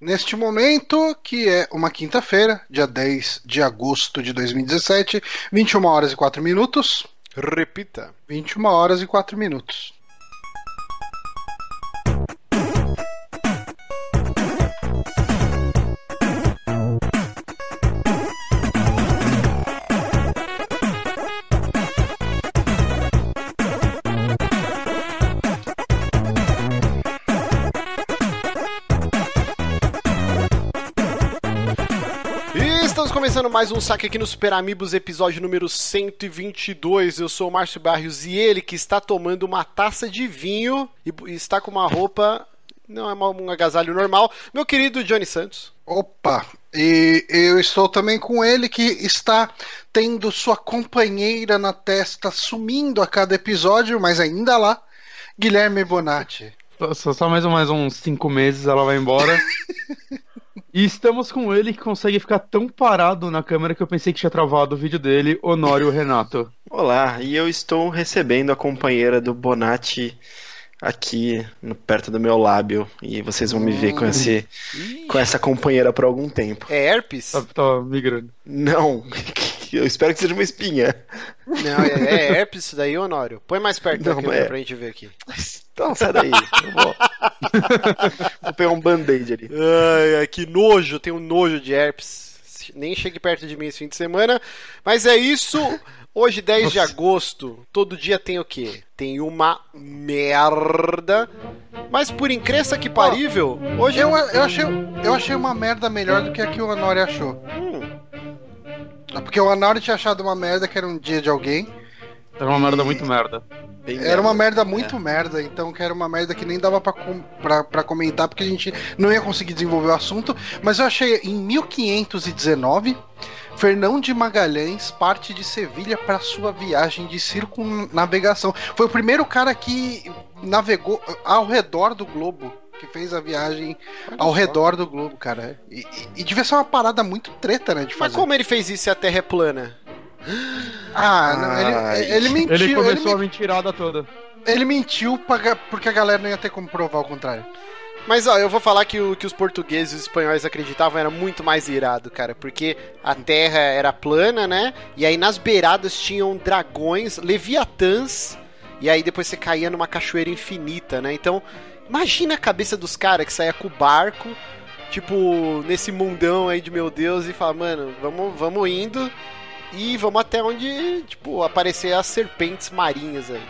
Neste momento, que é uma quinta-feira, dia 10 de agosto de 2017, 21 horas e 4 minutos. Repita. 21 horas e 4 minutos. Mais um saque aqui no Super Amigos, episódio número 122. Eu sou o Márcio Barrios e ele que está tomando uma taça de vinho e está com uma roupa. Não é uma- um agasalho normal. Meu querido Johnny Santos. Opa! E eu estou também com ele que está tendo sua companheira na testa sumindo a cada episódio, mas ainda lá, Guilherme Bonatti. Só- Só, mais, mais uns cinco meses ela vai embora. e estamos com ele que consegue ficar tão parado na câmera que eu pensei que tinha travado o vídeo dele, Honório Renato. Olá, e eu estou recebendo a companheira do Bonatti aqui no- perto do meu lábio e vocês vão me ver com, esse, com essa companheira por algum tempo. É herpes? Tá, tá migrando. Não, eu espero que seja uma espinha. Não, é, é herpes isso daí, Honório. Põe mais perto da Não, câmera é. pra gente ver aqui. Então sai daí, eu vou. vou pegar um band-aid ali. Ai, ai, que nojo, tenho nojo de herpes. Nem chegue perto de mim esse fim de semana. Mas é isso. Hoje, 10 de agosto, todo dia tem o quê? Tem uma merda. Mas por incrença que parível, hoje Eu, eu, achei, eu achei uma merda melhor do que a que o Honori achou. Hum, Porque o Honori tinha achado uma merda que era um dia de alguém. Era uma merda muito merda. Bem Era uma merda. merda muito merda, então que era uma merda que nem dava pra, com- pra, pra comentar, porque a gente não ia conseguir desenvolver o assunto. Mas eu achei em 1519, Fernão de Magalhães parte de Sevilha para sua viagem de circunnavegação. Foi o primeiro cara que navegou ao redor do globo. Que fez a viagem ao redor do globo, cara. E, e- e devia ser uma parada muito treta, né? De Mas fazer. como ele fez isso se a Terra é plana? Ah, não, ele, ele mentiu. Ele começou ele a mentirada toda. Ele mentiu pra porque a galera não ia ter como provar o contrário. Mas ó, eu vou falar que o que os portugueses e os espanhóis acreditavam era muito mais irado, cara, porque a terra era plana, né? E aí nas beiradas tinham dragões, leviatãs, e aí depois você caía numa cachoeira infinita, né? Então, imagina a cabeça dos caras que saia com o barco, tipo, nesse mundão aí de meu Deus, e fala, mano, vamos, vamos indo e vamos até onde, tipo, aparecer as serpentes marinhas aí.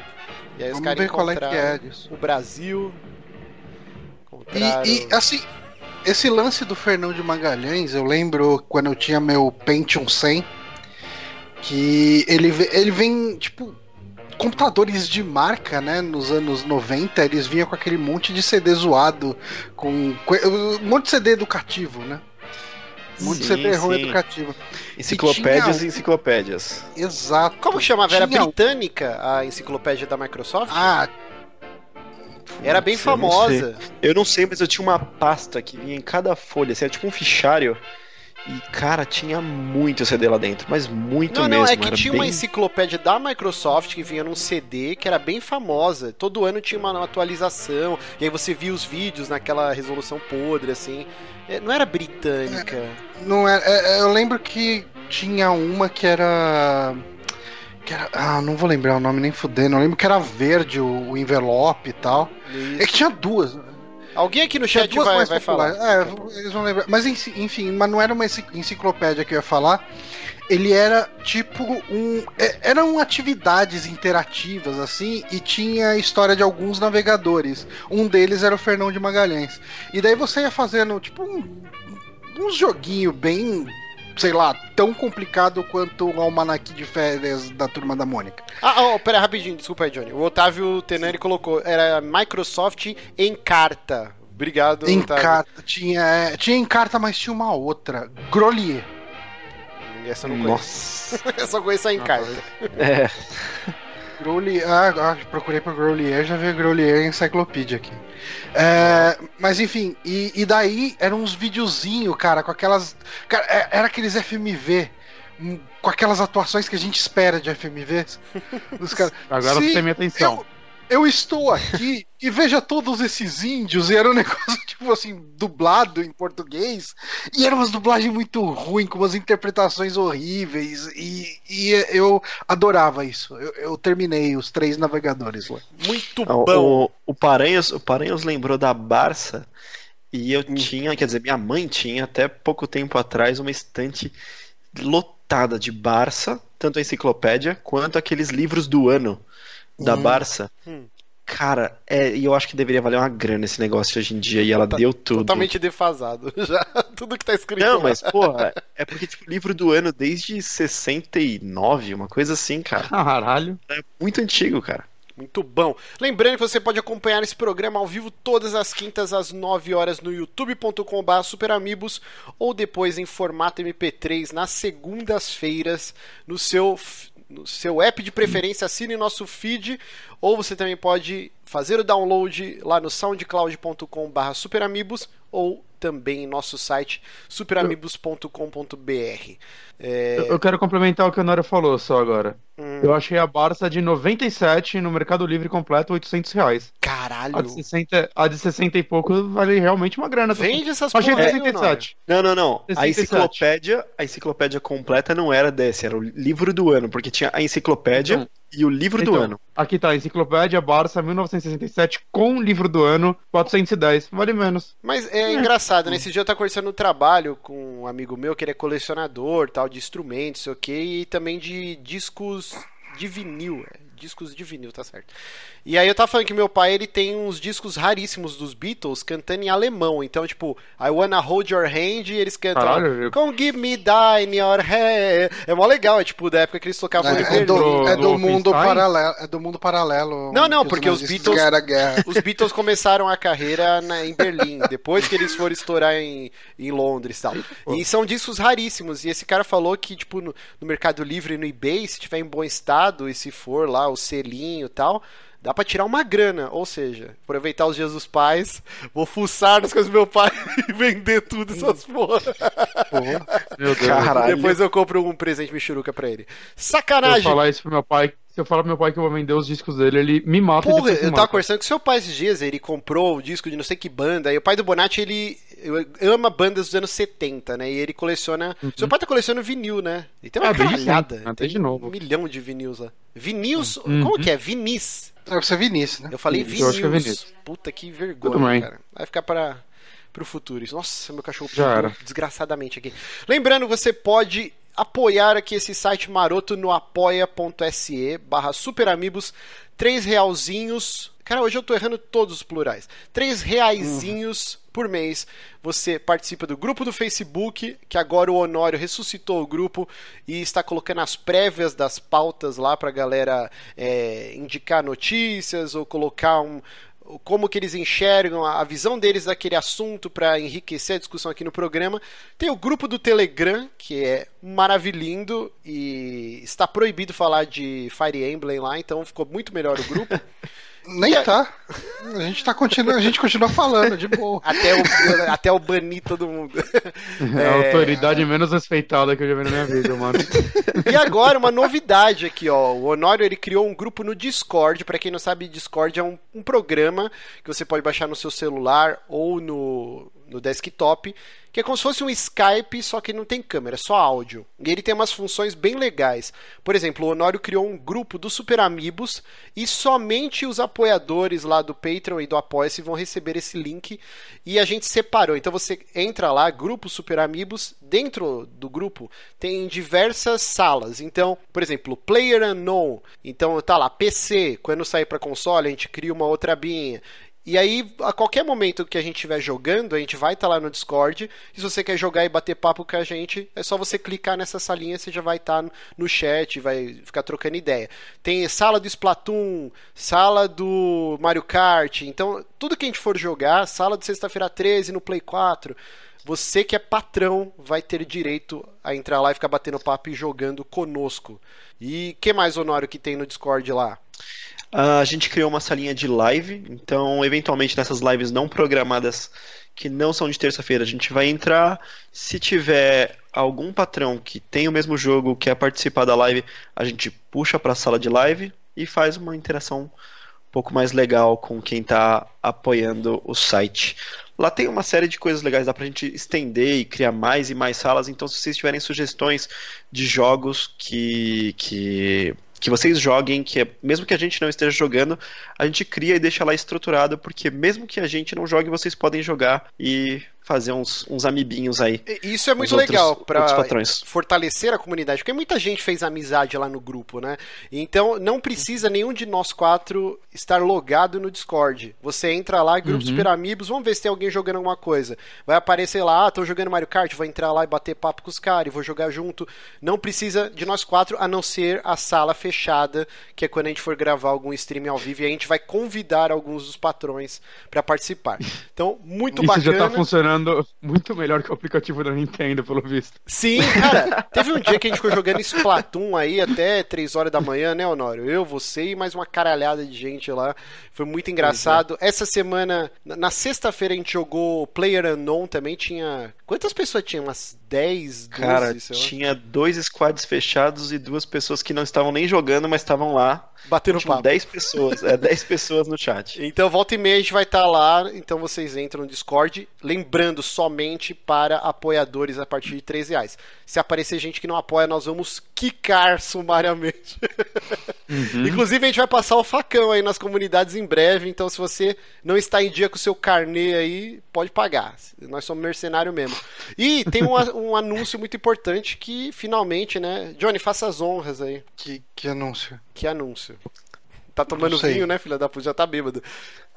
E aí os caras ver qual é que encontraram é disso. o Brasil. encontraram- E, e, assim, esse lance do Fernão de Magalhães, eu lembro quando eu tinha meu Pentium 100, que ele, ele vem, tipo, computadores de marca, né, nos anos 90, eles vinham com aquele monte de CD zoado, com, com um monte de CD educativo, né? Um monte de Sim, CD ROM sim. educativo. Enciclopédias tinha- e enciclopédias. Exato. Como chamava? Era Tinha- britânica a enciclopédia da Microsoft? Ah, Era bem Putz, eu não famosa. Eu não sei, mas eu tinha uma pasta que vinha em cada folha, assim, era tipo um fichário. E, cara, tinha muito CD lá dentro, mas muito Não, mesmo. não, é que era tinha bem... uma enciclopédia da Microsoft que vinha num CD que era bem famosa. Todo ano tinha uma atualização, e aí você via os vídeos naquela resolução podre, assim. É, Não era britânica. Não é, é- eu lembro que tinha uma que era. Que era ah, não vou lembrar o nome nem fudendo. Eu lembro que era verde o, o envelope e tal. É que tinha duas. Alguém aqui no Tinha chat duas vai, vai falar. É, eles vão lembrar. Mas enfim, mas não era uma enci- enciclopédia que eu ia falar. Ele era tipo um. é- Eram atividades interativas, assim, e tinha a história de alguns navegadores. Um deles era o Fernão de Magalhães. E daí você ia fazendo, tipo, um, uns joguinho bem. Sei lá, tão complicado quanto o almanac de férias da turma da Mônica. Ah, oh, pera, rapidinho, desculpa aí, Johnny. O Otávio Tenani colocou, era Microsoft Encarta. Obrigado, Em Otávio. carta, tinha, é, tinha em carta, mas tinha uma outra. Grolier. Essa eu não conheço. Nossa. Eu só conheço a Encarta. É. Grolier, ah, ah, procurei por Grolier, já vi Grolier Encyclopedia aqui. É, mas enfim, e, e daí eram uns videozinhos, cara, com aquelas. Cara, é- era aqueles FMV. hum, Com aquelas atuações que a gente espera de FMVs. Dos caras. Agora Sim, você tem minha atenção. eu estou aqui e veja todos esses índios. E era um negócio, tipo assim, dublado em português. E era umas dublagens muito ruins, com umas interpretações horríveis. E, e eu adorava isso. Eu, eu terminei os três navegadores lá. Muito bom. O, o, Paranhos, o Paranhos lembrou da Barça. E eu Hum. tinha, quer dizer, minha mãe tinha até pouco tempo atrás uma estante lotada de Barça, tanto a enciclopédia quanto aqueles livros do ano da Hum. Barça. Hum. Cara, é, e eu acho que deveria valer uma grana esse negócio hoje em dia, e ela Tota- deu tudo. Totalmente defasado. Já, tudo que tá escrito Não, lá. mas, porra, é porque, tipo, livro do ano desde 69, uma coisa assim, cara. Caralho. É muito antigo, cara. Muito bom. Lembrando que você pode acompanhar esse programa ao vivo todas as quintas às 9 horas no youtube.com.br superamigos ou depois em formato MP3 nas segundas-feiras no seu, no seu app de preferência. Assine nosso feed ou você também pode fazer o download lá no soundcloud.com.br superamigos ou também em nosso site superamigos.com.br. É, Eu, quero complementar o que o Nora falou só agora. hum, Eu achei a Barça de 97 no Mercado Livre completo 800 reais. A caralho. de 60, a de 60 e pouco vale realmente uma grana. Vende essas Achei porra aí, ô, 67. Não, não, não. A 67. enciclopédia, a enciclopédia completa não era desse, era o livro do ano, porque tinha a enciclopédia Então, e o livro do então, ano. Aqui tá, Enciclopédia Barça 1967 com livro do ano 410. Vale menos. Mas é engraçado, né? Esse dia eu tava conversando no trabalho com um amigo meu que ele é colecionador, tal, de instrumentos, sei o quê, e também de discos de vinil, é, discos de vinil, tá certo. E aí eu tava falando que meu pai, ele tem uns discos raríssimos dos Beatles cantando em alemão, então tipo, I wanna hold your hand, e eles cantam Caralho, eu- Come give me die in your hand. É mó legal, é tipo da época que eles tocavam em É, é Berlim. do, é do do mundo paralelo. É do mundo paralelo. Não, não, que porque os Beatles-. Os Beatles começaram a carreira na- em Berlim, depois que eles foram estourar em, em Londres e tal. E são discos raríssimos. E esse cara falou que, tipo, no, no Mercado Livre e no eBay, se tiver em bom estado e se for lá o selinho e tal, dá pra tirar uma grana. Ou seja, aproveitar os dias dos pais, vou fuçar nas coisas do meu pai e vender tudo essas porra. Meu Deus. Caralho. Depois eu compro um presente michuruca pra ele. Sacanagem! falar isso pro meu pai, se eu falar pro meu pai que eu vou vender os discos dele, ele me mata e Porra, eu tava mata. conversando com seu pai esses dias, ele comprou o disco de não sei que banda, e o pai do Bonatti, ele ama bandas dos anos 70, né? E ele coleciona. Seu pai tá colecionando vinil, né? Ele tem uma Ah, caralhada. né? tem Desde novo. um milhão de vinis lá. Vinis? Uhum. Como que é? Vinis. Deve ser Vinícius, né? Eu falei Isso, eu acho que é vinis. Puta que vergonha, cara. Vai ficar para pro futuro. isso. Nossa, meu cachorro Já era. desgraçadamente aqui. Lembrando, você pode apoiar aqui esse site maroto no apoia.se barra superamigos, três realzinhos. Cara, hoje eu tô errando todos os plurais. Três reaisinhos por mês. Você participa do grupo do Facebook, que agora o Honório ressuscitou o grupo e está colocando as prévias das pautas lá pra galera é, indicar notícias ou colocar um, como que eles enxergam a visão deles daquele assunto para enriquecer a discussão aqui no programa. Tem o grupo do Telegram, que é maravilhindo e está proibido falar de Fire Emblem lá, então ficou muito melhor o grupo. Nem tá. A gente tá continua, a gente continua falando, de boa. até, o, até o banir todo mundo. É a autoridade menos respeitada que eu já vi na minha vida, mano. E agora, uma novidade aqui, ó. O Honório ele criou um grupo no Discord. Pra quem não sabe, Discord é um, um programa que você pode baixar no seu celular ou no, no desktop. Que é como se fosse um Skype, só que não tem câmera, é só áudio. E ele tem umas funções bem legais. Por exemplo, o Honório criou um grupo do Super Amigos e somente os apoiadores lá do Patreon e do Apoia-se vão receber esse link. E a gente separou. Então você entra lá, grupo Super Amigos. Dentro do grupo tem diversas salas. Então, por exemplo, Player Unknown. Então tá lá, PC. Quando sair para console, a gente cria uma outra abinha. E aí, a qualquer momento que a gente estiver jogando, a gente vai estar lá no Discord. E se você quer jogar e bater papo com a gente, é só você clicar nessa salinha, você já vai estar no- no chat, vai ficar trocando ideia. Tem sala do Splatoon, sala do Mario Kart. Então, tudo que a gente for jogar, sala de sexta-feira 13 no Play 4. Você que é patrão vai ter direito a entrar lá e ficar batendo papo e jogando conosco. E que mais, Honório, que tem no Discord lá? Ah, a gente criou uma salinha de live, então eventualmente nessas lives não programadas que não são de terça-feira, a gente vai entrar. Se tiver algum patrão que tem o mesmo jogo, quer participar da live, a gente puxa para a sala de live e faz uma interação um pouco mais legal com quem está apoiando o site. Lá tem uma série de coisas legais, dá pra gente estender e criar mais e mais salas. Então, se vocês tiverem sugestões de jogos que, que, que vocês joguem, que é, mesmo que a gente não esteja jogando, a gente cria e deixa lá estruturado, porque mesmo que a gente não jogue, vocês podem jogar e fazer uns, uns amibinhos aí. Isso é muito outros- legal para fortalecer a comunidade, porque muita gente fez amizade lá no grupo, né? Então não precisa nenhum de nós quatro estar logado no Discord. Você entra lá, grupo Super Amigos, vamos ver se tem alguém jogando alguma coisa. Vai aparecer lá, ah, tô jogando Mario Kart, vou entrar lá e bater papo com os caras, e vou jogar junto. Não precisa de nós quatro, a não ser a sala fechada, que é quando a gente for gravar algum stream ao vivo e a gente vai convidar alguns dos patrões para participar. Então, muito Isso bacana. já tá funcionando muito melhor que o aplicativo da Nintendo, pelo visto. Sim, cara, teve um dia que a gente ficou jogando Splatoon aí até 3 horas da manhã, né, Honório? Eu, você e mais uma caralhada de gente lá. Foi muito engraçado. Essa semana, na- na sexta-feira, a gente jogou Player Unknown também. Tinha. Quantas pessoas tinha? Umas 10, 12, Cara, tinha dois squads fechados e duas pessoas que não estavam nem jogando, mas estavam lá. Batendo papo. 10 pessoas, é 10 pessoas no chat. Então, volta e meia a gente vai estar lá. Então, vocês entram no Discord. Lembrando, somente para apoiadores a partir de 13 reais. Se aparecer gente que não apoia, nós vamos quicar sumariamente. Inclusive, a gente vai passar o facão aí nas comunidades em breve. Então, se você não está em dia com o seu carnê aí, pode pagar. Nós somos mercenário mesmo. E tem um, um anúncio muito importante que finalmente, né? Johnny, faça as honras aí. Que, que anúncio. Que anúncio. Tá tomando vinho, né, filha da puta? Já tá bêbado.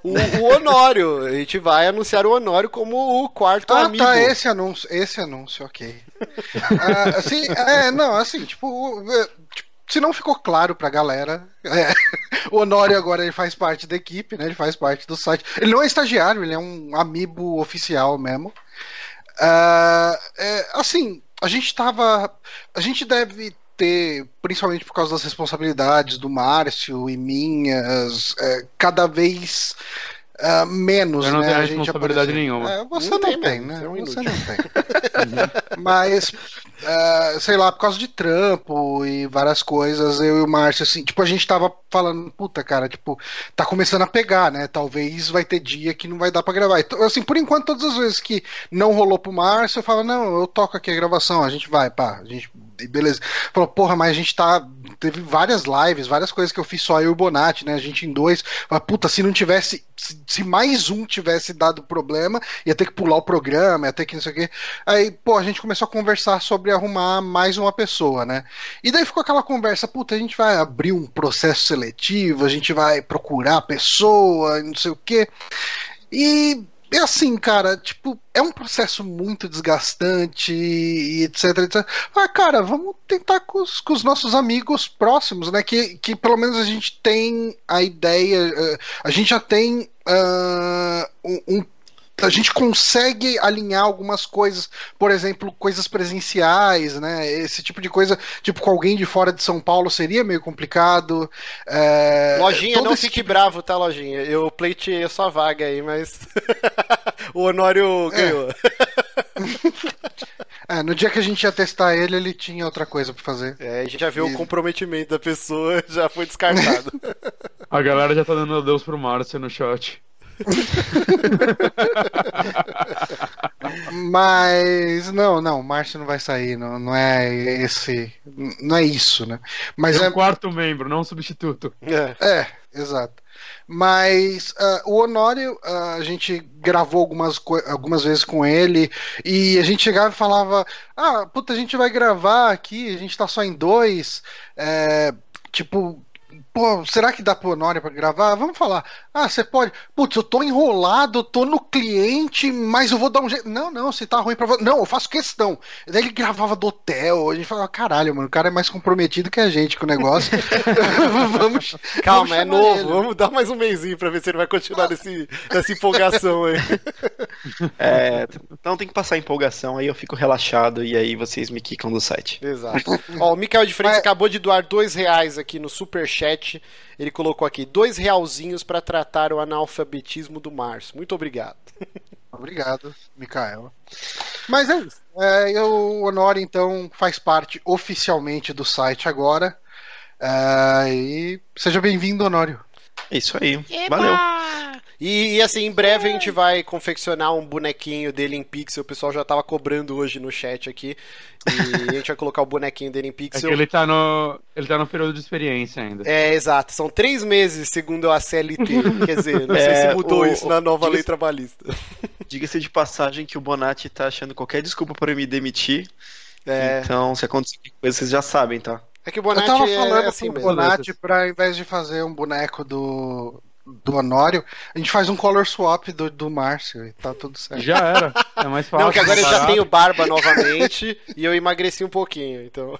O, o Honório, a gente vai anunciar o Honório como o quarto Ah, amigo. tá, esse anúncio, esse anúncio, ok. Ah, assim, é, não, assim, tipo, é, tipo, se não ficou claro pra galera, é, o Honório agora ele faz parte da equipe, né? Ele faz parte do site. Ele não é estagiário, ele é um amiibo oficial mesmo. Ah, é, assim, a gente tava. A gente deve ter, principalmente por causa das responsabilidades do Márcio e minhas, é, cada vez. Ah, menos, Eu não né? tenho a gente responsabilidade aparecer. nenhuma. É, você Não não, tem tem, né? você é um Você não tem. Mas, ah, sei lá, por causa de trampo e várias coisas, eu e o Márcio, assim, tipo, a gente tava falando, puta, cara, tipo, tá começando a pegar, né? Talvez vai ter dia que não vai dar pra gravar. Então, assim, por enquanto, todas as vezes que não rolou pro Márcio, eu falo, não, eu toco aqui a gravação, a gente vai, pá, a gente. E Beleza. Falou, porra, mas a gente tá. Teve várias lives, várias coisas que eu fiz só eu e o Bonatti, né? A gente em dois. Fala, puta, se não tivesse. Se, se mais um tivesse dado problema, ia ter que pular o programa, ia ter que não sei o quê. Aí, pô, a gente começou a conversar sobre arrumar mais uma pessoa, né? E daí ficou aquela conversa, puta, a gente vai abrir um processo seletivo, a gente vai procurar a pessoa, não sei o quê. E é assim, cara, tipo, é um processo muito desgastante e etc, etc. Ah, cara, vamos tentar com os, com os nossos amigos próximos, né? Que, que pelo menos a gente tem a ideia, eh, a gente já tem ah, um, um a gente consegue alinhar algumas coisas, por exemplo, coisas presenciais, né? Esse tipo de coisa, tipo, com alguém de fora de São Paulo seria meio complicado. É, Lojinha, todo não esse fique tipo- bravo, tá, Lojinha? Eu pleiteei a sua vaga aí, mas. o Honório ganhou. É, no dia que a gente ia testar ele, ele tinha outra coisa pra fazer. É, a gente já viu o E- comprometimento da pessoa, já foi descartado. A galera já tá dando adeus pro Márcio no chat. Mas não, não, o Márcio não vai sair, não, não é esse, não é isso, né? Mas é é, um quarto membro, não um substituto. É. É, exato. Mas ah, o Honório, ah, a gente gravou algumas, algumas vezes com ele e a gente chegava e falava: Ah, puta, a gente vai gravar aqui, a gente tá só em dois. é, tipo, pô, será que dá pro Honório pra gravar? Vamos falar. Ah, você pode. Putz, eu tô enrolado, tô no cliente, mas eu vou dar um jeito. Não, não, se tá ruim pra você. Não, eu faço questão. Daí ele gravava do hotel, a gente falava: Caralho, mano, o cara é mais comprometido que a gente com o negócio. vamos. Calma, vamos é novo. ele. Vamos dar mais um mêsinho pra ver se ele vai continuar nesse, nessa empolgação aí. É, então tem que passar empolgação, aí eu fico relaxado e aí vocês me quicam do site. Exato. Ó, o Mikael de Freitas Mas- acabou de doar dois reais aqui no Superchat. Ele colocou aqui dois realzinhos pra tratar o analfabetismo do Márcio. Muito obrigado. Obrigado, Micaela. Mas é isso. É, eu, o Honório, então, faz parte oficialmente do site agora. É, e seja bem-vindo, Honório. É isso aí. Valeu. E, e, assim, em breve a gente vai confeccionar um bonequinho dele em pixel. O pessoal já tava cobrando hoje no chat aqui. E a gente vai colocar o bonequinho dele em É pixel. que ele tá no. Ele tá no período de experiência ainda. É, exato. São três meses, segundo a CLT. Quer dizer, não sei É, se mudou o- isso na nova lei trabalhista. Diga-se de passagem que o Bonatti tá achando qualquer desculpa para me demitir. É, Então, se acontecer qualquer coisa, vocês já sabem, tá? é que o Eu Bonatti tava é falando assim pro mesmo. Bonatti pra, ao invés de fazer um boneco do, do Honório, a gente faz um color swap do, do Márcio e tá tudo certo. Já era. É mais fácil. Não, que agora eu já tenho barba novamente e eu emagreci um pouquinho, então.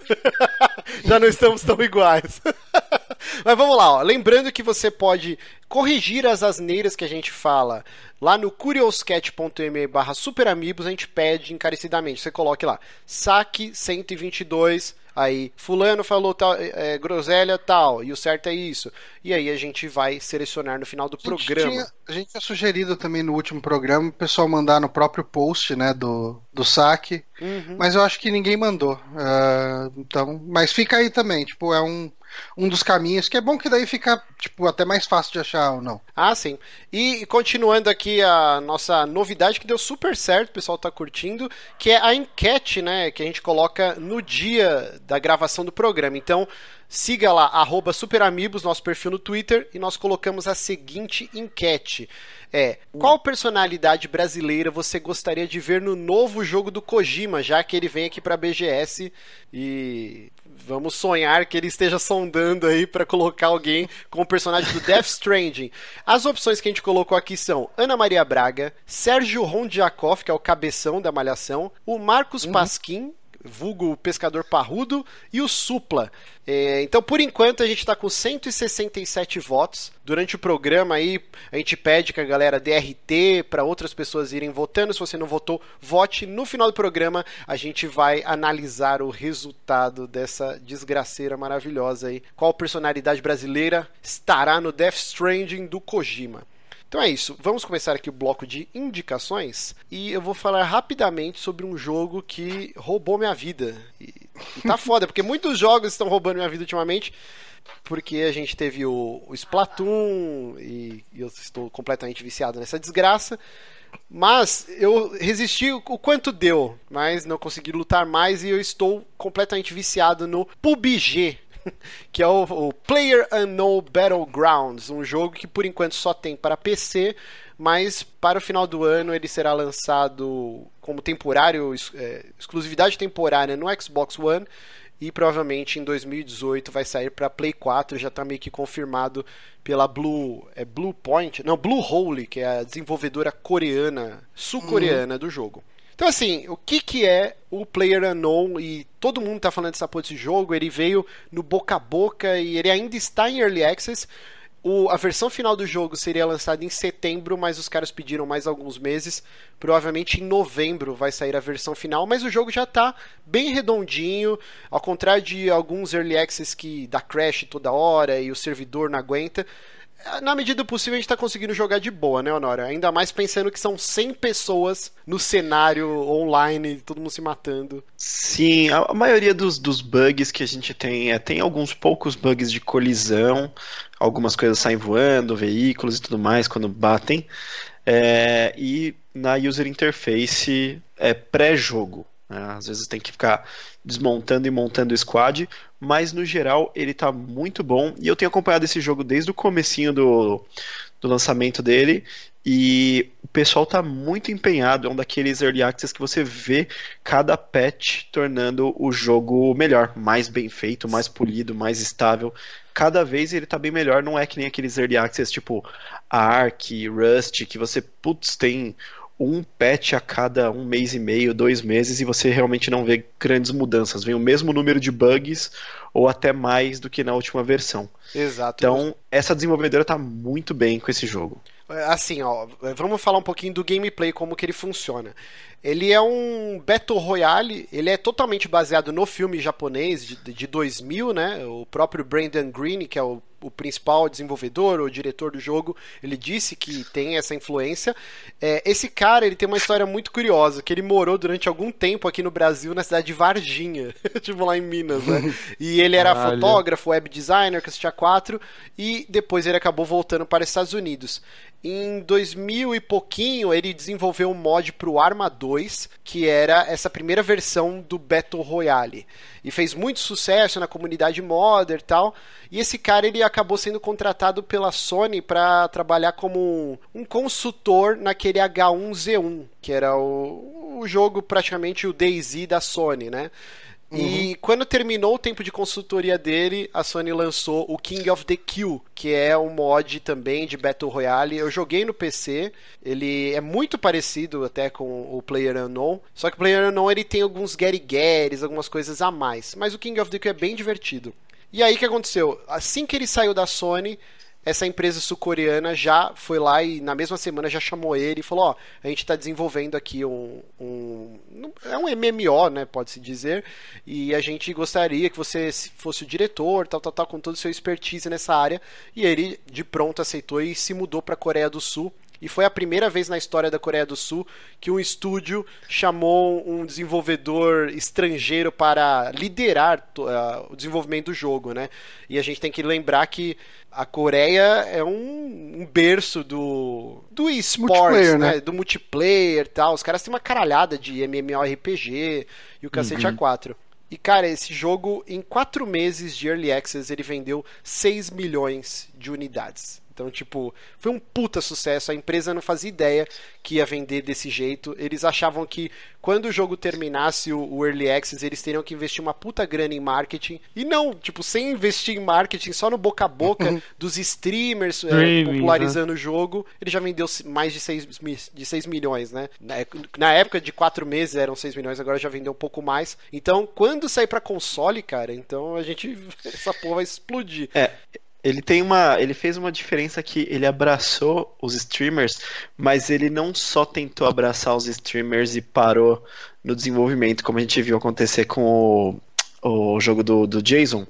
já não estamos tão iguais. Mas vamos lá, ó. lembrando que você pode corrigir as asneiras que a gente fala lá no curioscat.me barra superamigos, a gente pede encarecidamente. Você coloque lá, saque 122, aí fulano falou tal, é, groselha tal, e o certo é isso. E aí a gente vai selecionar no final do A programa. tinha- a gente tinha sugerido também no último programa o pessoal mandar no próprio post, né, do, do saque, Uhum. mas eu acho que ninguém mandou. Ah, então, mas fica aí também, tipo, é um, um dos caminhos que é bom que daí fica, tipo, até mais fácil de achar ou não. Ah, sim. E continuando aqui a nossa novidade que deu super certo, o pessoal tá curtindo, que é a enquete, né, que a gente coloca no dia da gravação do programa. Então, siga lá, arroba superamigos, nosso perfil no Twitter, e nós colocamos a seguinte enquete. É, qual personalidade brasileira você gostaria de ver no novo jogo do Kojima, já que ele vem aqui pra BGS e vamos sonhar que ele esteja sondando aí pra colocar alguém com o personagem do Death Stranding. As opções que a gente colocou aqui são Ana Maria Braga, Sérgio Rondiakov, que é o cabeção da Malhação, o Marcos Pasquim, vulgo pescador parrudo, e o Supla. É, então, por enquanto, a gente está com 167 votos. Durante o programa aí, a gente pede que a galera dê RT para outras pessoas irem votando. Se você não votou, vote. No final do programa, a gente vai analisar o resultado dessa desgraceira maravilhosa aí. Qual personalidade brasileira estará no Death Stranding do Kojima? Então é isso, vamos começar aqui o bloco de indicações e eu vou falar rapidamente sobre um jogo que roubou minha vida. E, e tá foda, porque muitos jogos estão roubando minha vida ultimamente, porque a gente teve o, o Splatoon e, e eu estou completamente viciado nessa desgraça. Mas eu resisti o quanto deu, mas não consegui lutar mais e eu estou completamente viciado no PUBG, que é o, o Player Unknown Battlegrounds, um jogo que por enquanto só tem para PC, mas para o final do ano ele será lançado como temporário, é, exclusividade temporária no Xbox One e provavelmente em 2018 vai sair para Play 4, já está meio que confirmado pela Blue, é Blue Point, não, Blue Hole, que é a desenvolvedora coreana, sul-coreana uhum. do jogo. Então, assim, o que, que é o Player Unknown? E todo mundo tá falando dessa porra desse jogo. Ele veio no boca a boca e ele ainda está em Early Access. O, a versão final do jogo seria lançada em setembro, mas os caras pediram mais alguns meses. Provavelmente em novembro vai sair a versão final, mas o jogo já está bem redondinho. Ao contrário de alguns Early Access que dá crash toda hora e o servidor não aguenta na medida do possível a gente tá conseguindo jogar de boa, né, Honório? Ainda mais pensando que são 100 pessoas no cenário online, todo mundo se matando. Sim, a maioria dos, dos bugs que a gente tem é tem alguns poucos bugs de colisão, algumas coisas saem voando, veículos e tudo mais quando batem. É, e na user interface é pré-jogo. Né? Às vezes tem que ficar desmontando e montando o squad, mas no geral ele tá muito bom. E eu tenho acompanhado esse jogo desde o comecinho do, do lançamento dele. E o pessoal tá muito empenhado, é um daqueles early access que você vê cada patch tornando o jogo melhor, mais bem feito, mais polido, mais estável. Cada vez ele tá bem melhor, não é que nem aqueles early access tipo Ark, Rust, que você, putz, tem um patch a cada um mês e meio, dois meses, e você realmente não vê grandes mudanças. Vem o mesmo número de bugs, ou até mais do que na última versão. Exato. Então, essa desenvolvedora está muito bem com esse jogo. Assim, ó, vamos falar um pouquinho do gameplay, como que ele funciona. Ele é um Battle Royale, ele é totalmente baseado no filme japonês de, de 2000, né? O próprio Brandon Green, que é o o principal desenvolvedor, o diretor do jogo, ele disse que tem essa influência. É, esse cara, ele tem uma história muito curiosa, que ele morou durante algum tempo aqui no Brasil, na cidade de Varginha, tipo lá em Minas, né? E ele era Caralho. fotógrafo, web designer, assistia 4 e depois ele acabou voltando para os Estados Unidos. Em 2000 e pouquinho, ele desenvolveu um mod pro Arma 2, que era essa primeira versão do Battle Royale. E fez muito sucesso na comunidade modder e tal. E esse cara ele acabou sendo contratado pela Sony para trabalhar como um, consultor naquele H1Z1, que era o, o jogo praticamente o DayZ da Sony, né? E quando terminou o tempo de consultoria dele, a Sony lançou o King of the Kill, que é um mod também de Battle Royale. Eu joguei no PC, ele é muito parecido até com o Player Unknown, só que o Player Unknown ele tem alguns Gary algumas coisas a mais, mas o King of the Kill é bem divertido. E aí o que aconteceu? Assim que ele saiu da Sony, essa empresa sul-coreana já foi lá e na mesma semana já chamou ele e falou: Ó, a gente está desenvolvendo aqui um, um. É um MMO, né? Pode-se dizer. E a gente gostaria que você fosse o diretor, tal, tal, tal, com todo o seu expertise nessa área. E ele de pronto aceitou e se mudou para a Coreia do Sul. E foi a primeira vez na história da Coreia do Sul que um estúdio chamou um desenvolvedor estrangeiro para liderar o desenvolvimento do jogo, né? E a gente tem que lembrar que a Coreia é um, um berço do do esportes, né? né? Do multiplayer tal. Os caras têm uma caralhada de MMORPG e o cacete Uhum. A4. E, cara, esse jogo, em quatro meses de Early Access, ele vendeu 6 milhões de unidades. Então, tipo, foi um puta sucesso. A empresa não fazia ideia que ia vender desse jeito. Eles achavam que quando o jogo terminasse o, Early Access, eles teriam que investir uma puta grana em marketing. E não, tipo, sem investir em marketing, só no boca a boca dos streamers é, popularizando o jogo, ele já vendeu mais de 6, de 6 milhões, né? Na, na época de 4 meses eram 6 milhões, agora já vendeu um pouco mais. Então, quando sair pra console, cara, então a gente. Essa porra vai explodir. É, ele tem uma. Ele fez uma diferença que ele abraçou os streamers, mas ele não só tentou abraçar os streamers e parou no desenvolvimento, como a gente viu acontecer com o, o jogo do, do Jason,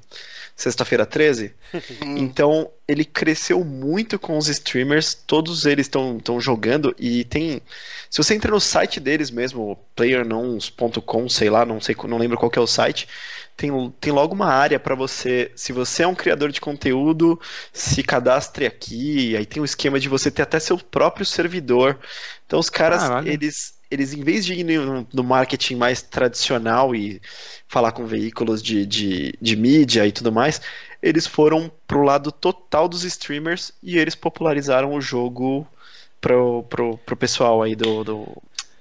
sexta-feira 13. Então ele cresceu muito com os streamers, todos eles estão jogando e tem. Se você entra no site deles mesmo, playernons.com, sei lá, não sei, não lembro qual que é o site, tem, tem logo uma área para você, se você é um criador de conteúdo, se cadastre aqui, aí tem um esquema de você ter até seu próprio servidor. Então os caras, Caralho. eles eles em vez de ir no, no marketing mais tradicional e falar com veículos de, de, de mídia e tudo mais, eles foram pro lado total dos streamers e eles popularizaram o jogo pro, pro, pro pessoal aí do, do,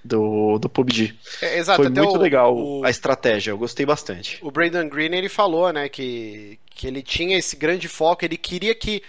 do, do PUBG. É, exato, Foi muito o- legal o- a estratégia, eu gostei bastante. O Brandon Green ele falou, né, que, que ele tinha esse grande foco, ele queria que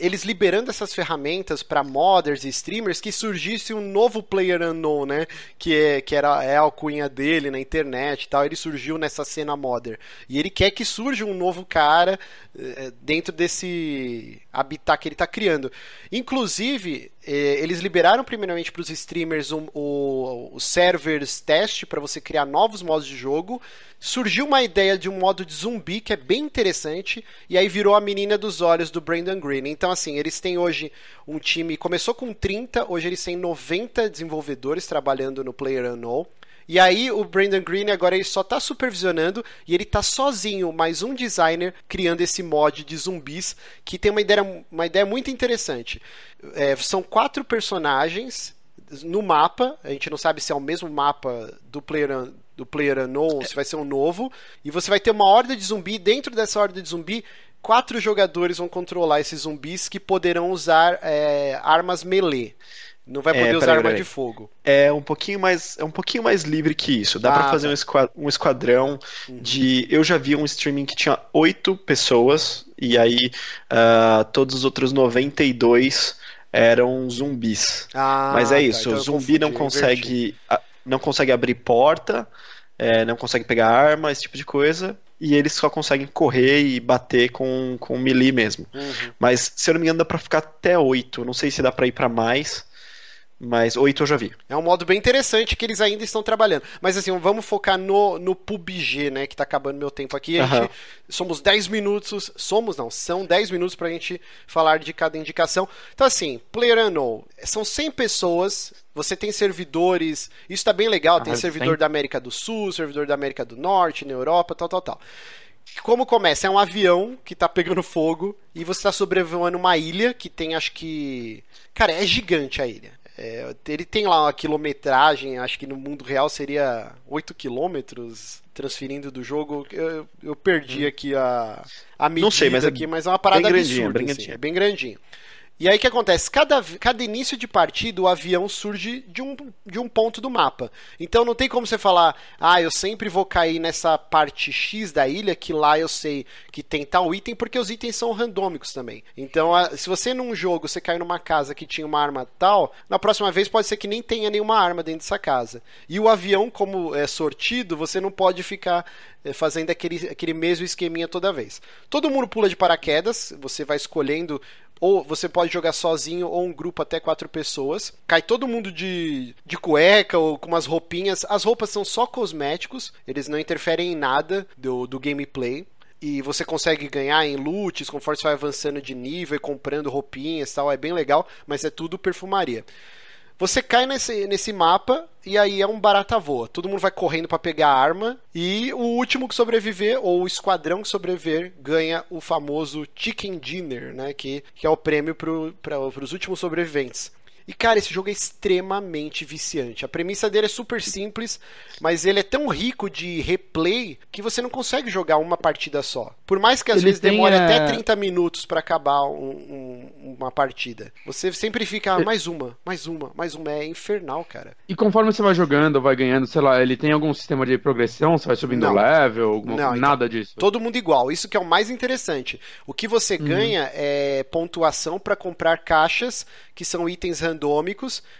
eles liberando essas ferramentas para modders e streamers que surgisse um novo player unknown, né? Que, é, que era é a alcunha dele na internet e tal. Ele surgiu nessa cena modder. E ele quer que surja um novo cara eh, dentro desse habitat que ele está criando. Inclusive, eh, eles liberaram primeiramente para os streamers o, o servers teste para você criar novos modos de jogo. Surgiu uma ideia de um modo de zumbi que é bem interessante e aí virou a menina dos olhos do Brandon Green. Então assim, eles têm hoje um time, começou com 30, hoje eles têm 90 desenvolvedores trabalhando no PlayerUnknown. E aí o Brandon Green agora ele só tá supervisionando e ele tá sozinho, mais um designer criando esse mod de zumbis que tem uma ideia, uma ideia muito interessante. É, são quatro personagens no mapa, a gente não sabe se é o mesmo mapa do Player do Player Unknown, se vai ser um novo, e você vai ter uma horda de zumbi, dentro dessa horda de zumbi, quatro jogadores vão controlar esses zumbis que poderão usar é, armas melee. Não vai É, poder usar peraí, arma peraí. de fogo. É um pouquinho mais, é um pouquinho mais livre que isso. Dá Ah, pra fazer tá. um, esqua- esquadrão de. Eu já vi um streaming que tinha oito pessoas e aí ah, todos os outros 92 eram zumbis. Ah, Mas é tá, isso, então o eu zumbi não confundi, inverti. consegue, a- não consegue abrir porta, é, não consegue pegar arma, esse tipo de coisa. E eles só conseguem correr e bater com, com melee mesmo. Uhum. Mas, se eu não me engano, dá pra ficar até 8. Não sei se dá pra ir pra mais. Mas oito eu já vi. É um modo bem interessante que eles ainda estão trabalhando. Mas assim, vamos focar no, no PUBG, né? Que tá acabando meu tempo aqui. A gente, somos 10 minutos. Somos, não, são 10 minutos pra gente falar de cada indicação. Então, assim, Player Unknown. São 100 pessoas. Você tem servidores. Isso tá bem legal. Tem Ah, servidor tem. da América do Sul, servidor da América do Norte, na Europa, tal, tal, tal. Como começa? É um avião que tá pegando fogo e você tá sobrevoando uma ilha que tem, acho que. Cara, é gigante a ilha. É, ele tem lá uma quilometragem, acho que no mundo real seria 8 quilômetros transferindo do jogo. Eu, eu perdi aqui a, a medida Hum. Não sei, mas é aqui, mas é uma parada bem grandinho, absurda. bem assim, grandinho. é bem grandinho. E aí o que acontece? Cada, cada início de partida, o avião surge de um, de um ponto do mapa. Então não tem como você falar, ah, eu sempre vou cair nessa parte X da ilha, que lá eu sei que tem tal item, porque os itens são randômicos também. Então, a- se você num jogo, você caiu numa casa que tinha uma arma tal, na próxima vez pode ser que nem tenha nenhuma arma dentro dessa casa. E o avião, como é sortido, você não pode ficar eh, fazendo aquele, aquele mesmo esqueminha toda vez. Todo mundo pula de paraquedas, você vai escolhendo ou você pode jogar sozinho ou um grupo até quatro pessoas. Cai todo mundo de, de cueca ou com umas roupinhas. As roupas são só cosméticos, eles não interferem em nada do, do gameplay. E você consegue ganhar em loots conforme você vai avançando de nível e comprando roupinhas e tal. É bem legal, mas é tudo perfumaria. Você cai nesse, nesse mapa e aí é um barata voa. Todo mundo vai correndo pra pegar a arma e o último que sobreviver ou o esquadrão que sobreviver ganha o famoso Chicken Dinner, né? Que, que é o prêmio pro, pra, pros últimos sobreviventes. E cara, esse jogo é extremamente viciante. A premissa dele é super simples, mas ele é tão rico de replay que você não consegue jogar uma partida só. Por mais que às Ele vezes demore até 30 minutos pra acabar um- um- uma partida. Você sempre fica, ah, mais uma, mais uma, mais uma. É infernal, cara. E conforme você vai jogando, vai ganhando, sei lá, ele tem algum sistema de progressão? Você vai subindo Não. level? alguma- Não, então, nada disso. Todo mundo igual. Isso que é o mais interessante. O que você ganha é pontuação pra comprar caixas que são itens randômicos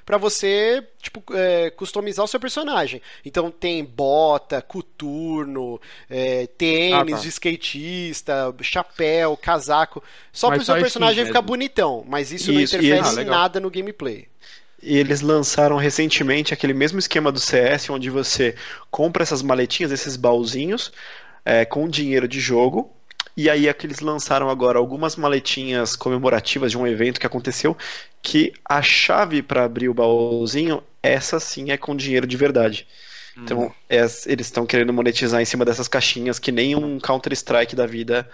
pra você tipo é, customizar o seu personagem. Então tem bota, coturno, é, tênis Ah, tá. de skatista, chapéu, casaco. Só Mas pro seu personagem ficar mesmo. bonitão. Mas isso, não Isso, e interfere em Ah, legal. nada no gameplay. E eles lançaram recentemente aquele mesmo esquema do CS, onde você compra essas maletinhas, esses baúzinhos, é, com dinheiro de jogo. E aí é que eles lançaram agora algumas maletinhas comemorativas de um evento que aconteceu, que a chave para abrir o baúzinho, essa sim é com dinheiro de verdade. Então, es- eles estão querendo monetizar em cima dessas caixinhas que nem um Counter-Strike da vida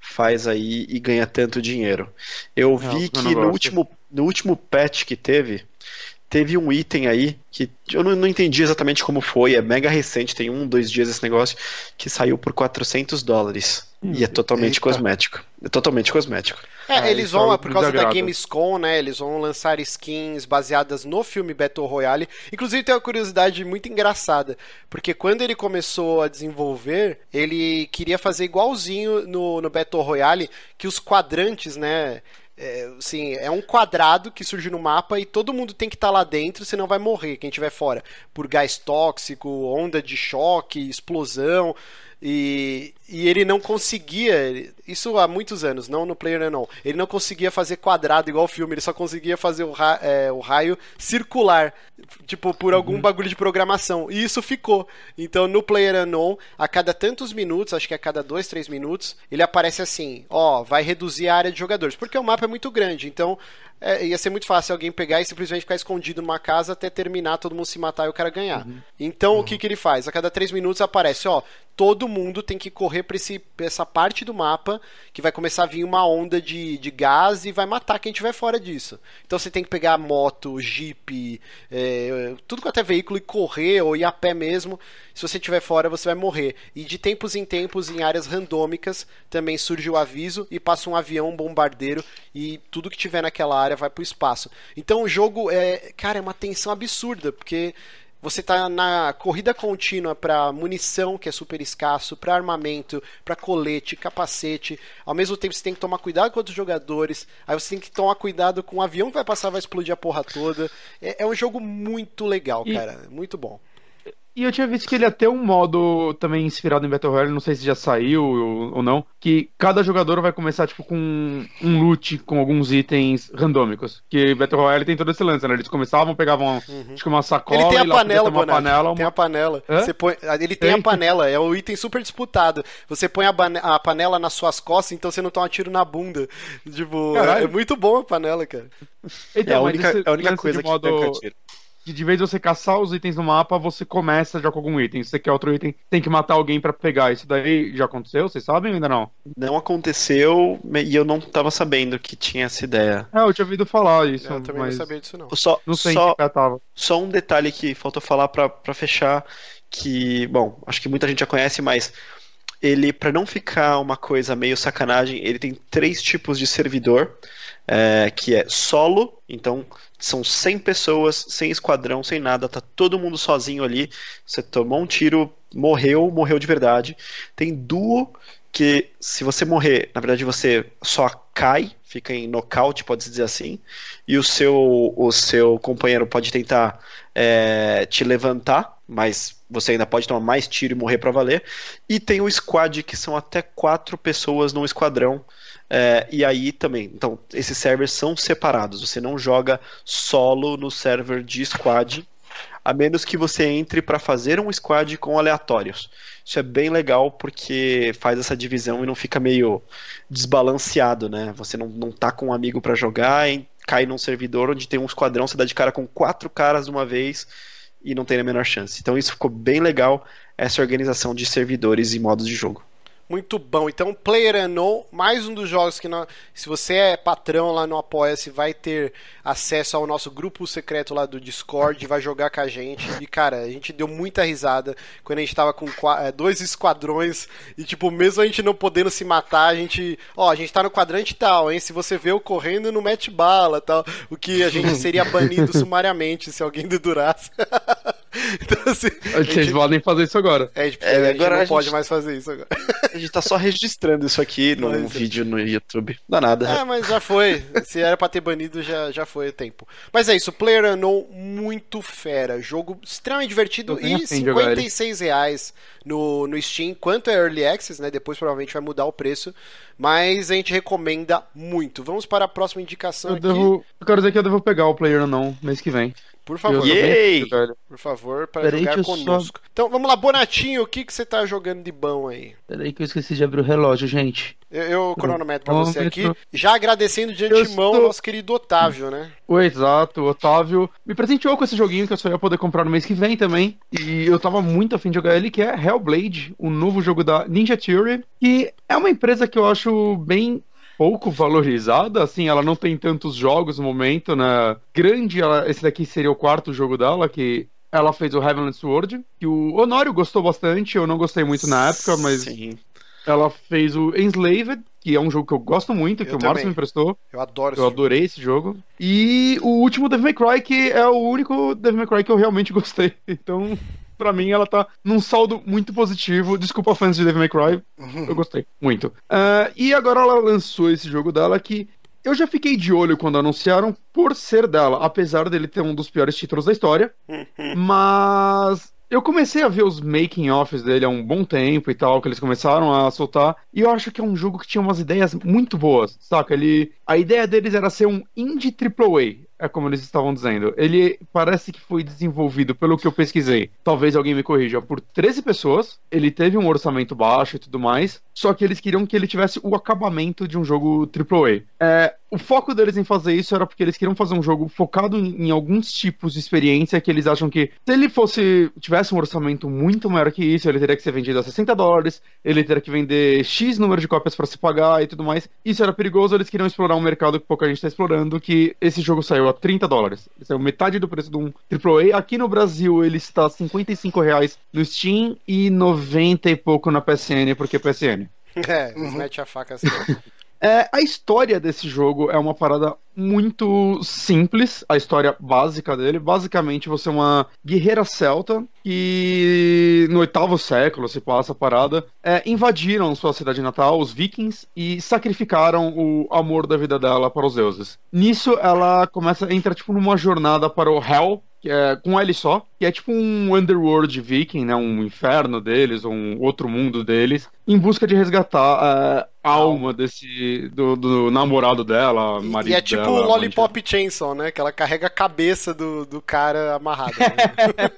faz aí e ganha tanto dinheiro. Eu vi eu que não no último, no último patch que teve, teve um item aí que eu não, não entendi exatamente como foi, é mega recente, tem um, dois dias esse negócio, que saiu por 400 dólares. E é totalmente Eita. cosmético. É totalmente cosmético. É, É, eles é vão, por causa da. Gamescom, né? Eles vão lançar skins baseadas no filme Battle Royale. Inclusive tem uma curiosidade muito engraçada, porque quando ele começou a desenvolver, ele queria fazer igualzinho no, no Battle Royale, que os quadrantes, né? É, assim, é um quadrado que surge no mapa e todo mundo tem que estar lá dentro, senão vai morrer quem estiver fora. Por gás tóxico, onda de choque, explosão. E, e ele não conseguia, isso há muitos anos, não no Player não. Ele não conseguia fazer quadrado igual o filme, ele só conseguia fazer o, ra- é, o raio circular, tipo, por algum bagulho de programação. E isso ficou. Então no Player Unknown, a cada tantos minutos, acho que a cada dois, três minutos, ele aparece assim: ó, vai reduzir a área de jogadores, porque o mapa é muito grande. Então é, ia ser muito fácil alguém pegar e simplesmente ficar escondido numa casa até terminar, todo mundo se matar e o cara ganhar. Então o que, que ele faz? A cada três minutos aparece, ó, todo mundo tem que correr pra, esse, pra essa parte do mapa que vai começar a vir uma onda de, de gás e vai matar quem tiver fora disso. Então você tem que pegar moto, jeep, é, tudo quanto é veículo e correr ou ir a pé mesmo. Se você estiver fora, você vai morrer. E de tempos em tempos, em áreas randômicas, também surge o aviso e passa um avião, um bombardeiro e tudo que tiver naquela área vai pro espaço. Então o jogo é, cara, é uma tensão absurda, porque você tá na corrida contínua para munição, que é super escasso, para armamento, para colete, capacete. Ao mesmo tempo você tem que tomar cuidado com outros jogadores. Aí você tem que tomar cuidado com o avião que vai passar, vai explodir a porra toda. É, é um jogo muito legal, E- cara, muito bom. E eu tinha visto que ele ia ter um modo também inspirado em Battle Royale, não sei se já saiu ou, ou não, que cada jogador vai começar, tipo, com um loot com alguns itens randômicos. Que Battle Royale tem todo esse lance, né? Eles começavam, pegavam, Uhum. que uma sacola Ele tem a e panela, uma Bonatti. panela, uma... Tem a panela. Hã? Você põe... Ele tem, Tem? a panela, é um item super disputado. Você põe a, a panela nas suas costas, então você não toma tiro na bunda. Tipo, Caralho. é muito bom a panela, cara. Então, é a mas única, esse é a única lance coisa de modo... que tanca tiro. Que de vez você caçar os itens no mapa, você começa já com algum item. Se você quer outro item, tem que matar alguém pra pegar. Isso daí já aconteceu? Vocês sabem ou ainda não? Não aconteceu e eu não tava sabendo que tinha essa ideia. É, eu tinha ouvido falar isso, Eu também mas não sabia disso, não. Só, não sei só, pé tava. Só um detalhe que faltou falar pra fechar, que, bom, acho que muita gente já conhece, mas ele, pra não ficar uma coisa meio sacanagem, ele tem três tipos de servidor, é, que é solo, então são 100 pessoas, sem esquadrão, sem nada, tá todo mundo sozinho ali, você tomou um tiro, morreu, morreu de verdade. Tem duo, que se você morrer, na verdade você só cai, fica em nocaute, pode-se dizer assim, e o seu, o seu companheiro pode tentar é, te levantar, mas você ainda pode tomar mais tiro e morrer pra valer. E tem o squad, que são até quatro pessoas num esquadrão. É, e aí também, então esses servers são separados. Você não joga solo no server de squad, a menos que você entre para fazer um squad com aleatórios. Isso é bem legal porque faz essa divisão e não fica meio desbalanceado, né? Você não, não tá com um amigo para jogar e cai num servidor onde tem um esquadrão, você dá de cara com quatro caras de uma vez e não tem a menor chance. Então isso ficou bem legal, essa organização de servidores e modos de jogo. Muito bom. Então, Player Unknown, mais um dos jogos que nós, se você é patrão lá no Apoia-se, vai ter acesso ao nosso grupo secreto lá do Discord, vai jogar com a gente. E cara, a gente deu muita risada quando a gente tava com eh, dois esquadrões e tipo, mesmo a gente não podendo se matar, a gente, ó, a gente tá no quadrante tal, hein? Se você vê eu correndo, não mete bala, tal, o que a gente seria banido sumariamente se alguém dedurasse. então, assim, a Vocês gente, podem fazer isso agora. é, a gente- É, a gente agora não a pode gente- mais fazer isso agora. A gente tá só registrando isso aqui num Mas é. vídeo no YouTube. Não dá nada. É, mas já foi. Se era pra ter banido, já, já foi o tempo. Mas é isso, Player Unknown, muito fera. Jogo extremamente divertido e afim de jogar 56 reais no, no Steam. Quanto é Early Access, né? Depois provavelmente vai mudar o preço. Mas a gente recomenda muito. Vamos para a próxima indicação Eu, aqui. devo, eu quero dizer que eu devo pegar o player não mês que vem. Por favor, Yay! por favor, para Peraí jogar eu só- conosco. Então vamos lá, Bonatinho, o que, que você tá jogando de bom aí? Peraí que eu esqueci de abrir o relógio, gente. Eu, eu cronometro pra você aqui. Já agradecendo de antemão estou- ao nosso querido Otávio, né? O exato, o Otávio me presenteou com esse joguinho que eu só ia poder comprar no mês que vem também. E eu tava muito afim de jogar ele, que é Hellblade, o novo jogo da Ninja Theory, que é uma empresa que eu acho bem pouco valorizada, assim, ela não tem tantos jogos no momento, né? Grande, ela- esse daqui seria o quarto jogo dela, que ela fez o Heavenly Sword, que o Honório gostou bastante, eu não gostei muito na época, mas Sim. ela fez o Enslaved, que é um jogo que eu gosto muito, que Eu o Márcio me emprestou. Eu adoro Eu adorei esse jogo. E o último Devil May Cry, que é o único Devil May Cry que eu realmente gostei. Então, pra mim, ela tá num saldo muito positivo. Desculpa, fãs de Devil May Cry, eu gostei muito. Ah, e agora ela lançou esse jogo dela que eu já fiquei de olho quando anunciaram por ser dela, apesar dele ter um dos piores títulos da história. Mas eu comecei a ver os making offs dele há um bom tempo e tal, que eles começaram a soltar, e eu acho que é um jogo que tinha umas ideias muito boas, saca? Ele, a ideia deles era ser um indie AAA, é como eles estavam dizendo. Ele parece que foi desenvolvido, pelo que eu pesquisei, talvez alguém me corrija, por 13 pessoas. Ele teve um orçamento baixo e tudo mais, só que eles queriam que ele tivesse o acabamento de um jogo AAA. É, o foco deles em fazer isso era porque eles queriam fazer um jogo focado em, em alguns tipos de experiência que eles acham que se ele fosse tivesse um orçamento muito maior que isso, ele teria que ser vendido a 60 dólares, ele teria que vender X número de cópias para se pagar e tudo mais. Isso era perigoso, eles queriam explorar um mercado que pouca gente está explorando, que esse jogo saiu a 30 dólares. Ele saiu metade do preço de um AAA. Aqui no Brasil ele está a 55 reais no Steam e 90 e pouco na PSN, porque PSN. É, eles metem a faca assim. É, a história desse jogo é uma parada muito simples, a história básica dele. Basicamente, você é uma guerreira celta que no oitavo século se passa a parada, é, invadiram sua cidade natal, os vikings, e sacrificaram o amor da vida dela para os deuses. Nisso, ela começa, entra tipo numa jornada para o Hell, é com ele só, que é tipo um underworld viking, né, um inferno deles, um outro mundo deles, em busca de resgatar é, a alma desse do, do, namorado dela, marido E é tipo dela, o Lollipop Chainsaw, né? Que ela carrega a cabeça do, do cara amarrado. Né?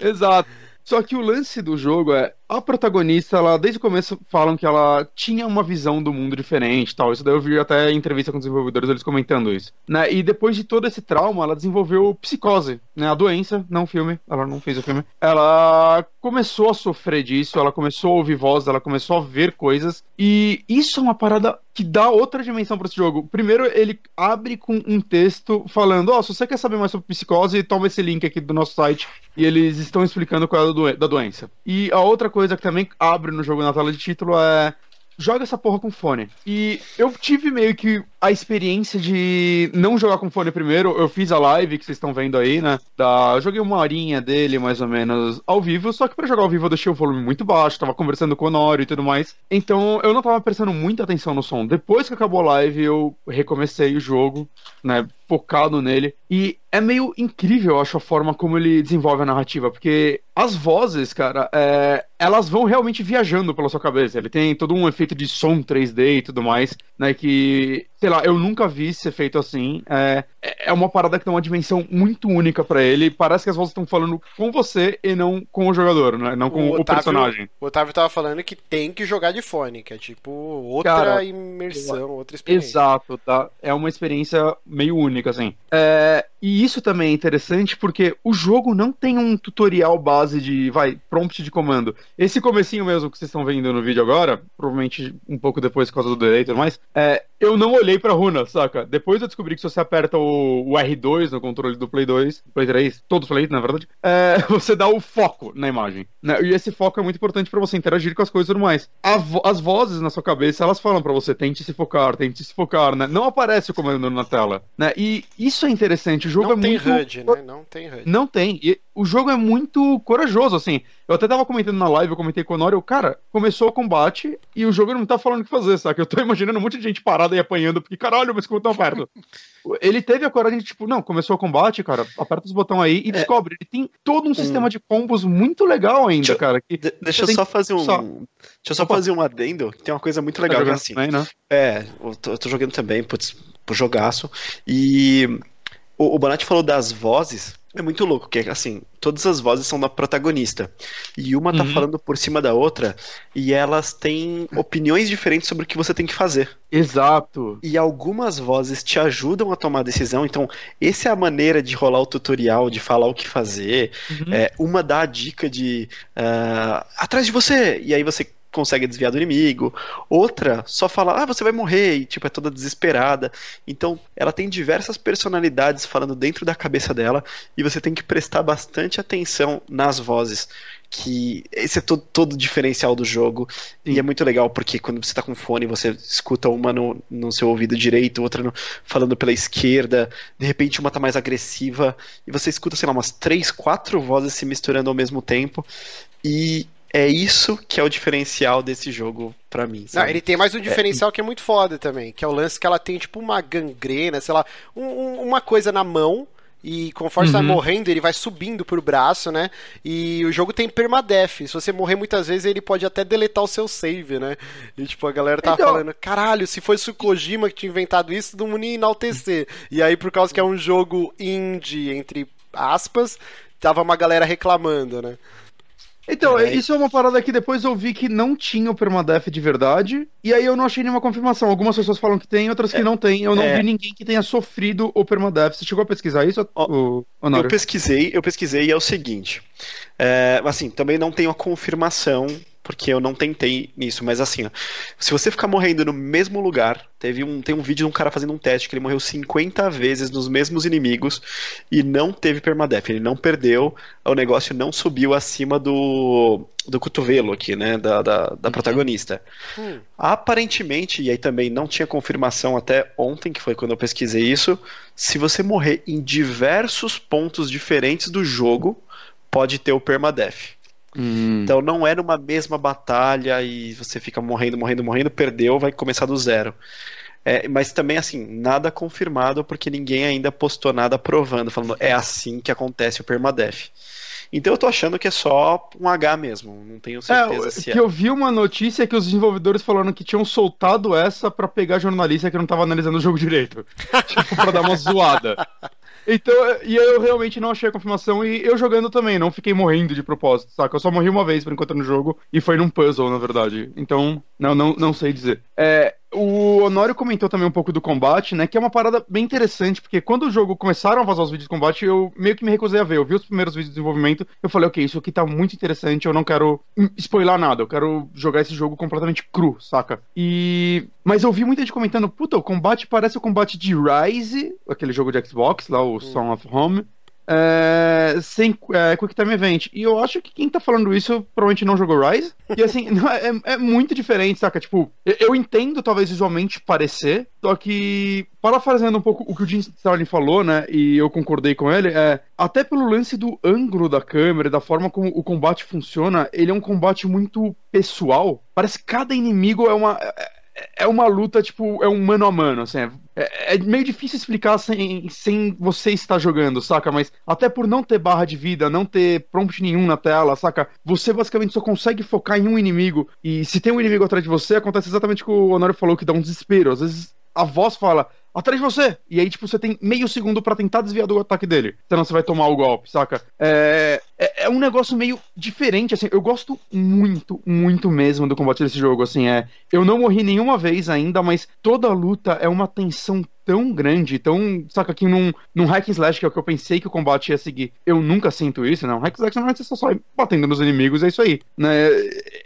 Exato. Só que o lance do jogo é a protagonista, ela desde o começo falam que ela tinha uma visão do mundo diferente, tal. Isso daí eu vi até em entrevista com desenvolvedores eles comentando isso, né? E depois de todo esse trauma, ela desenvolveu psicose, né? A doença, não o filme, ela não fez o filme. Ela começou a sofrer disso, ela começou a ouvir voz, ela começou a ver coisas e isso é uma parada que dá outra dimensão para esse jogo. Primeiro, ele abre com um texto falando: Ó, oh, se você quer saber mais sobre psicose, toma esse link aqui do nosso site e eles estão explicando qual é a da doença. E a outra coisa que também abre no jogo na tela de título é joga essa porra com fone. E eu tive meio que a experiência de não jogar com fone primeiro. Eu fiz a live que vocês estão vendo aí, né? Da... Eu joguei uma horinha dele, mais ou menos, ao vivo. Só que para jogar ao vivo eu deixei o volume muito baixo, tava conversando com o Honório e tudo mais. Então eu não tava prestando muita atenção no som. Depois que acabou a live, eu recomecei o jogo, né? Focado nele. E é meio incrível, eu acho, a forma como ele desenvolve a narrativa, porque as vozes, cara, é, elas vão realmente viajando pela sua cabeça. Ele tem todo um efeito de som 3D e tudo mais, né? Que sei lá, eu nunca vi ser feito assim. É, é uma parada que tem uma dimensão muito única para ele. Parece que as vozes estão falando com você e não com o jogador, né? Não com o, Otávio, o personagem. O Otávio tava falando que tem que jogar de fone, que é tipo outra Cara, imersão, outra experiência. Exato, tá? É uma experiência meio única, assim. É, e isso também é interessante porque o jogo não tem um tutorial base de, vai, prompt de comando. Esse comecinho mesmo que vocês estão vendo no vídeo agora, provavelmente um pouco depois por causa do delay e tudo mais, é, eu não olhei pra runa, saca? Depois eu descobri que se você aperta o, o R2 no controle do Play 2, Play 3, todos Play, na verdade, é, você dá o foco na imagem. Né? E esse foco é muito importante para você interagir com as coisas normais. As vozes na sua cabeça, elas falam para você, tente se focar, tente se focar, né? Não aparece o comando na tela, né? E isso é interessante, jogo não é tem muito... HUD, né? Não tem HUD. Não tem. E o jogo é muito corajoso, assim. Eu até tava comentando na live, eu comentei com o Honório, cara, começou o combate e o jogo não tá falando o que fazer, saca? Eu tô imaginando um monte de gente parada e apanhando, porque caralho, mas como tão perto. ele teve a coragem de, tipo, não, começou o combate, cara, aperta os botões aí e é. descobre. Ele tem todo um hum. sistema de combos muito legal ainda, deixa, cara. Que deixa eu só fazer um. Só... Deixa eu só Opa. fazer um adendo, que tem uma coisa muito tá legal, tá que é assim. Também, né? É, eu tô, eu tô jogando também, putz, pro jogaço. E o, o Bonatti falou das vozes. É muito louco, que assim, todas as vozes são da protagonista. E uma tá uhum. falando por cima da outra, e elas têm opiniões diferentes sobre o que você tem que fazer. Exato. E algumas vozes te ajudam a tomar a decisão, então essa é a maneira de rolar o tutorial, de falar o que fazer. Uhum. É, uma dá a dica de uh, atrás de você, e aí você consegue desviar do inimigo. Outra só fala, ah, você vai morrer, e tipo, é toda desesperada. Então, ela tem diversas personalidades falando dentro da cabeça dela, e você tem que prestar bastante atenção nas vozes. Que esse é todo, todo o diferencial do jogo. E é muito legal, porque quando você tá com fone, você escuta uma no, no seu ouvido direito, outra no, falando pela esquerda, de repente uma tá mais agressiva, e você escuta, sei lá, umas três, quatro vozes se misturando ao mesmo tempo. E é isso que é o diferencial desse jogo para mim. Não, ele tem mais um é, diferencial é... que é muito foda também, que é o lance que ela tem tipo uma gangrena, sei lá, um, uma coisa na mão. E conforme uhum. você vai morrendo, ele vai subindo pro braço, né? E o jogo tem permadeath. Se você morrer muitas vezes, ele pode até deletar o seu save, né? E tipo, a galera tava então... falando, caralho, se fosse o Kojima que tinha inventado isso, não ia enaltecer. E aí, por causa que é um jogo indie, entre aspas, tava uma galera reclamando, né? Então, é. isso é uma parada que depois eu vi que não tinha o permadeath de verdade, e aí eu não achei nenhuma confirmação. Algumas pessoas falam que tem, outras que é. não tem. Eu não é. vi ninguém que tenha sofrido o permadeath. Você chegou a pesquisar isso, o, o Eu pesquisei, eu pesquisei e é o seguinte. É, assim, também não tenho a confirmação porque eu não tentei nisso, mas assim, ó, se você ficar morrendo no mesmo lugar, teve um, tem um vídeo de um cara fazendo um teste que ele morreu 50 vezes nos mesmos inimigos e não teve permadeath, ele não perdeu, o negócio não subiu acima do, do cotovelo aqui, né, da, da, da protagonista. Hum. Aparentemente, e aí também não tinha confirmação até ontem, que foi quando eu pesquisei isso, se você morrer em diversos pontos diferentes do jogo, pode ter o permadeath. Hum. Então não é numa mesma batalha e você fica morrendo, morrendo, morrendo, perdeu, vai começar do zero. É, mas também, assim, nada confirmado porque ninguém ainda postou nada provando, falando é assim que acontece o permadeath. Então eu tô achando que é só um H mesmo, não tenho certeza é, se que é. eu vi uma notícia que os desenvolvedores falaram que tinham soltado essa para pegar jornalista que não tava analisando o jogo direito. tipo, pra dar uma zoada. Então, e eu realmente não achei a confirmação. E eu jogando também, não fiquei morrendo de propósito, saca? Eu só morri uma vez por enquanto no jogo. E foi num puzzle, na verdade. Então, não, não, não sei dizer. É, o Honório comentou também um pouco do combate, né? Que é uma parada bem interessante, porque quando o jogo começaram a vazar os vídeos de combate, eu meio que me recusei a ver. Eu vi os primeiros vídeos de desenvolvimento, eu falei, ok, isso aqui tá muito interessante, eu não quero spoiler nada, eu quero jogar esse jogo completamente cru, saca? E. Mas eu vi muita gente comentando, puta, o combate parece o combate de Rise, aquele jogo de Xbox, lá, o Song of Home é, sem é, Quick Time Event. E eu acho que quem tá falando isso provavelmente não jogou Rise. E assim, é, é, muito diferente, saca? Tipo, eu entendo talvez visualmente parecer, só que, parafraseando um pouco o que o Jim Starlin falou, né? E eu concordei com ele, é. Até pelo lance do ângulo da câmera, da forma como o combate funciona, ele é um combate muito pessoal. Parece que cada inimigo é uma é, é uma luta, tipo, é um mano a mano, assim. É, é, meio difícil explicar sem, sem você estar jogando, saca? Mas até por não ter barra de vida, não ter prompt nenhum na tela, saca? Você basicamente só consegue focar em um inimigo. E se tem um inimigo atrás de você, acontece exatamente o que o Honório falou, que dá um desespero. Às vezes a voz fala, atrás de você! E aí, tipo, você tem meio segundo para tentar desviar do ataque dele. Senão você vai tomar o golpe, saca? É, é, é, um negócio meio diferente, assim. Eu gosto muito, muito mesmo do combate desse jogo, assim. É, eu não morri nenhuma vez ainda, mas toda luta é uma tensão tão grande, tão. Saca que num, num hack and slash, que é o que eu pensei que o combate ia seguir, eu nunca sinto isso, não. Hack and slash normalmente você só sai batendo nos inimigos, é isso aí. Né?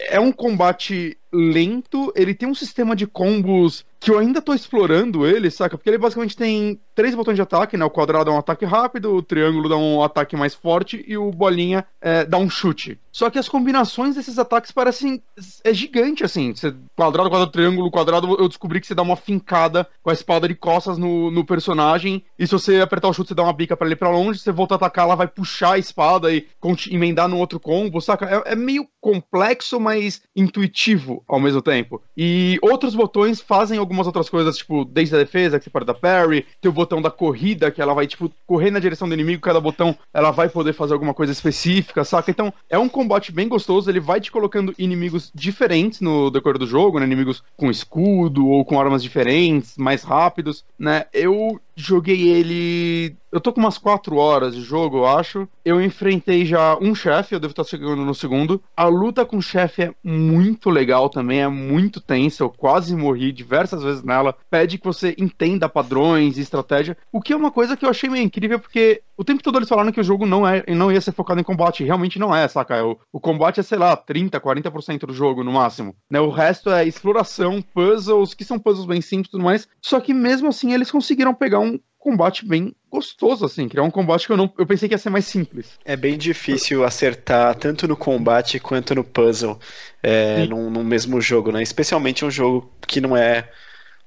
É um combate lento, ele tem um sistema de combos que eu ainda tô explorando ele, saca? Porque ele basicamente tem três botões de ataque, né? O quadrado é um ataque rápido, o triângulo dá um ataque mais forte e o bolinha é, dá um chute. Só que as combinações desses ataques parecem. É gigante, assim. Você, quadrado, quadrado, triângulo, quadrado, eu descobri que você dá uma fincada com a espada de costas no, no personagem. E se você apertar o chute, você dá uma bica para ele pra longe. Você voltar a atacar, ela vai puxar a espada e emendar no outro combo, saca? É, é meio complexo, mas intuitivo ao mesmo tempo. E outros botões fazem algumas outras coisas, tipo, desde a defesa, que você pode dar parry, tem o botão da corrida, que ela vai, tipo, correr na direção do inimigo, cada botão ela vai poder fazer alguma coisa específica, saca? Então, é um combate bem gostoso, ele vai te colocando inimigos diferentes no decorrer do jogo, né? Inimigos com escudo ou com armas diferentes, mais rápidos, né? Eu joguei ele. Eu tô com umas 4 horas de jogo, eu acho. Eu enfrentei já um chefe, eu devo estar chegando no segundo. A luta com o chefe é muito legal também, é muito tensa. Eu quase morri diversas vezes nela. Pede que você entenda padrões e estratégia. O que é uma coisa que eu achei meio incrível, porque o tempo todo eles falaram que o jogo não, é, não ia ser focado em combate. Realmente não é, saca? O, o combate é, sei lá, 30, 40% do jogo no máximo. Né? O resto é exploração, puzzles, que são puzzles bem simples e tudo mais. Só que mesmo assim eles conseguiram pegar um combate bem gostoso, assim, criar um combate que eu não. Eu pensei que ia ser mais simples. É bem difícil acertar tanto no combate quanto no puzzle é, num, num, mesmo jogo, né? Especialmente um jogo que não é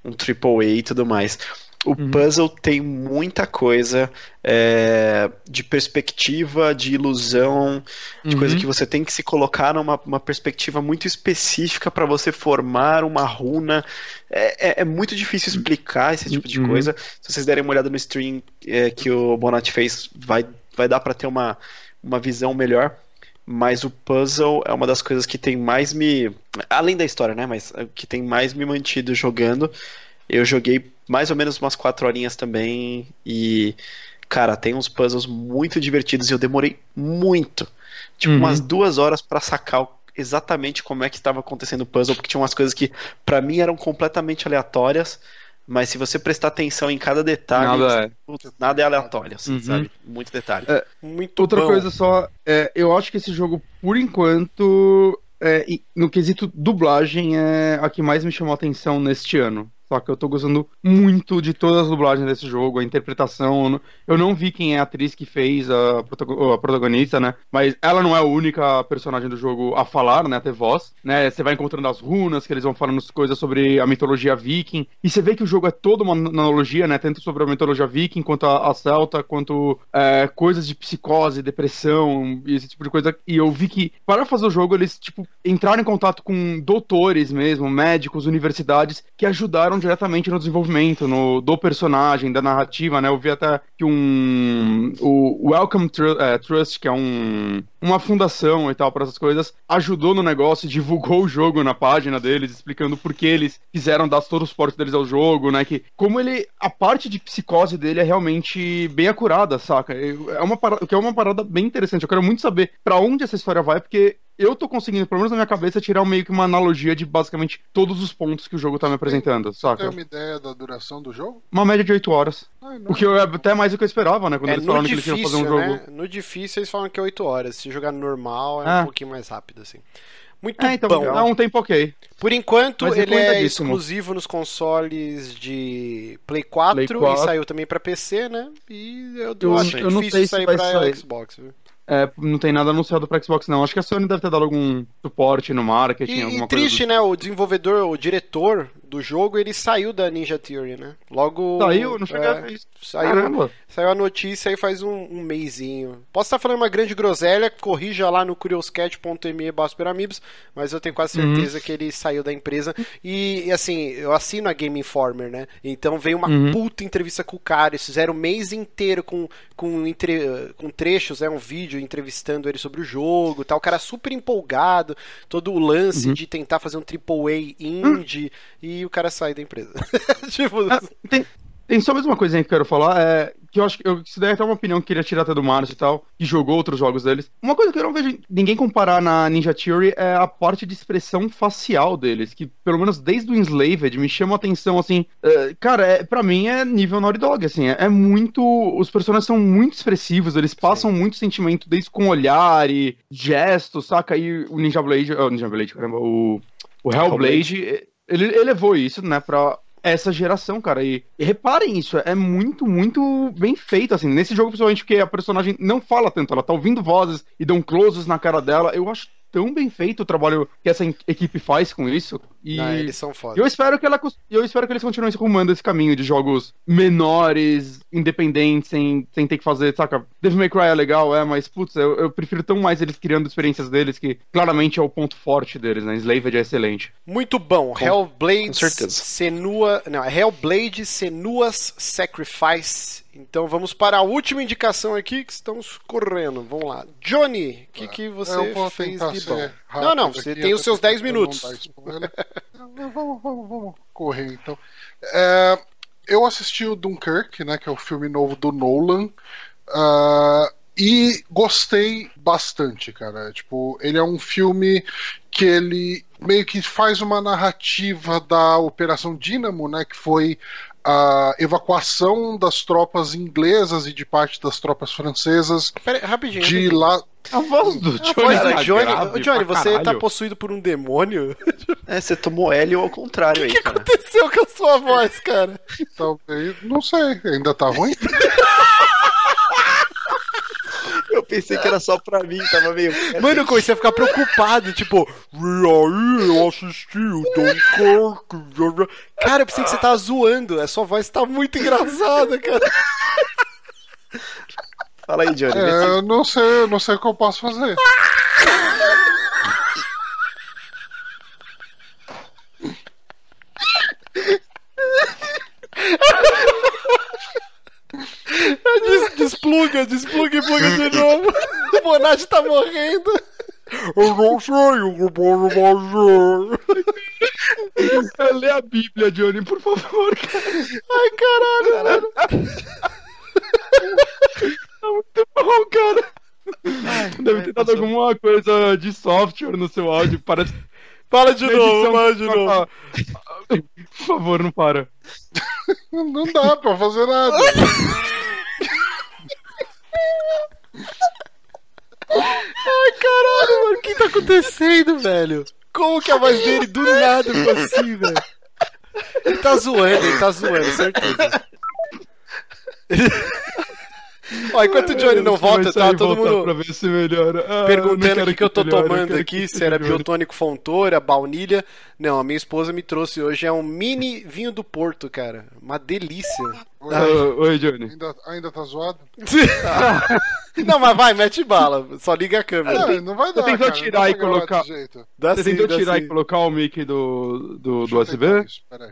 um AAA e tudo mais. O uhum. puzzle tem muita coisa é, de perspectiva, de ilusão, de uhum. coisa que você tem que se colocar numa uma perspectiva muito específica para você formar uma runa. É, é, é, muito difícil explicar esse tipo de uhum. coisa. Se vocês derem uma olhada no stream é, que o Bonatti fez, vai, vai dar para ter uma, uma visão melhor mas o puzzle é uma das coisas que tem mais me. Além da história, né? Mas é, que tem mais me mantido jogando. Eu joguei mais ou menos umas quatro horinhas também e cara, tem uns puzzles muito divertidos e eu demorei muito, tipo uhum. umas duas horas para sacar exatamente como é que estava acontecendo o puzzle, porque tinha umas coisas que para mim eram completamente aleatórias, mas se você prestar atenção em cada detalhe, nada, é. Nada é aleatório, assim, uhum. sabe? Muito detalhe. É, muito outra bom. coisa só, é, eu acho que esse jogo, por enquanto, é, no quesito dublagem, é a que mais me chamou a atenção neste ano. Só que eu tô gostando muito de todas as dublagens desse jogo, a interpretação. Eu não vi quem é a atriz que fez a, protagonista, né? Mas ela não é a única personagem do jogo a falar, né? A ter voz, né? Você vai encontrando as runas, que eles vão falando coisas sobre a mitologia viking. E você vê que o jogo é toda uma analogia, né? Tanto sobre a mitologia viking, quanto a, a celta, quanto é, coisas de psicose, depressão e esse tipo de coisa. E eu vi que, para fazer o jogo, eles, tipo, entraram em contato com doutores mesmo, médicos, universidades, que ajudaram diretamente no desenvolvimento no, do personagem, da narrativa, né? Eu vi até que um. O Welcome é, Trust, que é um, uma fundação e tal para essas coisas, ajudou no negócio, divulgou o jogo na página deles, explicando por que eles quiseram dar todo o suporte deles ao jogo, né? Que como ele. A parte de psicose dele é realmente bem acurada, saca? É uma parada, que é uma parada bem interessante. Eu quero muito saber para onde essa história vai, porque eu tô conseguindo, pelo menos na minha cabeça, tirar meio que uma analogia de basicamente todos os pontos que o jogo tá me apresentando, saca? Tem uma ideia da duração do jogo? Uma média de 8 horas. Ai, o que é até mais do que eu esperava, né? Quando é, eles falaram difícil, que eles iam fazer um né? jogo. No difícil eles falam que é 8 horas. Se jogar normal é, É. um pouquinho mais rápido, assim. Muito É, então, bom. é um tempo ok. Por enquanto, Mas ele é exclusivo nos consoles de Play 4, Play 4. e saiu também pra PC, né? E eu, Eu- acho eu não difícil sei se sair vai pra sair. Xbox. Viu? É, não tem nada anunciado pra Xbox, não. Acho que a Sony deve ter dado algum suporte no marketing, E, alguma e coisa. triste, do... né? O desenvolvedor, o diretor do jogo, ele saiu da Ninja Theory, né? Logo. Saiu? Não cheguei é, a ver isso. Saiu, Caramba. saiu a notícia aí faz um, um mêsinho. Posso estar falando uma grande groselha, corrija lá no curioscat.me Amigos, mas eu tenho quase Uhum. certeza que ele saiu da empresa. E, e, assim, eu assino a Game Informer, né? Então veio uma Uhum. puta entrevista com o cara. Eles fizeram o mês inteiro com, com, entre, com trechos, é um vídeo entrevistando ele sobre o jogo tal. O cara super empolgado, todo o lance Uhum. de tentar fazer um AAA indie, e o cara sai da empresa. tipo, Ah, tem, tem só mais uma coisinha que eu quero falar, é, que eu acho que eu, isso daí é até uma opinião que eu queria tirar até do Márcio e tal, que jogou outros jogos deles. Uma coisa que eu não vejo ninguém comparar na Ninja Theory é a parte de expressão facial deles, que pelo menos desde o Enslaved me chama a atenção, assim, é, cara, é, pra mim é nível Naughty Dog, assim, é, é muito, os personagens são muito expressivos, eles passam muito sentimento desde com olhar e gestos, saca? E o Ninja Blade, oh, Ninja Blade, caramba, o, o Hellblade, ele elevou isso, né, pra essa geração, cara. E, e reparem isso, é muito, muito bem feito, assim. Nesse jogo, principalmente, porque a personagem não fala tanto, ela tá ouvindo vozes e dão closes na cara dela. Eu acho tão bem feito o trabalho que essa equipe faz com isso. E não, eles são foda. eu espero que ela eu espero que eles continuem se rumando esse caminho de jogos menores, independentes, sem, sem ter que fazer, saca? Devil May Cry é legal, é, mas putz, eu, eu prefiro tão mais eles criando experiências deles, que claramente é o ponto forte deles, né? Slaved é excelente. Muito bom. Hellblade com certeza. Senua. Não, é Hellblade Senua's Sacrifice. Então vamos para a última indicação aqui que estamos correndo. Vamos lá. Johnny, o que, que você fez de bom? Não, não, você aqui, tem os seus porque 10 pra não minutos. vamos, vamos, vamos correr então. É, eu assisti o Dunkirk, né, que é o filme novo do Nolan. ah, e gostei bastante, cara. Tipo, ele é um filme que ele meio que faz uma narrativa da Operação Dínamo, né, que foi a evacuação das tropas inglesas e de parte das tropas francesas Pera aí, rapidinho. de rapidinho. lá. A voz do A Johnny, voz do tá Johnny, Johnny, você tá possuído por um demônio? É, você tomou L ao contrário O aí, que cara. aconteceu com a sua voz, cara? Talvez, não sei, ainda tá ruim? Eu pensei que era só pra mim, tava meio. Mano, eu comecei a ficar preocupado, tipo, e aí, eu assisti o Dunkirk. Cara, eu pensei que você tava zoando. A sua voz tá muito engraçada, cara. Fala aí, Johnny. É, eu não sei, eu não sei o que eu posso fazer. despluga, despluga e pluga de novo. O Bonatti tá morrendo. Eu não sei o que posso fazer. Lê a Bíblia, Johnny, por favor, cara. Ai, caralho. Tá muito bom, cara. Deve ter dado alguma coisa de software no seu áudio. Parece Fala de novo, edição fala de novo. Por favor, não para. Não, não dá pra fazer nada. Ai, caralho, mano, o que tá acontecendo, velho? Como que a voz dele do nada ficou assim, velho? Ele tá zoando, ele tá zoando, certeza. Ó, enquanto o Johnny não volta, tá todo mundo Pra ver se melhora. Ah, perguntando o que, que eu tô melhore, tomando aqui, que se era melhore. biotônico fontora, baunilha. Não, a minha esposa me trouxe hoje, é um mini vinho do Porto, cara. Uma delícia. Oi, Ah, Oi, Johnny. ainda, ainda tá zoado? Não, mas vai, mete bala. Só liga a câmera. Não, não vai dar, tentou cara, tirar e colocar-. Dá Você sim, tentou dá tirar sim. e colocar o mic do, do, do Deixa eu tentar USB? isso, peraí.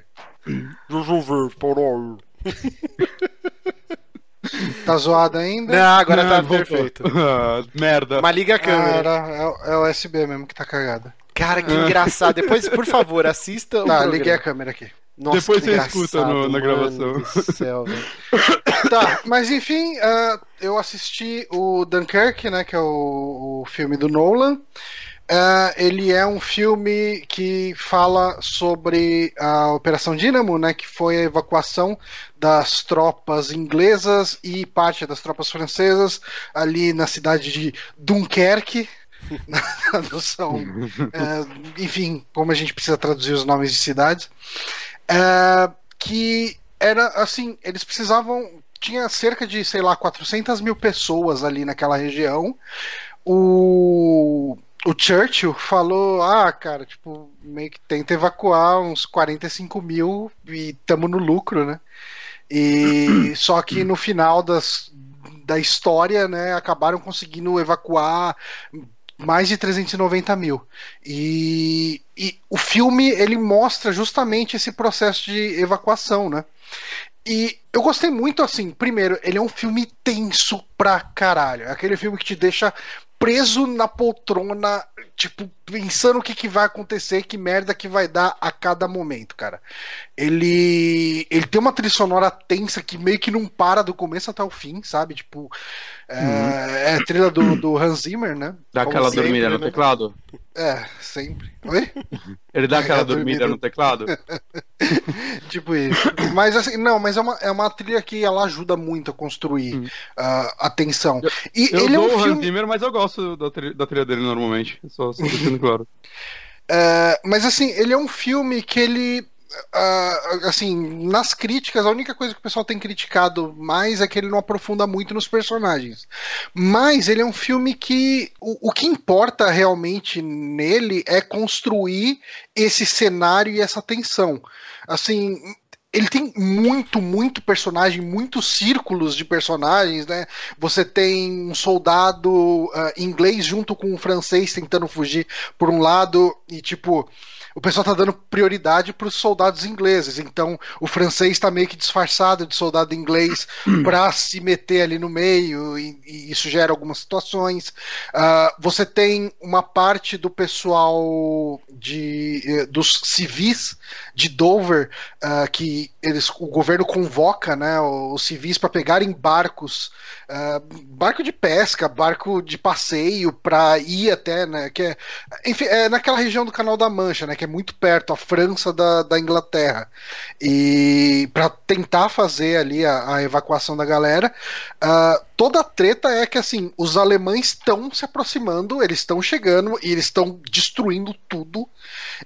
Tá zoado ainda? Não, agora tá Não, voltou. perfeito. Ah, merda. Mas liga a Ah, câmera. era, é, o- é o USB mesmo que tá cagado. Cara, que engraçado. Depois, por favor, assista o Tá, liguei a câmera aqui. Nossa, Depois você escuta no- na gravação. mano do céu, velho. Tá, mas enfim, ah, eu assisti o Dunkirk, né, que é o, o filme do Nolan. Ah, ele é um filme que fala sobre a Operação Dínamo, né, que foi a evacuação das tropas inglesas e parte das tropas francesas ali na cidade de Dunkerque. Na tradução, ah, enfim, como a gente precisa traduzir os nomes de cidades, Ah, que era assim, eles precisavam tinha cerca de, sei lá, 400 mil pessoas ali naquela região. O, o Churchill falou: ah, cara, tipo, meio que tenta evacuar uns 45 mil e tamo no lucro, né? E só que no final das, da história, né, acabaram conseguindo evacuar mais de 390 mil. E, e o filme ele mostra justamente esse processo de evacuação, né? E eu gostei muito assim. Primeiro, ele é um filme tenso pra caralho. É aquele filme que te deixa preso na poltrona, tipo, pensando o que, que vai acontecer, que merda que vai dar a cada momento, cara. Ele ele tem uma trilha sonora tensa que meio que não para do começo até o fim, sabe? Tipo, é, é a trilha do, do Hans Zimmer, né? Dá Como aquela sempre, dormida no né? teclado? É, sempre. Oi? Ele dá É, aquela dormida. dormida no teclado? Tipo isso. Mas assim, não, mas é uma, é uma trilha que ela ajuda muito a construir Hum. ah, a tensão. E Eu ele é um o Hans filme. Zimmer, mas eu gosto da, tri- da trilha dele normalmente. Só, só deixando claro. É, mas assim, ele é um filme que ele. Assim, nas críticas, a única coisa que o pessoal tem criticado mais é que ele não aprofunda muito nos personagens. Mas ele é um filme que. O, o que importa realmente nele é construir esse cenário e essa tensão. Assim. Ele tem muito, muito personagem, muitos círculos de personagens, né? Você tem um soldado ah, inglês junto com um francês tentando fugir por um lado, e tipo, o pessoal tá dando prioridade para os soldados ingleses. Então, o francês tá meio que disfarçado de soldado inglês para se meter ali no meio, e, e isso gera algumas situações. Ah, você tem uma parte do pessoal de eh, dos civis de Dover ah, que eles, o governo convoca né, os civis para pegarem barcos, ah, barco de pesca, barco de passeio para ir até, né, que é, enfim, é naquela região do Canal da Mancha, né, que é muito perto, a França da, da Inglaterra, e para tentar fazer ali a, a evacuação da galera. Ah, toda a treta é que assim, os alemães estão se aproximando, eles estão chegando e eles estão destruindo tudo.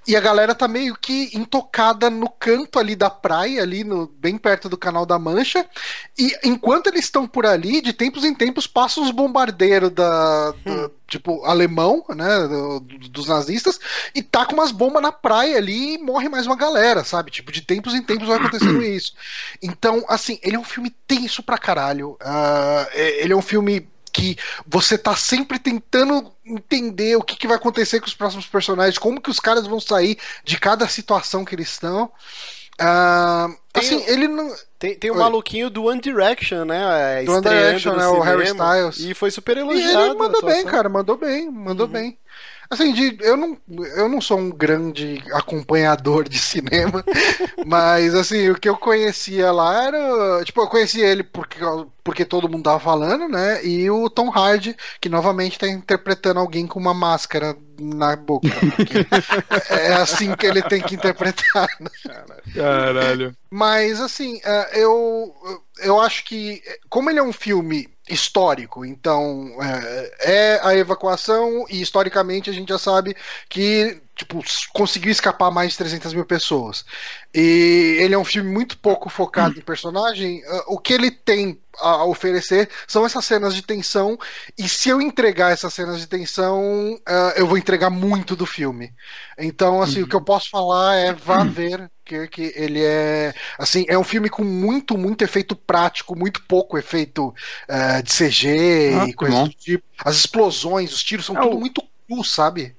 E a galera tá meio que intocada no canto ali da praia, ali no, bem perto do Canal da Mancha. E enquanto eles estão por ali, de tempos em tempos passam os bombardeiros da, do- tipo alemão, né, do- do- dos nazistas, e tacam umas bombas na praia ali e morre mais uma galera, sabe? Tipo, de tempos em tempos vai acontecendo isso. Então, assim, ele é um filme tenso pra caralho. É- ele é um filme que você tá sempre tentando entender o que, que vai acontecer com os próximos personagens, como que os caras vão sair de cada situação que eles estão. Ah, Tem assim, o- ele não. Tem, tem o Oi. maluquinho do One Direction, né? Do One Direction, né, o Harry Styles. E foi super E elogiado. ele mandou bem, cara, mandou bem, mandou Uhum. bem. Assim, de, eu, não, eu não sou um grande acompanhador de cinema, mas assim, o que eu conhecia lá era. Tipo, eu conhecia ele porque, porque todo mundo tava falando, né? E o Tom Hardy, que novamente tá interpretando alguém com uma máscara na boca. é assim que ele tem que interpretar. né? Caralho. Mas assim, é, eu eu acho que, como ele é um filme histórico, então é, é, a evacuação e historicamente a gente já sabe que tipo conseguiu escapar mais de 300 mil pessoas. E ele é um filme muito pouco focado em personagem. O que ele tem a oferecer são essas cenas de tensão. E se eu entregar essas cenas de tensão, eu vou entregar muito do filme. Então, assim, uhum. o que eu posso falar é vá ver que ele é assim é um filme com muito muito efeito prático muito pouco efeito uh, de CG ah, e coisas do tipo. As explosões os tiros são é tudo o... muito cru sabe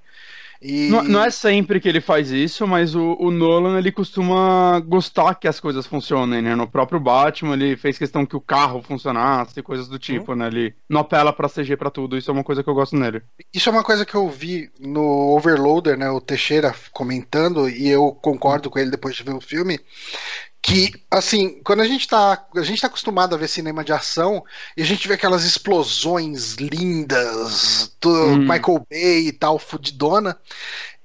e... Não, não, é sempre que ele faz isso, mas o, o, Nolan ele costuma gostar que as coisas funcionem, né? No próprio Batman ele fez questão que o carro funcionasse, coisas do tipo, uhum. né? Ele não apela pra CG pra tudo, isso é uma coisa que eu gosto nele. Isso é uma coisa que eu vi no Overloader, né? O Teixeira comentando, e eu concordo com ele depois de ver o filme, que, assim, quando a gente tá. A gente tá acostumado a ver cinema de ação e a gente vê aquelas explosões lindas, do hum. Michael Bay e tal, fudidona,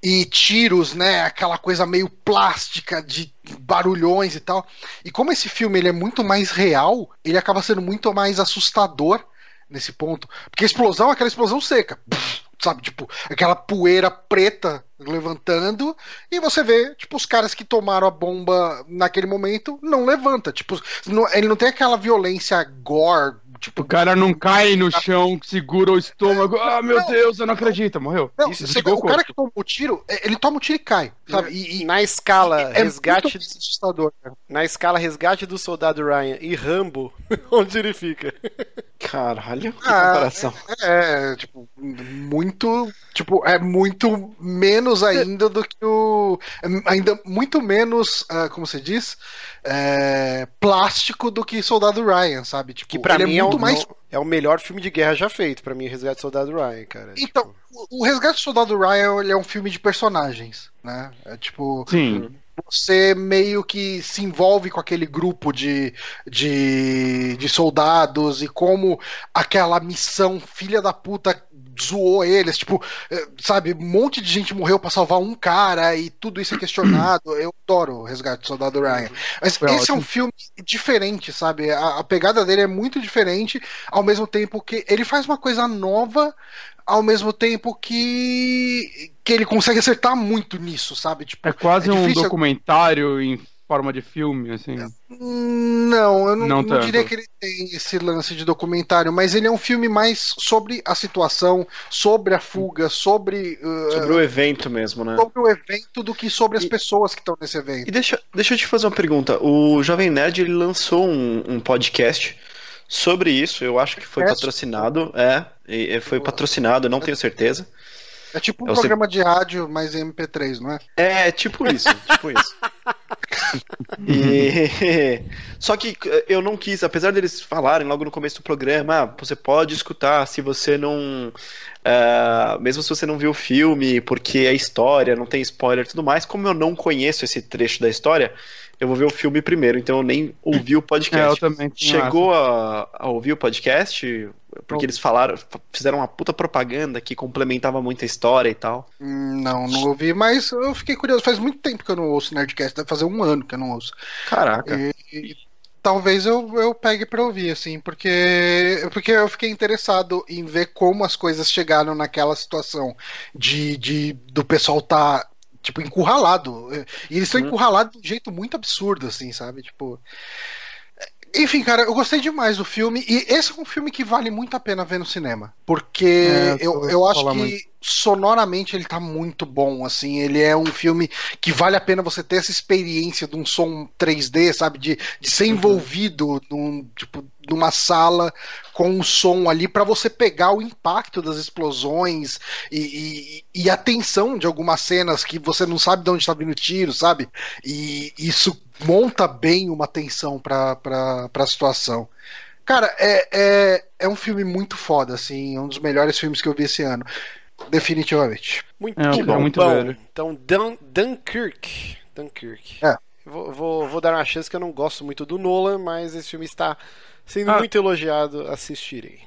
e tiros, né? Aquela coisa meio plástica de barulhões e tal. E como esse filme ele é muito mais real, ele acaba sendo muito mais assustador nesse ponto. Porque a explosão é aquela explosão seca. Pff, sabe, tipo, aquela poeira preta levantando e você vê, tipo, os caras que tomaram a bomba naquele momento não levanta, tipo, não, ele não tem aquela violência gore, tipo, o cara não cai no chão, segura o estômago, ah, meu não, Deus, eu não acredito, morreu. Não, Isso, você, o, o cara que toma o tiro, é, ele toma o tiro e cai, sabe? E, e na escala é resgate assustador, na escala resgate do soldado Ryan e Rambo, onde ele fica? Caralho, que ah, comparação. É, é, tipo, muito. Tipo, é muito menos ainda do que o. Ainda muito menos, uh, como você diz? É, plástico do que Soldado Ryan, sabe? Tipo, que pra mim é, muito é, o, mais... é o melhor filme de guerra já feito, para mim, Resgate do Soldado Ryan, cara. Então, tipo... o Resgate do Soldado Ryan ele é um filme de personagens, né? É tipo. Sim você meio que se envolve com aquele grupo de, de, de soldados e como aquela missão filha da puta zoou eles, tipo, eh, sabe, um monte de gente morreu para salvar um cara e tudo isso é questionado. Eu adoro o Resgate do Soldado Ryan. Mas Foi esse ótimo. é um filme diferente, sabe? A, a, pegada dele é muito diferente, ao mesmo tempo que ele faz uma coisa nova, ao mesmo tempo que, que ele consegue acertar muito nisso, sabe? Tipo, é quase é um documentário em forma de filme, assim. Não, eu não, não, não diria que ele tem esse lance de documentário, mas ele é um filme mais sobre a situação, sobre a fuga, sobre. Uh, sobre o evento mesmo, né? Sobre o evento do que sobre as e, pessoas que estão nesse evento. E deixa, deixa eu te fazer uma pergunta. O Jovem Nerd ele lançou um, um podcast sobre isso, eu acho que foi patrocinado. É, foi patrocinado, não tenho certeza. É tipo um é programa de rádio, mas em MP3, não é? É, tipo isso, tipo isso. e... Só que eu não quis, apesar deles falarem logo no começo do programa, ah, você pode escutar se você não. Uh, mesmo se você não viu o filme, porque a história não tem spoiler e tudo mais, como eu não conheço esse trecho da história, eu vou ver o filme primeiro, então eu nem ouvi o podcast. É, eu também Chegou a, a, ouvir o podcast? Porque eles falaram, fizeram uma puta propaganda que complementava muito a história e tal. Hum, não, não ouvi, mas eu fiquei curioso. Faz muito tempo que eu não ouço Nerdcast, deve fazer um ano que eu não ouço. Caraca. E, e, talvez eu, eu pegue pra ouvir, assim, porque, porque eu fiquei interessado em ver como as coisas chegaram naquela situação de, de do pessoal tá tipo, encurralado. E eles estão uhum. encurralados de um jeito muito absurdo, assim, sabe? Tipo. Enfim, cara, eu gostei demais do filme. E esse é um filme que vale muito a pena ver no cinema. Porque é, eu, eu acho que muito. sonoramente ele tá muito bom, assim. Ele é um filme que vale a pena você ter essa experiência de um som 3D, sabe? De, de ser uhum. envolvido num, tipo, numa sala com o som ali para você pegar o impacto das explosões e, e, e, a tensão de algumas cenas que você não sabe de onde está vindo o tiro, sabe? E isso monta bem uma tensão para a situação. Cara, é, é, é um filme muito foda, assim, um dos melhores filmes que eu vi esse ano. Definitivamente. Muito é, bom. Muito bom. Velho. Então, Dun Dunkirk. Dunkirk. É. Vou, vou, vou, dar uma chance que eu não gosto muito do Nolan, mas esse filme está sendo ah. muito elogiado, assistirei.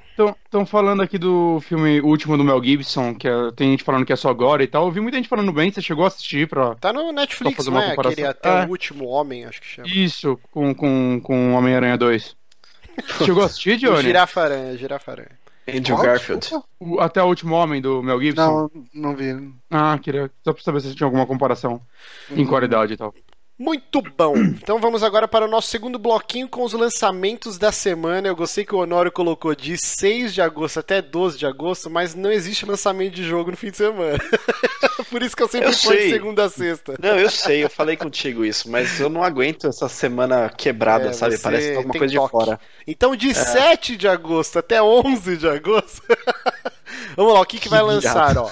Estão falando aqui do filme último do Mel Gibson, que é, tem gente falando que é só agora e tal. Eu vi muita gente falando bem, você chegou a assistir pra. Tá no Netflix, fazer uma né? Aquele Até é. o Último Homem, acho que chama. Isso, com, com, com Homem-Aranha 2. Chegou a assistir, Johnny? Girafaranha, Girafaranha. Andrew Qual? Garfield. O- Até o último homem do Mel Gibson? Não, não vi. Ah, queria só pra saber se tinha alguma comparação em qualidade e tal. Muito bom. Então vamos agora para o nosso segundo bloquinho com os lançamentos da semana. Eu gostei que o Honório colocou de 6 de agosto até 12 de agosto, mas não existe lançamento de jogo no fim de semana. Por isso que eu sempre Eu ponho sei. segunda a sexta. Não, eu sei, eu falei contigo isso, mas eu não aguento essa semana quebrada, É, sabe? Parece alguma tem coisa toque. de fora. Então, de 7 de agosto até 11 de agosto. Vamos lá, o que, que vai Que lançar, ó?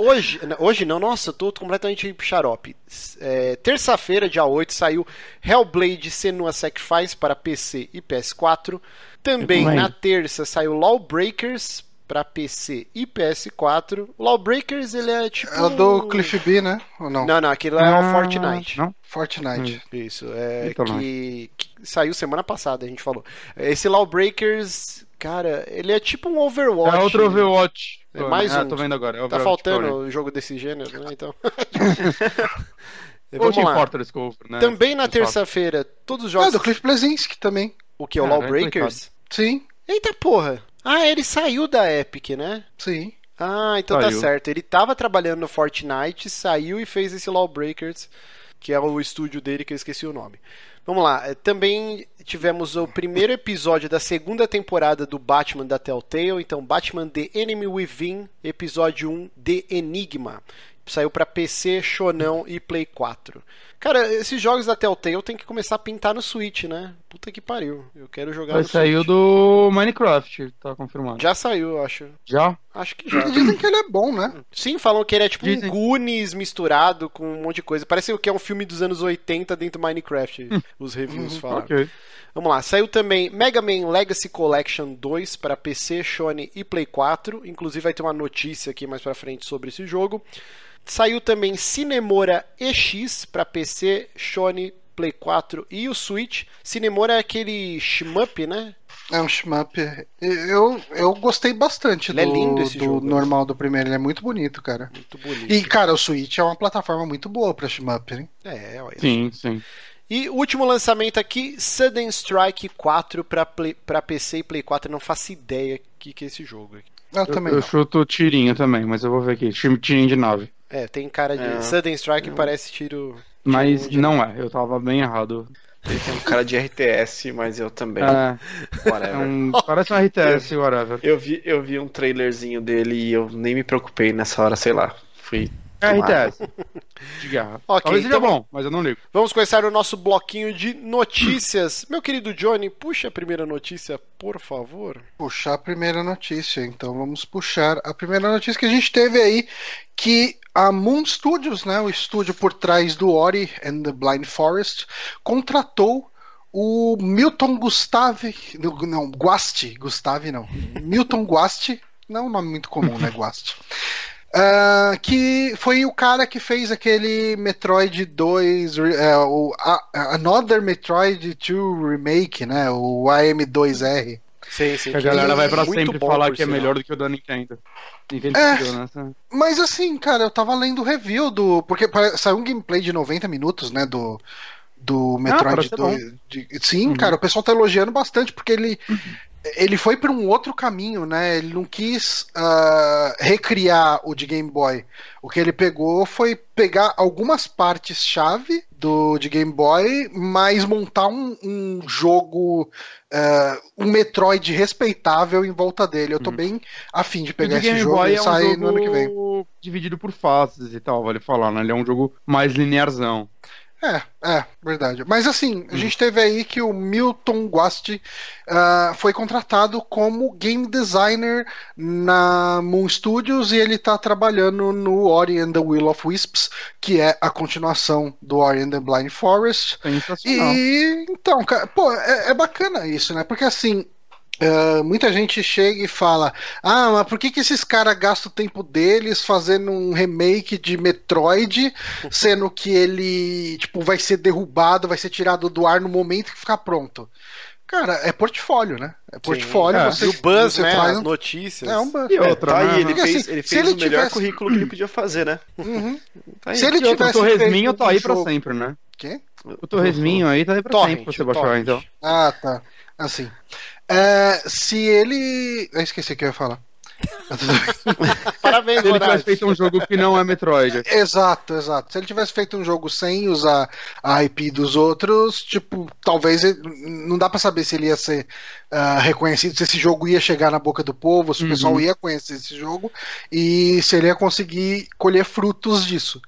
Hoje, hoje não, nossa, eu tô completamente xarope. É, Terça-feira, dia 8, saiu Hellblade Senua Sacrifice para PC e PS4. Também na terça saiu Lawbreakers para PC e PS4. Lawbreakers, ele é tipo. É o do Cliff B, né? Ou não? Não, não, aquele lá é o Ah, Fortnite. Não? Fortnite. Isso, é Então, que, que saiu semana passada, a gente falou. Esse Lawbreakers, cara, ele é tipo um Overwatch. É outro Overwatch. É mais ah, um. tô vendo agora. É Tá Overwatch faltando um jogo desse gênero, né? Então. Vamos lá. Fortress Cover, né? Também na terça-feira, todos os É jogos. do Cliff Blazinski também. O que? O é Lawbreakers? Sim, Eita porra! Ah, ele saiu da Epic, né? sim. Ah, então tá Saiu. certo. Ele tava trabalhando no Fortnite, saiu e fez esse Lawbreakers, que é o estúdio dele que eu esqueci o nome. Vamos lá, eh, também tivemos o primeiro episódio da segunda temporada do Batman da Telltale, então Batman The Enemy Within, episódio 1 The Enigma. Saiu pra PC, Shonão e Play 4. Cara, esses jogos da Telltale tem que começar a pintar no Switch, né? Puta que pariu. Eu quero jogar Vai no sair o Switch. do Minecraft, tá confirmado. Já saiu, eu acho. Já? Acho que já. Dizem que ele é bom, né? Sim, falam que ele é tipo Dizem. um Goonies misturado com um monte de coisa. Parece que é um filme dos anos 80 dentro do Minecraft, os reviews falaram. Ok. Vamos lá, saiu também Mega Man Legacy Collection 2 para PC, Sony e Play 4. Inclusive vai ter uma notícia aqui mais pra frente sobre esse jogo. Saiu também Cinemora EX para PC, Sony, Play 4 e o Switch. Cinemora é aquele shmup, né? É um shmup. Eu, eu gostei bastante Ele é do, lindo esse do jogo. normal do primeiro. Ele é muito bonito, cara. Muito bonito. E, cara, o Switch é uma plataforma muito boa pra shmup, hein? É, olha. Sim, sim. E o último lançamento aqui, Sudden Strike 4 para pra PC e Play 4. Eu não faço ideia o que, que é esse jogo. aqui. Eu, Eu, também eu não. chuto tirinho também, mas eu vou ver aqui. Tirinho de nave. É, tem cara de. É. Sudden Strike parece tiro. Mas tiro de- não é, eu tava bem errado. Ele tem um cara de RTS, mas eu também. É, é Whatever. um, parece um RTS, whatever. Eu vi, eu vi um trailerzinho dele e eu nem me preocupei nessa hora, sei lá. Fui. É. RTS. De guerra. Ok, Talvez seja então- bom, mas eu não ligo. Vamos começar o nosso bloquinho de notícias. Meu querido Johnny, puxa a primeira notícia, por favor. Puxar a primeira notícia. Então vamos puxar a primeira notícia que a gente teve aí. Que a Moon Studios, né, o estúdio por trás do Ori and the Blind Forest, contratou o Milton Gustave. Não, Guasti. Gustave não. Milton Guasti. Não é um nome muito comum, né, Guasti? Ah, que foi o cara que fez aquele Metroid 2, re- é, o a- Another Metroid 2 Remake, né? O AM2R. Sim, sim. Que a galera vai pra sempre falar que é melhor do que o da Nintendo. Nintendo É. nessa. Mas assim, cara, eu tava lendo o review do. Porque saiu um gameplay de 90 minutos, né? Do, do Metroid parece 2. de- sim, Uhum. cara, o pessoal tá elogiando bastante, porque ele. Ele foi para um outro caminho, né? Ele não quis ah, recriar o de Game Boy. O que ele pegou foi pegar algumas partes-chave do de Game Boy, mas montar um, um jogo, ah, um Metroid respeitável em volta dele. Eu tô Uhum. bem afim de pegar esse Game jogo Boy e é um sair no ano que vem. jogo dividido por fases e tal, vale falar, né? Ele é um jogo mais linearzão. É, é, verdade. Mas assim, a gente teve aí que o Milton Guasti ah, foi contratado como game designer na Moon Studios e ele tá trabalhando no Ori and the Will of Wisps, que é a continuação do Ori and the Blind Forest. Sensacional. E então, cara, pô, é, é bacana isso, né? Porque assim. Ah, muita gente chega e fala: Ah, mas por que, que esses caras gastam o tempo deles fazendo um remake de Metroid, sendo que ele tipo, vai ser derrubado, vai ser tirado do ar no momento que ficar pronto? Cara, é portfólio, né? É portfólio. É. Você, E o Buzz, você né? traz As notícias. É um buzz. E outra, Tá né? aí, ele Porque, fez, assim, ele se fez ele o melhor tivesse- currículo que ele podia fazer, né? Uhum. Tá aí. Se ele E outra, o tivesse Torresminho tá aí pra jogo- sempre, né? Quê? O Torresminho aí tá aí pra Torrent, sempre pra você baixar, Torrent. então. Ah, tá. Assim. É, se ele. Eu esqueci o que eu ia falar. Parabéns, Se ele tivesse feito um jogo que não é Metroid. Exato, exato. Se ele tivesse feito um jogo sem usar a IP dos outros, tipo, talvez ele- não dá pra saber se ele ia ser ah, reconhecido, se esse jogo ia chegar na boca do povo, se o Uhum. pessoal ia conhecer esse jogo e se ele ia conseguir colher frutos disso.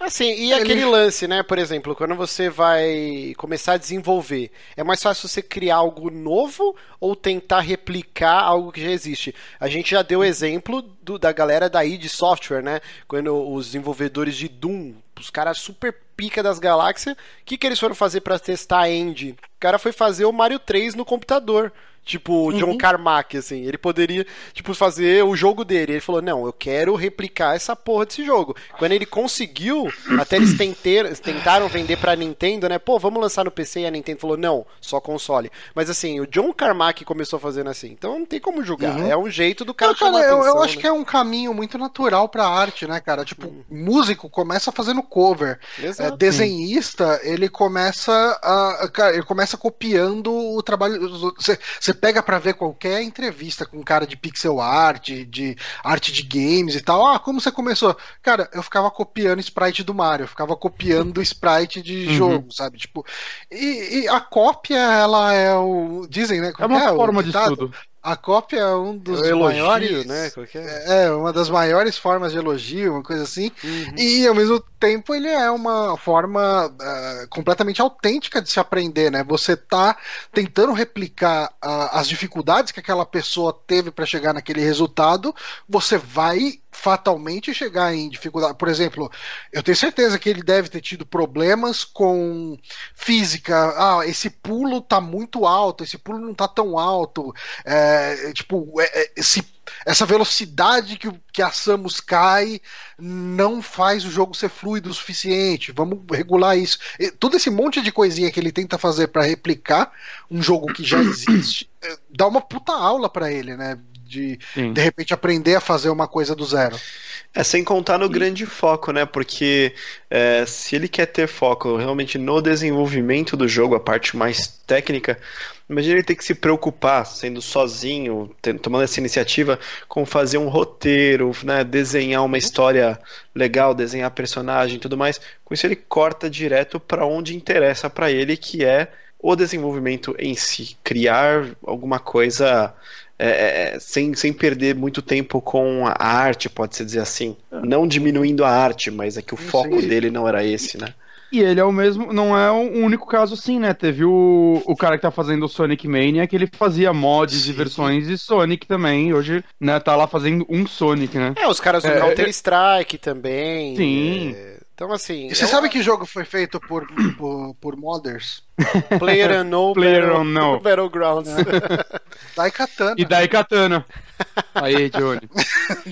Assim, e Ele- aquele lance, né? Por exemplo, quando você vai começar a desenvolver, é mais fácil você criar algo novo ou tentar replicar algo que já existe? A gente já deu exemplo do- da galera da id Software, né? Quando os desenvolvedores de Doom, os caras super pica das galáxias, o que, que eles foram fazer pra testar a engine? O cara foi fazer o Mario 3 no computador. Tipo, o John Carmack, assim. Ele poderia, tipo, fazer o jogo dele. Ele falou, não, eu quero replicar essa porra desse jogo. Quando ele conseguiu, até eles tenter- tentaram vender pra Nintendo, né? Pô, vamos lançar no PC. E a Nintendo falou, não, só console. Mas assim, o John Carmack começou fazendo assim. Então não tem como julgar. É um jeito do cara Não, cara, eu, eu acho né? que é um caminho muito natural pra arte, né, cara? Tipo, músico começa fazendo cover. Exato. É, desenhista, ele começa a, cara, ele começa copiando o trabalho. Você você pega pra ver qualquer entrevista com um cara de pixel art, de arte de games e tal. Ah, como você começou? Cara, eu ficava copiando sprite do Mario, eu ficava copiando sprite de Uhum. jogo, sabe? Tipo, e, e a cópia, ela é o. Dizem, né? É como uma o forma de estudo. A cópia é um dos O elogio, maiores. né? Qualquer... É, uma das maiores formas de elogio, uma coisa assim. E ao mesmo tempo ele é uma forma ah, completamente autêntica de se aprender, né? Você tá tentando replicar ah, as dificuldades que aquela pessoa teve para chegar naquele resultado, você vai fatalmente chegar em dificuldade. Por exemplo, eu tenho certeza que ele deve ter tido problemas com física. Ah, esse pulo tá muito alto, esse pulo não tá tão alto. É, tipo, é- é- esse essa velocidade que, que a Samus cai não faz o jogo ser fluido o suficiente. Vamos regular isso. E todo esse monte de coisinha que ele tenta fazer pra replicar um jogo que já existe, eh, dá uma puta aula pra ele, né? De Sim. de repente aprender a fazer uma coisa do zero. É sem contar no grande foco, né? Porque é, se ele quer ter foco realmente no desenvolvimento do jogo, a parte mais técnica, imagina ele ter que se preocupar, sendo sozinho, tendo- tomando essa iniciativa, com fazer um roteiro, né? Desenhar uma história legal, desenhar personagem e tudo mais. Com isso ele corta direto para onde interessa para ele, que é o desenvolvimento em si, criar alguma coisa é, é, sem, sem perder muito tempo com a arte, pode-se dizer assim. Não diminuindo a arte, mas é que o foco dele não era esse, né? E ele é o mesmo, não é o único caso assim, né? Teve o, o cara que tá fazendo o Sonic Mania, que ele fazia mods Sim. e versões de Sonic também, e hoje, né, tá lá fazendo um Sonic, né? É, os caras do É, Counter-Strike também. Sim. é, Então, assim. E você é sabe que jogo foi feito por, por, por modders? Player Unknown, Player Battle- Unknown. Battlegrounds. Daikatana. E daí Katana. Aí, Johnny.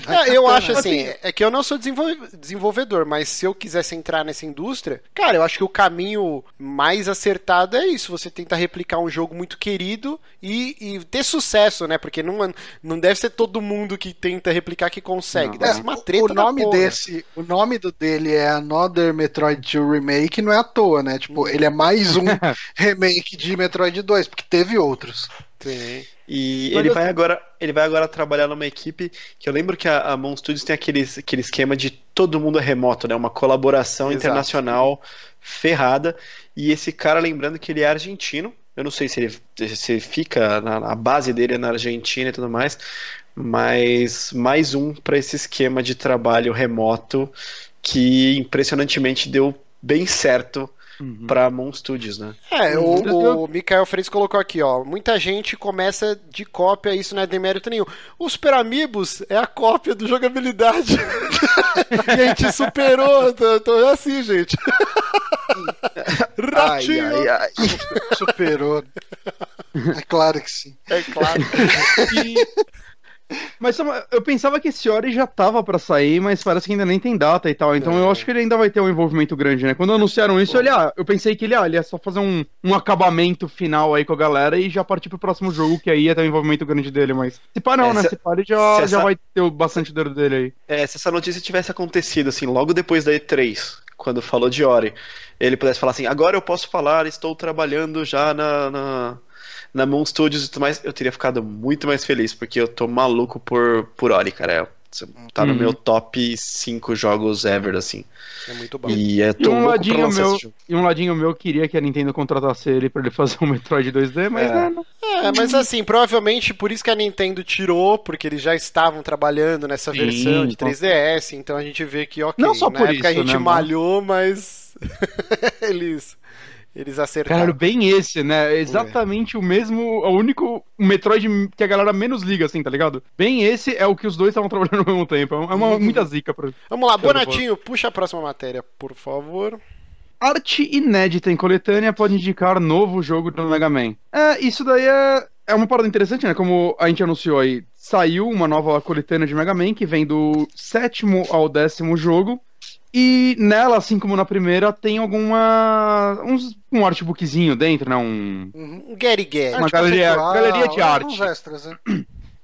É, eu acho assim, é que eu não sou desenvol- desenvolvedor, mas se eu quisesse entrar nessa indústria, cara, eu acho que o caminho mais acertado é isso, você tentar replicar um jogo muito querido e, e ter sucesso, né? Porque não, não deve ser todo mundo que tenta replicar que consegue. Não. Deve É, ser uma treta o nome da porra. desse, o nome do dele é Another Metroid 2 Remake, não é à toa, né? Tipo, ele é mais um remake de Metroid 2, porque teve outros. Sim. E Mas ele eu- vai agora, ele vai agora trabalhar numa equipe que eu lembro que a, a Mon Studios tem aquele, aquele esquema de todo mundo é remoto, né? Uma colaboração Exato. internacional ferrada. E esse cara, lembrando que ele é argentino, eu não sei se ele se fica na, na base dele é na Argentina e tudo mais, mas mais um para esse esquema de trabalho remoto que impressionantemente deu bem certo Uhum. para Mon Studios, né? É, Uhum. o, o Mikael Freitas colocou aqui, ó. Muita gente começa de cópia, isso não é demérito nenhum. O Super Amigos é a cópia do jogabilidade. e a gente superou. Tô, tô assim, gente. Ratinho. Ai, ai, ai. Superou. é claro que sim. É claro. E- Mas eu pensava que esse Ori já tava pra sair, mas parece que ainda nem tem data e tal. Então É. eu acho que ele ainda vai ter um envolvimento grande, né? Quando anunciaram isso, ele, ah, eu pensei que ele, ah, ele ia só fazer um, um acabamento final aí com a galera e já partir pro próximo jogo, que aí ia ter um envolvimento grande dele, mas. Se pá, não, É, né? se- Se pá, ele já, se já essa- vai ter bastante dedo dele aí. É, se essa notícia tivesse acontecido assim, logo depois da E3, quando falou de Ori, ele pudesse falar assim: agora eu posso falar, estou trabalhando já na, na, na Moon Studios e tudo mais, eu teria ficado muito mais feliz, porque eu tô maluco por, por Ori, cara. Tá no Uhum. meu top 5 jogos ever, assim. É muito bom. E é E um, ladinho meu, e um ladinho meu queria que a Nintendo contratasse ele pra ele fazer um Metroid 2D, mas É. né, não. É, mas assim, provavelmente por isso que a Nintendo tirou, porque eles já estavam trabalhando nessa Sim, versão de então. 3DS, então a gente vê que, ok, Não só na por época a gente né, malhou, mas eles, eles acertaram. Caralho, bem esse, né? É Exatamente o mesmo, o único Metroid que a galera menos liga, assim, tá ligado? Bem esse é o que os dois estavam trabalhando ao mesmo tempo. É uma, Uhum. muita zica pra. Vamos lá. Bonatinho, puxa a próxima matéria, por favor. Arte inédita em coletânea pode indicar novo jogo do Mega Man. É, isso daí é, é uma parada interessante, né? Como a gente anunciou aí, saiu uma nova coletânea de Mega Man que vem do sétimo ao décimo jogo. E nela, assim como na primeira, tem alguma. Uns, um artbookzinho dentro, né? Um, Uhum. Um Gary Gary. Uma galeria- galeria de é, arte. uns extras, né?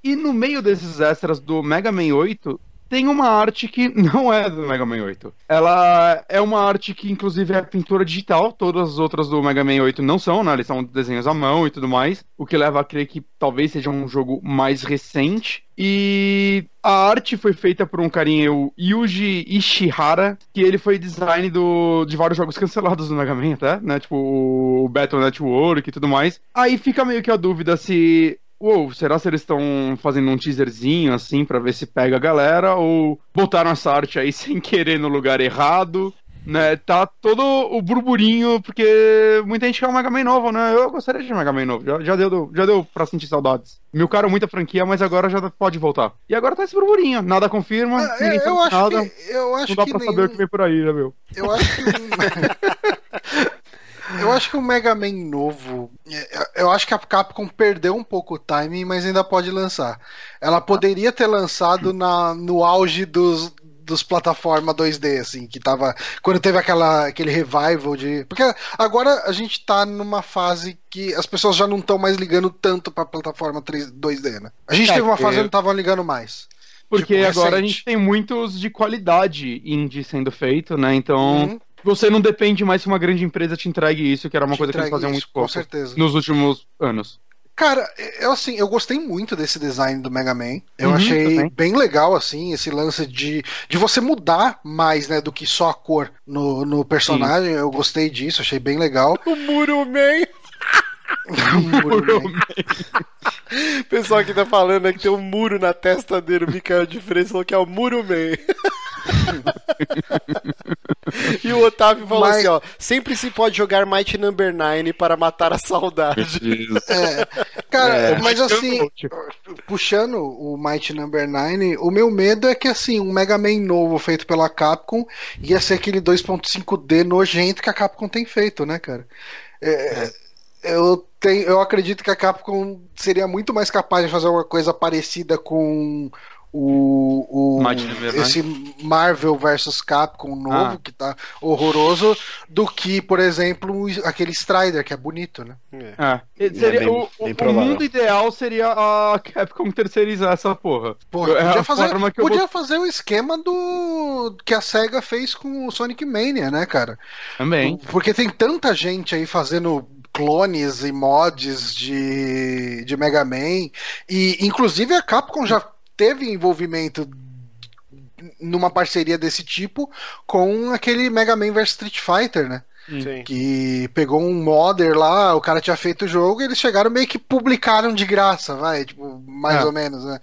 E no meio desses extras do Mega Man 8, tem uma arte que não é do Mega Man 8. Ela é uma arte que, inclusive, é pintura digital. Todas as outras do Mega Man 8 não são, né? Eles são desenhos à mão e tudo mais. O que leva a crer que talvez seja um jogo mais recente. E a arte foi feita por um carinha, o Yuji Ishihara, que ele foi design do, de vários jogos cancelados do Mega Man até, né? Tipo o Battle Network e tudo mais. Aí fica meio que a dúvida se Uou, será se eles estão fazendo um teaserzinho assim pra ver se pega a galera? Ou botaram essa arte aí sem querer no lugar errado? Né, tá todo o burburinho, porque muita gente quer um Mega Man novo, né? Eu gostaria de um Mega Man novo, já, já, deu, já deu pra sentir saudades. Meu caro, muita franquia, mas agora já pode voltar. E agora tá esse burburinho, nada confirma, Ah, ninguém eu, acho nada, que, eu acho não dá que pra nenhum... saber o que vem por aí, né, meu? Eu acho que. Eu acho que o Mega Man novo. Eu acho que a Capcom perdeu um pouco o timing, mas ainda pode lançar. Ela poderia ter lançado na, no auge dos, dos plataforma 2D, assim, que tava. Quando teve aquela, aquele revival de. Porque agora a gente tá numa fase que as pessoas já não estão mais ligando tanto pra plataforma 3, 2D, né? A gente É, teve uma fase que não tava ligando mais. Porque Tipo, agora a recente. gente tem muitos de qualidade indie sendo feito, né? Então. Uhum. Você não depende mais que uma grande empresa te entregue isso, que era uma Te coisa que eles faziam isso, muito Com pouco certeza. nos últimos anos. Cara, eu assim, eu gostei muito desse design do Mega Man. Eu Uhum, achei também. bem legal, assim, esse lance de, de você mudar mais, né, do que só a cor no, no personagem. Eu gostei disso, achei bem legal. O Muro Man. O pessoal que tá falando é que tem um muro na testa dele, o Mikael de Freitas falou que é o Muro Man. e o Otávio falou Mas- assim, ó, sempre se pode jogar Might Number 9 para matar a saudade. É, cara, É. mas assim, puxando o Might Number 9, o meu medo é que assim, um Mega Man novo feito pela Capcom ia ser aquele 2.5D nojento que a Capcom tem feito, né, cara? É, Eu, tenho, eu acredito que a Capcom seria muito mais capaz de fazer uma coisa parecida com o, o Number esse Marvel vs Capcom novo, Ah. que tá horroroso, do que, por exemplo, aquele Strider, que é bonito, né? É. É, seria, bem- o, bem o mundo ideal seria a Capcom terceirizar essa porra. Porra, É podia, a fazer, podia vou- fazer o esquema do que a SEGA fez com o Sonic Mania, né, cara? Também. Porque tem tanta gente aí fazendo clones e mods de, de Mega Man. E inclusive a Capcom já teve envolvimento numa parceria desse tipo com aquele Mega Man vs Street Fighter, né? Sim. Que pegou um modder lá, o cara tinha feito o jogo e eles chegaram meio que publicaram de graça, vai, tipo, mais É. ou menos, né?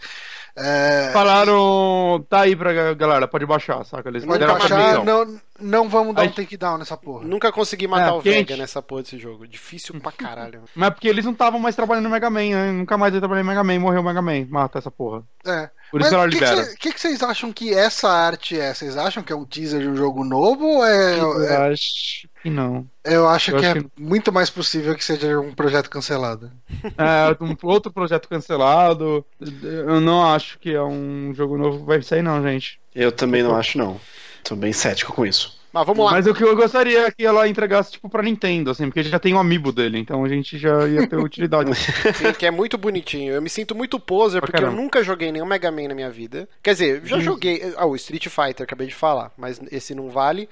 É, Falaram, tá aí pra galera, pode baixar, saca? Eles Pode baixar, não, não vamos dar Aí- um takedown nessa porra. Nunca consegui matar É, o Vega gente. nessa porra desse jogo. Difícil pra caralho. Mas porque eles não estavam mais trabalhando no Mega Man, né? Nunca mais ia trabalhar em Mega Man, morreu o Mega Man. Mata essa porra. É. Por isso Mas ela o que, que, libera. cê- que que vocês acham que essa arte é? Vocês acham que é um teaser de um jogo novo ou é, Eu é- acho que não. eu acho eu que acho é muito mais possível que seja um projeto cancelado. É, um outro projeto cancelado. Eu não acho que é um jogo novo que vai sair, não, gente. Eu também não acho, não. Tô bem cético com isso. Mas vamos lá. Mas o que eu gostaria é que ela entregasse, tipo, pra Nintendo, assim, porque já tem um amiibo dele, então a gente já ia ter utilidade. Sim, que é muito bonitinho. Eu me sinto muito poser Pra porque eu caramba. nunca joguei nenhum Mega Man na minha vida. Quer dizer, já Hum. joguei. Ah, o Street Fighter, acabei de falar, mas esse não vale.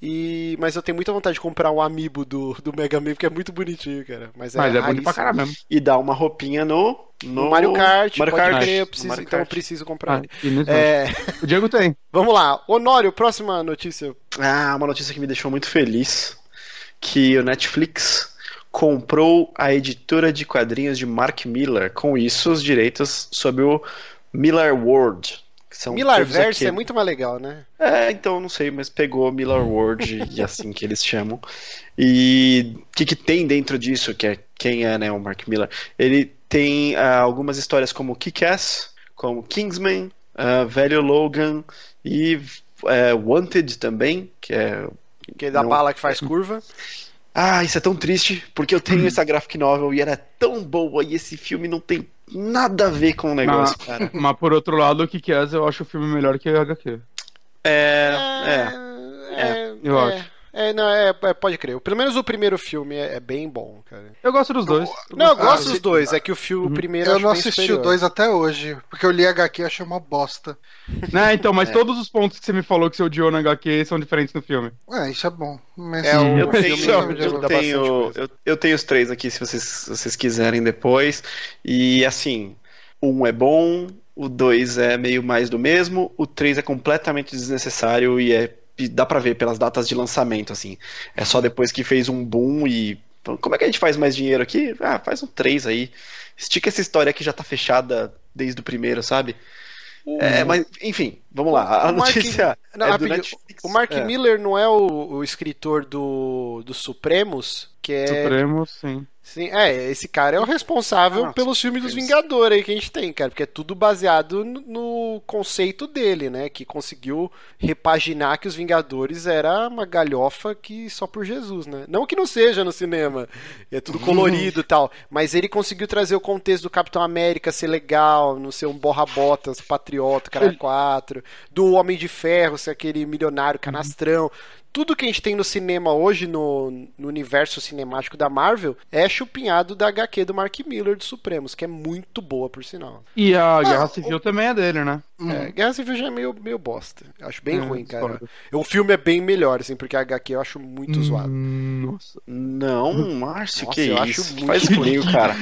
E, mas eu tenho muita vontade de comprar um amiibo do, do Mega Man, porque é muito bonitinho, cara. Mas é, Mas é bonito pra caramba mesmo. E dá uma roupinha no. No, No Mario Kart, Mario pode Kart. crer, eu preciso, Mario então eu Kart. preciso comprar Ah, É, O Diego tem. vamos lá, Honório, próxima notícia. Ah, uma notícia que me deixou muito feliz: que o Netflix comprou a editora de quadrinhos de Mark Miller. Com isso, os direitos sobre o Miller World. São Millarverse é muito mais legal, né? É, então não sei, mas pegou Miller World e assim que eles chamam. E o que, que tem dentro disso, que é quem é né, o Mark Miller? Ele tem ah, algumas histórias como Kick-Ass, como Kingsman, ah, Velho Logan e eh, Wanted também, que é Que é da Não. bala que faz curva. Ah, isso é tão triste, porque eu tenho essa graphic novel e era tão boa e esse filme não tem nada a ver com o negócio, cara. Mas por outro lado, o que é, eu acho o filme melhor que o HQ. É, é. é, eu é, acho. É, não, é, é, pode crer. Pelo menos o primeiro filme é, é bem bom, cara. Eu gosto dos dois. Não, eu gosto Ah, dos dois. É que o filme o primeiro Eu não assisti superior. o 2 até hoje, porque eu li HQ e achei uma bosta. Né, então, mas todos os pontos que você me falou que você odiou na HQ são diferentes no filme. É, isso é bom. Mas É, o Eu filme eu, tenho, eu, eu tenho os três aqui se vocês, se vocês quiserem depois. E assim, um é bom, o dois é meio mais do mesmo, o três é completamente desnecessário e é e dá pra ver pelas datas de lançamento, assim. É só depois que fez um boom e. Como é que a gente faz mais dinheiro aqui? Ah, faz um três aí. Estica essa história que já tá fechada desde o primeiro, sabe? É, mas, enfim, vamos lá. A O Mark- notícia Não, é. Netflix. O Mark É. Miller não é o, o escritor do, do Supremos, que é. Supremo, sim. Sim, é, esse cara é o responsável Ah, pelos filmes dos. Vingadores aí que a gente tem, cara, porque é tudo baseado no, no conceito dele, né? Que conseguiu repaginar que os Vingadores era uma galhofa que só por Jesus, né? Não que não seja no cinema, é tudo colorido e tal, mas ele conseguiu trazer o contexto do Capitão América ser legal, não ser um borra-botas, patriota, cara quatro, do Homem de Ferro ser aquele milionário canastrão. Tudo que a gente tem no cinema hoje, no, no universo cinemático da Marvel, é chupinhado da HQ do Mark Miller de Supremos, que é muito boa, por sinal. E a Guerra Civil também é dele, né? É, Guerra Civil já é meio, meio bosta. Eu Acho bem É, ruim, cara. discordo. O filme é bem melhor, assim, porque a HQ eu acho muito zoado. Hum, Nossa. Não, Márcio, Nossa, que eu isso? acho muito Faz ruim. comigo, cara.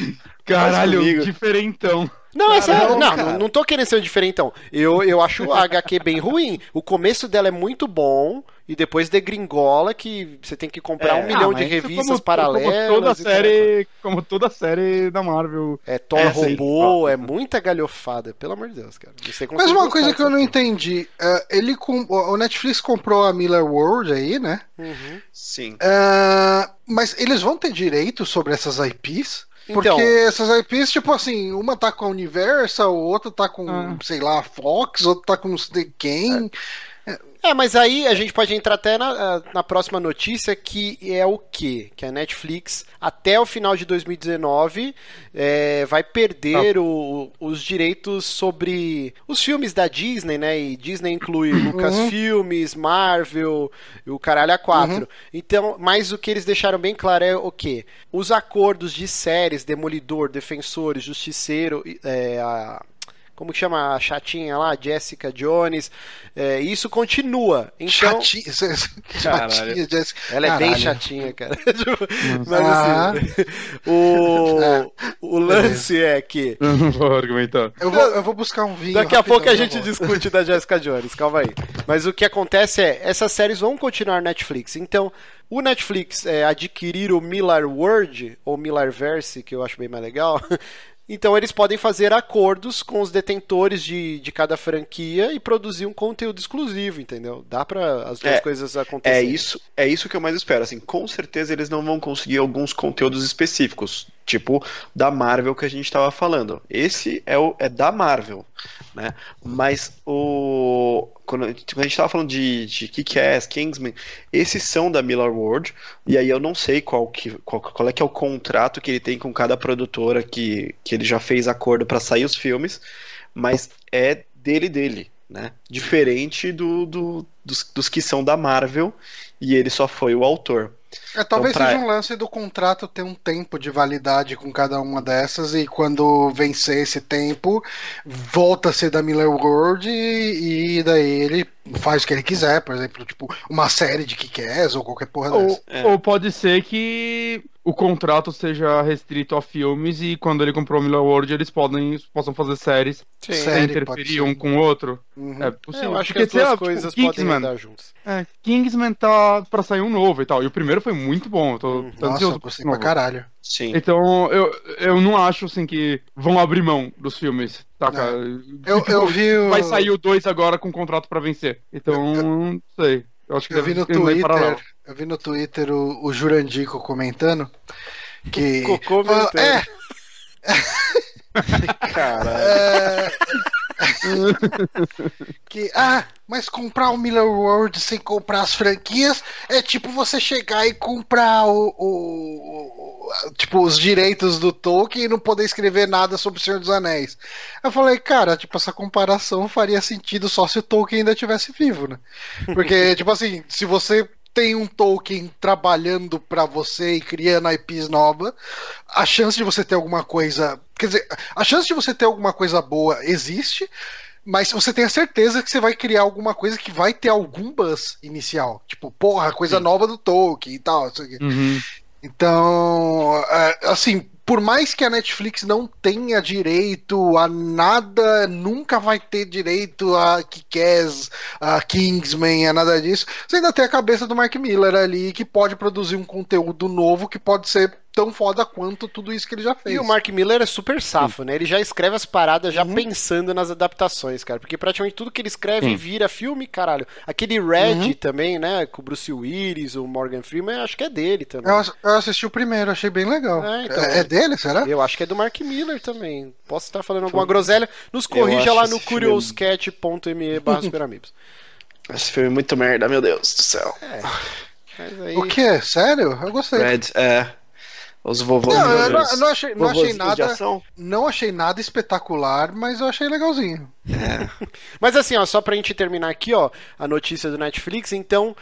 Caralho, diferentão. Não, é sério. Não, não, não tô querendo ser um diferentão. Eu, eu acho a HQ bem ruim. O começo dela é muito bom, e depois degringola que você tem que comprar É. um milhão Ah, de isso revistas como, paralelas. Como toda série, como toda série da Marvel. É Thor É, robô, é muita galhofada, pelo amor de Deus, cara. Você Mas uma coisa que eu não entendi, é, ele com, o Netflix comprou a Miller World aí, né? Uhum. Sim. É, mas eles vão ter direito sobre essas IPs? Porque Então. essas IPs, tipo assim, uma tá com a Universal, outra tá com, Ah. sei lá, a Fox, outra tá com não sei quem. É, mas aí a gente pode entrar até na, na próxima notícia, que é o quê? Que a Netflix, até o final de 2019, é, vai perder o- os direitos sobre os filmes da Disney, né? E Disney inclui Lucasfilmes, Marvel, e o caralho a quatro. Então, mas o que eles deixaram bem claro é o quê? Os acordos de séries, Demolidor, Defensores, Justiceiro, é, a como que chama a chatinha lá, Jessica Jones, é, isso continua. Então, Chatinha, Caralho. chatinha, Jessica. ela é bem Caralho. chatinha, cara. Tipo, Mas Ah. assim, o, o lance é que Eu não vou argumentar. Eu vou, eu vou buscar um vinho. Daqui a pouco a já gente discute da Jessica Jones, calma aí. Mas o que acontece é, essas séries vão continuar na Netflix. Então, o Netflix é, adquirir o Miller World, ou Millarverse, que eu acho bem mais legal. Então eles podem fazer acordos com os detentores de, de cada franquia e produzir um conteúdo exclusivo, entendeu? Dá pra as duas É, coisas É acontecerem. isso, é isso que eu mais espero. Assim, com certeza eles não vão conseguir alguns conteúdos específicos, tipo da Marvel que a gente estava falando. Esse é o é da Marvel, né? Mas o quando a gente estava falando de, de Kick-Ass, Kingsman, esses são da Miller World. E aí eu não sei qual que qual, qual é que é o contrato que ele tem com cada produtora que, que ele já fez acordo para sair os filmes, mas é dele dele, né? Diferente do, do- dos, dos que são da Marvel e ele só foi o autor. É, talvez Então, pra- seja um lance do contrato ter um tempo de validade com cada uma dessas e quando vencer esse tempo, volta a ser da Miller World e, e daí ele faz o que ele quiser, por exemplo, tipo, uma série de Kick-Ass ou qualquer porra Ou, dessa. É. ou pode ser que o contrato seja restrito a filmes e quando ele comprou o Miller World eles podem, possam fazer séries Sim. Sem Série, interferir um com o outro. Uhum. É É, possível. eu acho que Porque, as sei duas lá, coisas tipo, podem Kingsman, andar juntas. é, Kingsman tá pra sair um novo e tal. E o primeiro foi muito bom. Eu tô, Uhum. tô Nossa, eu gostei pra caralho. Sim. Então, eu, eu não acho assim que vão abrir mão dos filmes, saca? Eu, Tipo, eu vi o... Vai sair o 2 agora com contrato pra vencer. Então, não sei. Eu acho que Eu vi no. Twitter, eu vi no Twitter o, o Jurandico comentando que Cocô Fala, mentando. é, Caralho. é, que ah, mas comprar o Miller World sem comprar as franquias é tipo você chegar e comprar o, o- o- tipo os direitos do Tolkien e não poder escrever nada sobre o Senhor dos Anéis. Eu falei, cara, tipo essa comparação faria sentido só se o Tolkien ainda estivesse vivo, né? Porque tipo assim, se você tem um Tolkien trabalhando pra você e criando IPs nova, a chance de você ter alguma coisa, quer dizer, a chance de você ter alguma coisa boa existe, mas você tem a certeza que você vai criar alguma coisa que vai ter algum buzz inicial. Tipo, porra, coisa nova do Tolkien e tal. Uhum. Então, é, assim, por mais que a Netflix não tenha direito a nada, nunca vai ter direito a Kick-Ass, a Kingsman, a nada disso, você ainda tem a cabeça do Mark Miller ali que pode produzir um conteúdo novo que pode ser tão foda quanto tudo isso que ele já fez. E o Mark Miller é super safo, né? Ele já escreve as paradas já Uhum. pensando nas adaptações, cara. Porque praticamente tudo que ele escreve Sim. vira filme, caralho. Aquele Red Uhum. também, né? Com o Bruce Willis, o Morgan Freeman, acho que é dele também. Eu, eu assisti o primeiro, achei bem legal. É, então. é, é dele, será? Eu acho que é do Mark Miller também. Posso estar falando alguma groselha? Nos corrija lá no curioscat.me barra superamigos. Esse filme é muito merda, meu Deus do céu. Mas aí... O que? Sério? Eu gostei. Red, é. Os vovôs. Não, eu não, eu não achei, não achei de nada. ação. Não achei nada espetacular, mas eu achei legalzinho. Mas assim, ó, só pra gente terminar aqui, ó, a notícia do Netflix, então,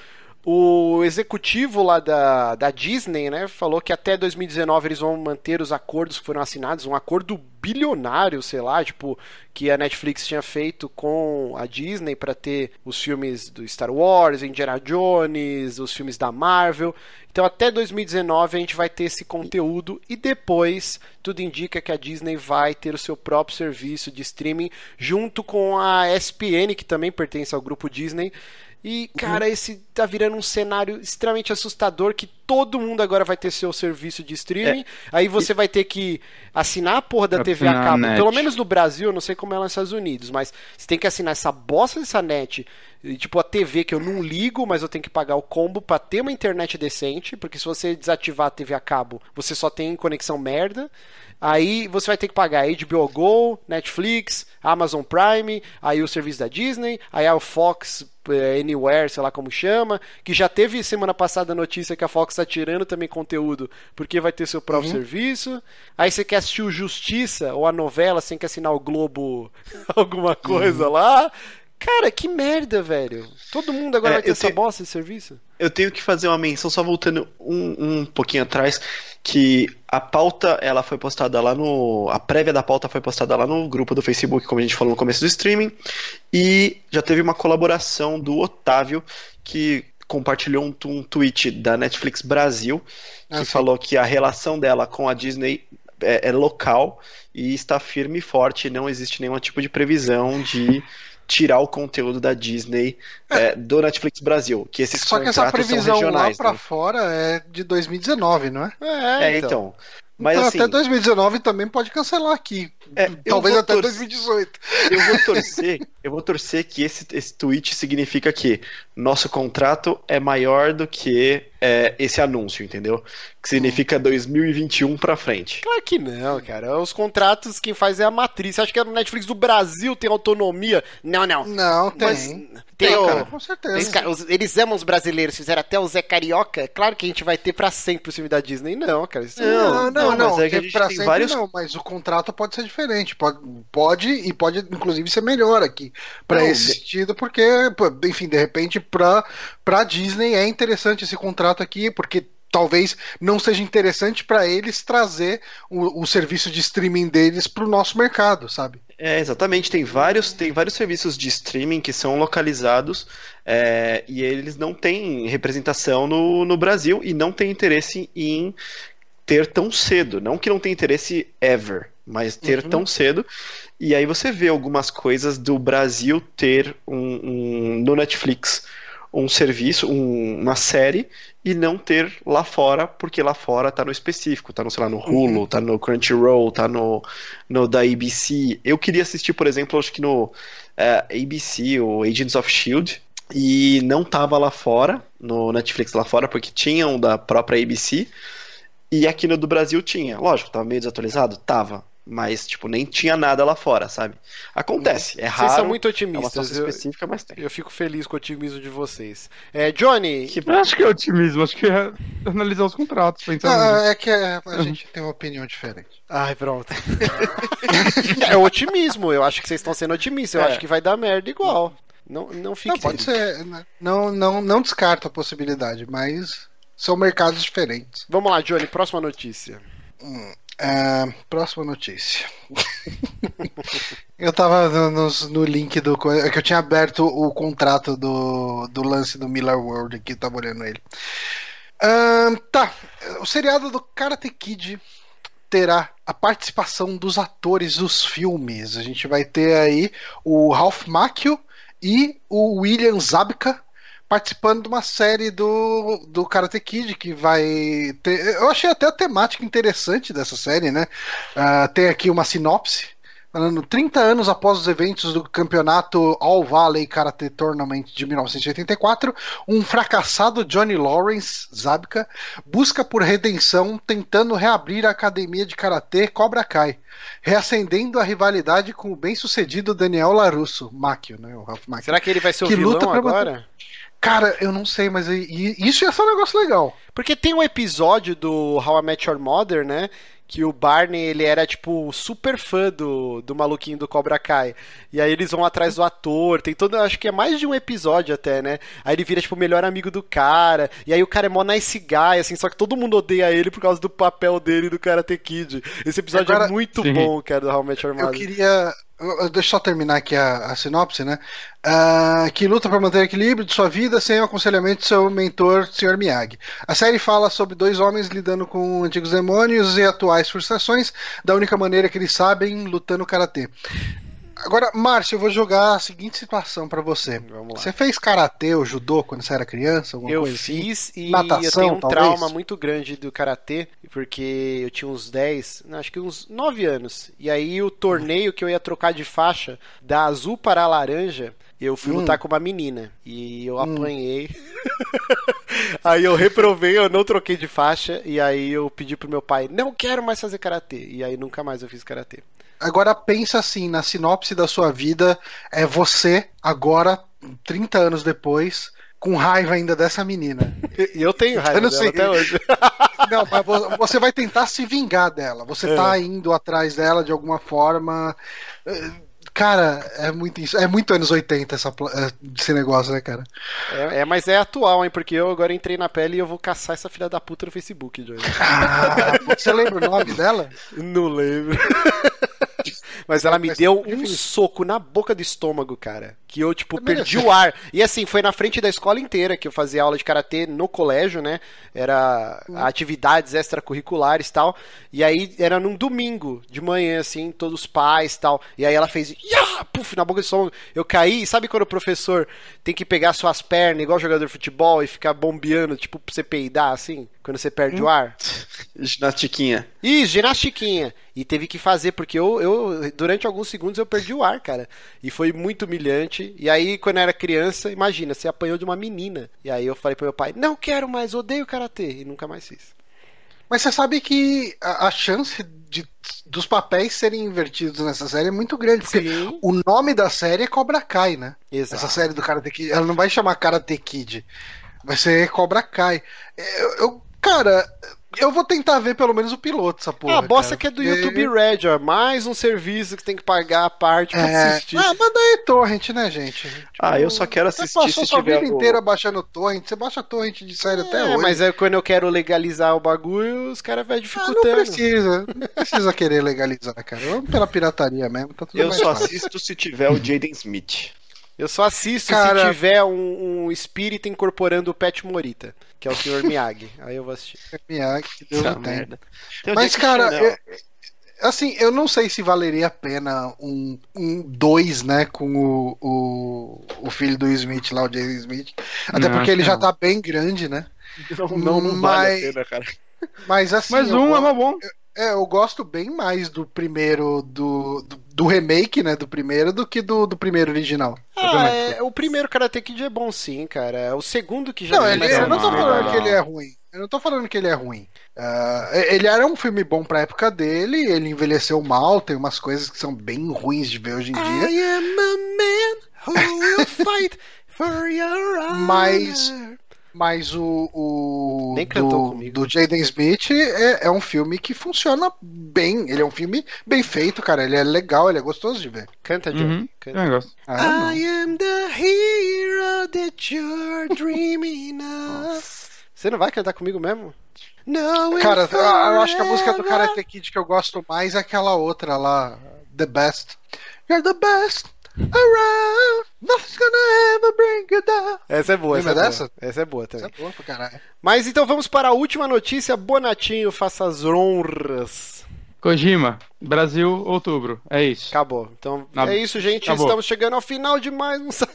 o executivo lá da, da Disney, né, falou que até 2019 eles vão manter os acordos que foram assinados, um acordo bilionário, sei lá, tipo, que a Netflix tinha feito com a Disney pra ter os filmes do Star Wars, Indiana Jones, os filmes da Marvel. Então até 2019 a gente vai ter esse conteúdo e depois tudo indica que a Disney vai ter o seu próprio serviço de streaming junto com a ESPN, que também pertence ao grupo Disney. E, cara, esse tá virando um cenário extremamente assustador que todo mundo agora vai ter seu serviço de streaming. Aí você vai ter que assinar a porra da TV a cabo. Pelo menos no Brasil, eu não sei como é lá nos Estados Unidos, mas você tem que assinar essa bosta dessa net. E, tipo, a TV que eu não ligo, mas eu tenho que pagar o combo pra ter uma internet decente, porque se você desativar a TV a cabo, você só tem conexão merda. Aí você vai ter que pagar HBO Go, Netflix, Amazon Prime, aí o serviço da Disney, aí a Fox eh, Anywhere, sei lá como chama, que já teve semana passada a notícia que a Fox tá tirando também conteúdo porque vai ter seu próprio serviço. Aí você quer assistir o Justiça ou a novela, tem que assinar o Globo alguma coisa lá. Cara, que merda, velho. Todo mundo agora É, vai ter essa tenho- bosta de serviço? Eu tenho que fazer uma menção, só voltando um, um pouquinho atrás, que a pauta ela foi postada lá no. A prévia da pauta foi postada lá no grupo do Facebook, como a gente falou no começo do streaming. E já teve uma colaboração do Otávio, que compartilhou um, um tweet da Netflix Brasil, que Ah, falou que a relação dela com a Disney é, é local e está firme e forte, não existe nenhum tipo de previsão de tirar o conteúdo da Disney é, do Netflix Brasil, que esses Só que essa previsão lá né? fora é de 2019, não é? É, então. Mas Então, assim, até 2019 também pode cancelar aqui. É, Talvez até tor- 2018. eu vou torcer, eu vou torcer que esse, esse tweet significa que nosso contrato é maior do que é, esse anúncio, entendeu? Que significa 2021 pra frente. Claro que não, cara. Os contratos quem faz é a matriz. Você acha que a Netflix do Brasil tem autonomia? Não, não. Não, tem. Mas tem, tem o- cara, com certeza. Cara- os- eles amam os brasileiros, fizeram até o Zé Carioca. Claro que a gente vai ter pra sempre o filme da Disney. Não, cara. Isso Não, não, não, não. mas é que a gente pra tem sempre vários- não, mas o contrato pode ser diferente. Pode, pode e pode, inclusive, ser melhor aqui. Não, esse de- sentido, porque, enfim, de repente, pra, pra Disney é interessante esse contrato aqui, porque talvez não seja interessante pra eles trazer o, o serviço de streaming deles pro nosso mercado, sabe? É, exatamente. Tem vários, tem vários serviços de streaming que são localizados é, e eles não têm representação no, no Brasil e não têm interesse em ter tão cedo. Não que não tenha interesse ever, mas ter uhum. tão cedo. E aí você vê algumas coisas do Brasil ter um, um no Netflix um serviço, um, uma série e não ter lá fora, porque lá fora tá no específico, tá no, sei lá, no Hulu, uhum. tá no Crunchyroll, tá no, no da ABC. Eu queria assistir, por exemplo, acho que no uh, é, ABC, o Agents of Shield, e não tava lá fora, no Netflix lá fora, porque tinha um da própria ABC, e aqui no do Brasil tinha. Lógico, tava meio desatualizado? Tava. Mas, tipo, nem tinha nada lá fora, sabe? Acontece, é raro. Vocês são muito otimistas. É uma eu, específica, mas tem. Eu fico feliz com o otimismo de vocês. É, Johnny. Que... acho que é otimismo, acho que é analisar os contratos. Ah, é que é, a gente tem uma opinião diferente. Ai, pronto. é otimismo, eu acho que vocês estão sendo otimistas. Eu é. acho que vai dar merda igual. Não, não fique. Não, pode ser. Né? Não, não, não descarto a possibilidade, mas são mercados diferentes. Vamos lá, Johnny, próxima notícia. Hum. É, próxima notícia. eu tava no, no, link do. É que eu tinha aberto o contrato do, do lance do Miller World aqui, tava olhando ele. Tá. O seriado do Karate Kid terá a participação dos atores dos filmes. A gente vai ter aí o Ralph Macchio e o William Zabka participando de uma série do, do Karate Kid que vai ter. Eu achei até a temática interessante dessa série, né? Uh, tem aqui uma sinopse. Falando 30 anos após os eventos do campeonato All Valley Karate Tournament de 1984, um fracassado Johnny Lawrence Zabka busca por redenção tentando reabrir a academia de karatê Cobra Kai, reacendendo a rivalidade com o bem-sucedido Daniel Larusso, Macchio, né? O Ralph Macchio. Será que ele vai ser o vilão agora? Cara, eu não sei, mas isso ia ser um negócio legal. Porque tem um episódio do How I Met Your Mother, né? Que o Barney, ele era, tipo, super fã do, do maluquinho do Cobra Kai. E aí eles vão atrás do ator. Tem todo, acho que é mais de um episódio até, né? Aí ele vira, tipo, o melhor amigo do cara. E aí o cara é mó nice guy, assim, só que todo mundo odeia ele por causa do papel dele do Karate Kid. Esse episódio é Agora, é muito sim. bom, cara, do How I Met Your Mother. Eu queria Deixa eu só terminar aqui a, a sinopse, né? Uh, que luta para manter o equilíbrio de sua vida sem o aconselhamento de seu mentor, Sr. Miyagi. A série fala sobre dois homens lidando com antigos demônios e atuais frustrações da única maneira que eles sabem, lutando karatê. Agora, Márcio, eu vou jogar a seguinte situação para você. Você fez karatê ou judô quando você era criança? eu coisa assim? fiz e Natação, eu tenho um talvez? trauma muito grande do karatê, porque eu tinha uns 10, acho que uns 9 anos. E aí o torneio que eu ia trocar de faixa da azul para a laranja, eu fui hum. lutar com uma menina e eu hum. apanhei. aí eu reprovei, eu não troquei de faixa e aí eu pedi pro meu pai, não quero mais fazer karatê. E aí nunca mais eu fiz karatê. Agora pensa assim, na sinopse da sua vida, é você agora, 30 anos depois, com raiva ainda dessa menina. E eu tenho raiva eu até hoje. Não, mas você vai tentar se vingar dela. Você é. tá indo atrás dela de alguma forma. Cara, é muito isso. É muito anos 80 essa, é, esse negócio, né, cara? É, é, mas é atual, hein? Porque eu agora entrei na pele e eu vou caçar essa filha da puta no Facebook, Johnny. Ah, você lembra o nome dela? Não lembro. Mas ela me deu um soco na boca do estômago, cara. Que eu, tipo, perdi o ar. E assim, foi na frente da escola inteira que eu fazia aula de karatê no colégio, né? Era hum. atividades extracurriculares e tal. E aí era num domingo de manhã, assim, todos os pais e tal. E aí ela fez, Yah! Puf, na boca do estômago. Eu caí. E sabe quando o professor tem que pegar suas pernas, igual jogador de futebol, e ficar bombeando, tipo, pra você peidar, assim? Quando você perde hum. o ar? Ginastiquinha. Isso, ginastiquinha. E teve que fazer, porque eu, eu, durante alguns segundos, eu perdi o ar, cara. E foi muito humilhante. E aí, quando eu era criança, imagina, você apanhou de uma menina. E aí eu falei pro meu pai, não quero mais, odeio karatê. E nunca mais fiz. Mas você sabe que a, a chance de, dos papéis serem invertidos nessa série é muito grande. Porque Sim. o nome da série é Cobra Kai, né? Exato. Essa série do Karate Kid. Ela não vai chamar Karate Kid. Vai ser Cobra Kai. Eu, eu cara, Eu vou tentar ver pelo menos o piloto, essa porra. Ah, a bosta cara, que é do porque- YouTube Red, ó. Mais um serviço que tem que pagar a parte pra É... assistir. Ah, manda aí torrent, né, gente? Ah, eu só quero Você assistir passou se sua tiver vida o- inteira baixando torrent. Você baixa torrent de série até É, hoje. mas é quando eu quero legalizar o bagulho, os caras vão Ah, não dificultando. precisa. Não precisa querer legalizar, cara. Vamos pela pirataria mesmo. Tá tudo Eu mais só fácil. assisto se tiver o Jaden Smith. Eu só assisto Cara- se tiver um, um espírito incorporando o Pet Morita, que é o Sr. Miyagi. Aí eu vou assistir. Miyagi, que Deus Essa o tenha. merda. Tem Mas, cara, Chanel. eu- assim, eu não sei se valeria a pena um 2, um dois, né, com o, o, o filho do Smith lá, o Jason Smith. Até Não, porque ele acho já não. tá bem grande, né? Não, não, não vale mas- a pena, cara. Mas assim. Mas eu um go- é uma bom. É, eu gosto bem mais do primeiro, do, do, do remake, né, do primeiro, do que do, do primeiro original. Ah, é, o primeiro Karate Kid é bom sim, cara. O segundo que já Não, ele, eu não tô falando que ele é ruim. Eu não tô falando que ele é ruim. Ah, ele era um filme bom pra época dele, ele envelheceu mal, tem umas coisas que são bem ruins de ver hoje em dia. I am a man who will fight for your honor. Mas- Mas o, o Nem cantou do, comigo. do Jaden Smith é, é um filme que funciona bem. Ele é um filme bem feito, cara. Ele é legal, ele é gostoso de ver. Canta, Johnny. Uhum. Canta. Eu gosto. Ah, não. I am the hero that you're dreaming of. Você não vai cantar comigo mesmo? No, Cara, eu, eu acho que a música do Karate Kid que eu gosto mais é aquela outra lá, The Best. You're the best around. Nothing's gonna ever bring you down. Essa é boa, essa é Lembra boa. dessa? Essa é boa também. é boa pra caralho. Mas então vamos para a última notícia. Bonatinho, faça as honras. Kojima, Brasil, outubro. É isso. Acabou. Então Na- é isso, gente. Acabou. Estamos chegando ao final de mais um. sa-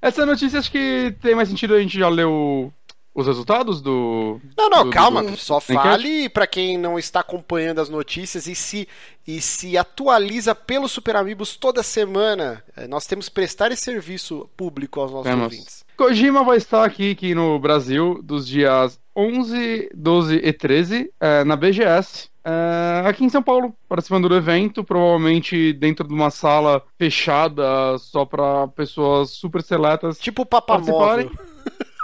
Essa notícia acho que tem mais sentido a gente já leu os resultados do. Não, não, do- calma. do- Só fale para quem não está acompanhando as notícias e se, e se atualiza pelo Super Amigos toda semana. É, Nós temos que prestar esse serviço público aos nossos Temos. ouvintes. Kojima vai estar aqui, aqui no Brasil dos dias 11, 12 e 13 é, na BGS. é, aqui em São Paulo, participando do evento, provavelmente dentro de uma sala fechada só para pessoas super seletas. Tipo o Papamóvel.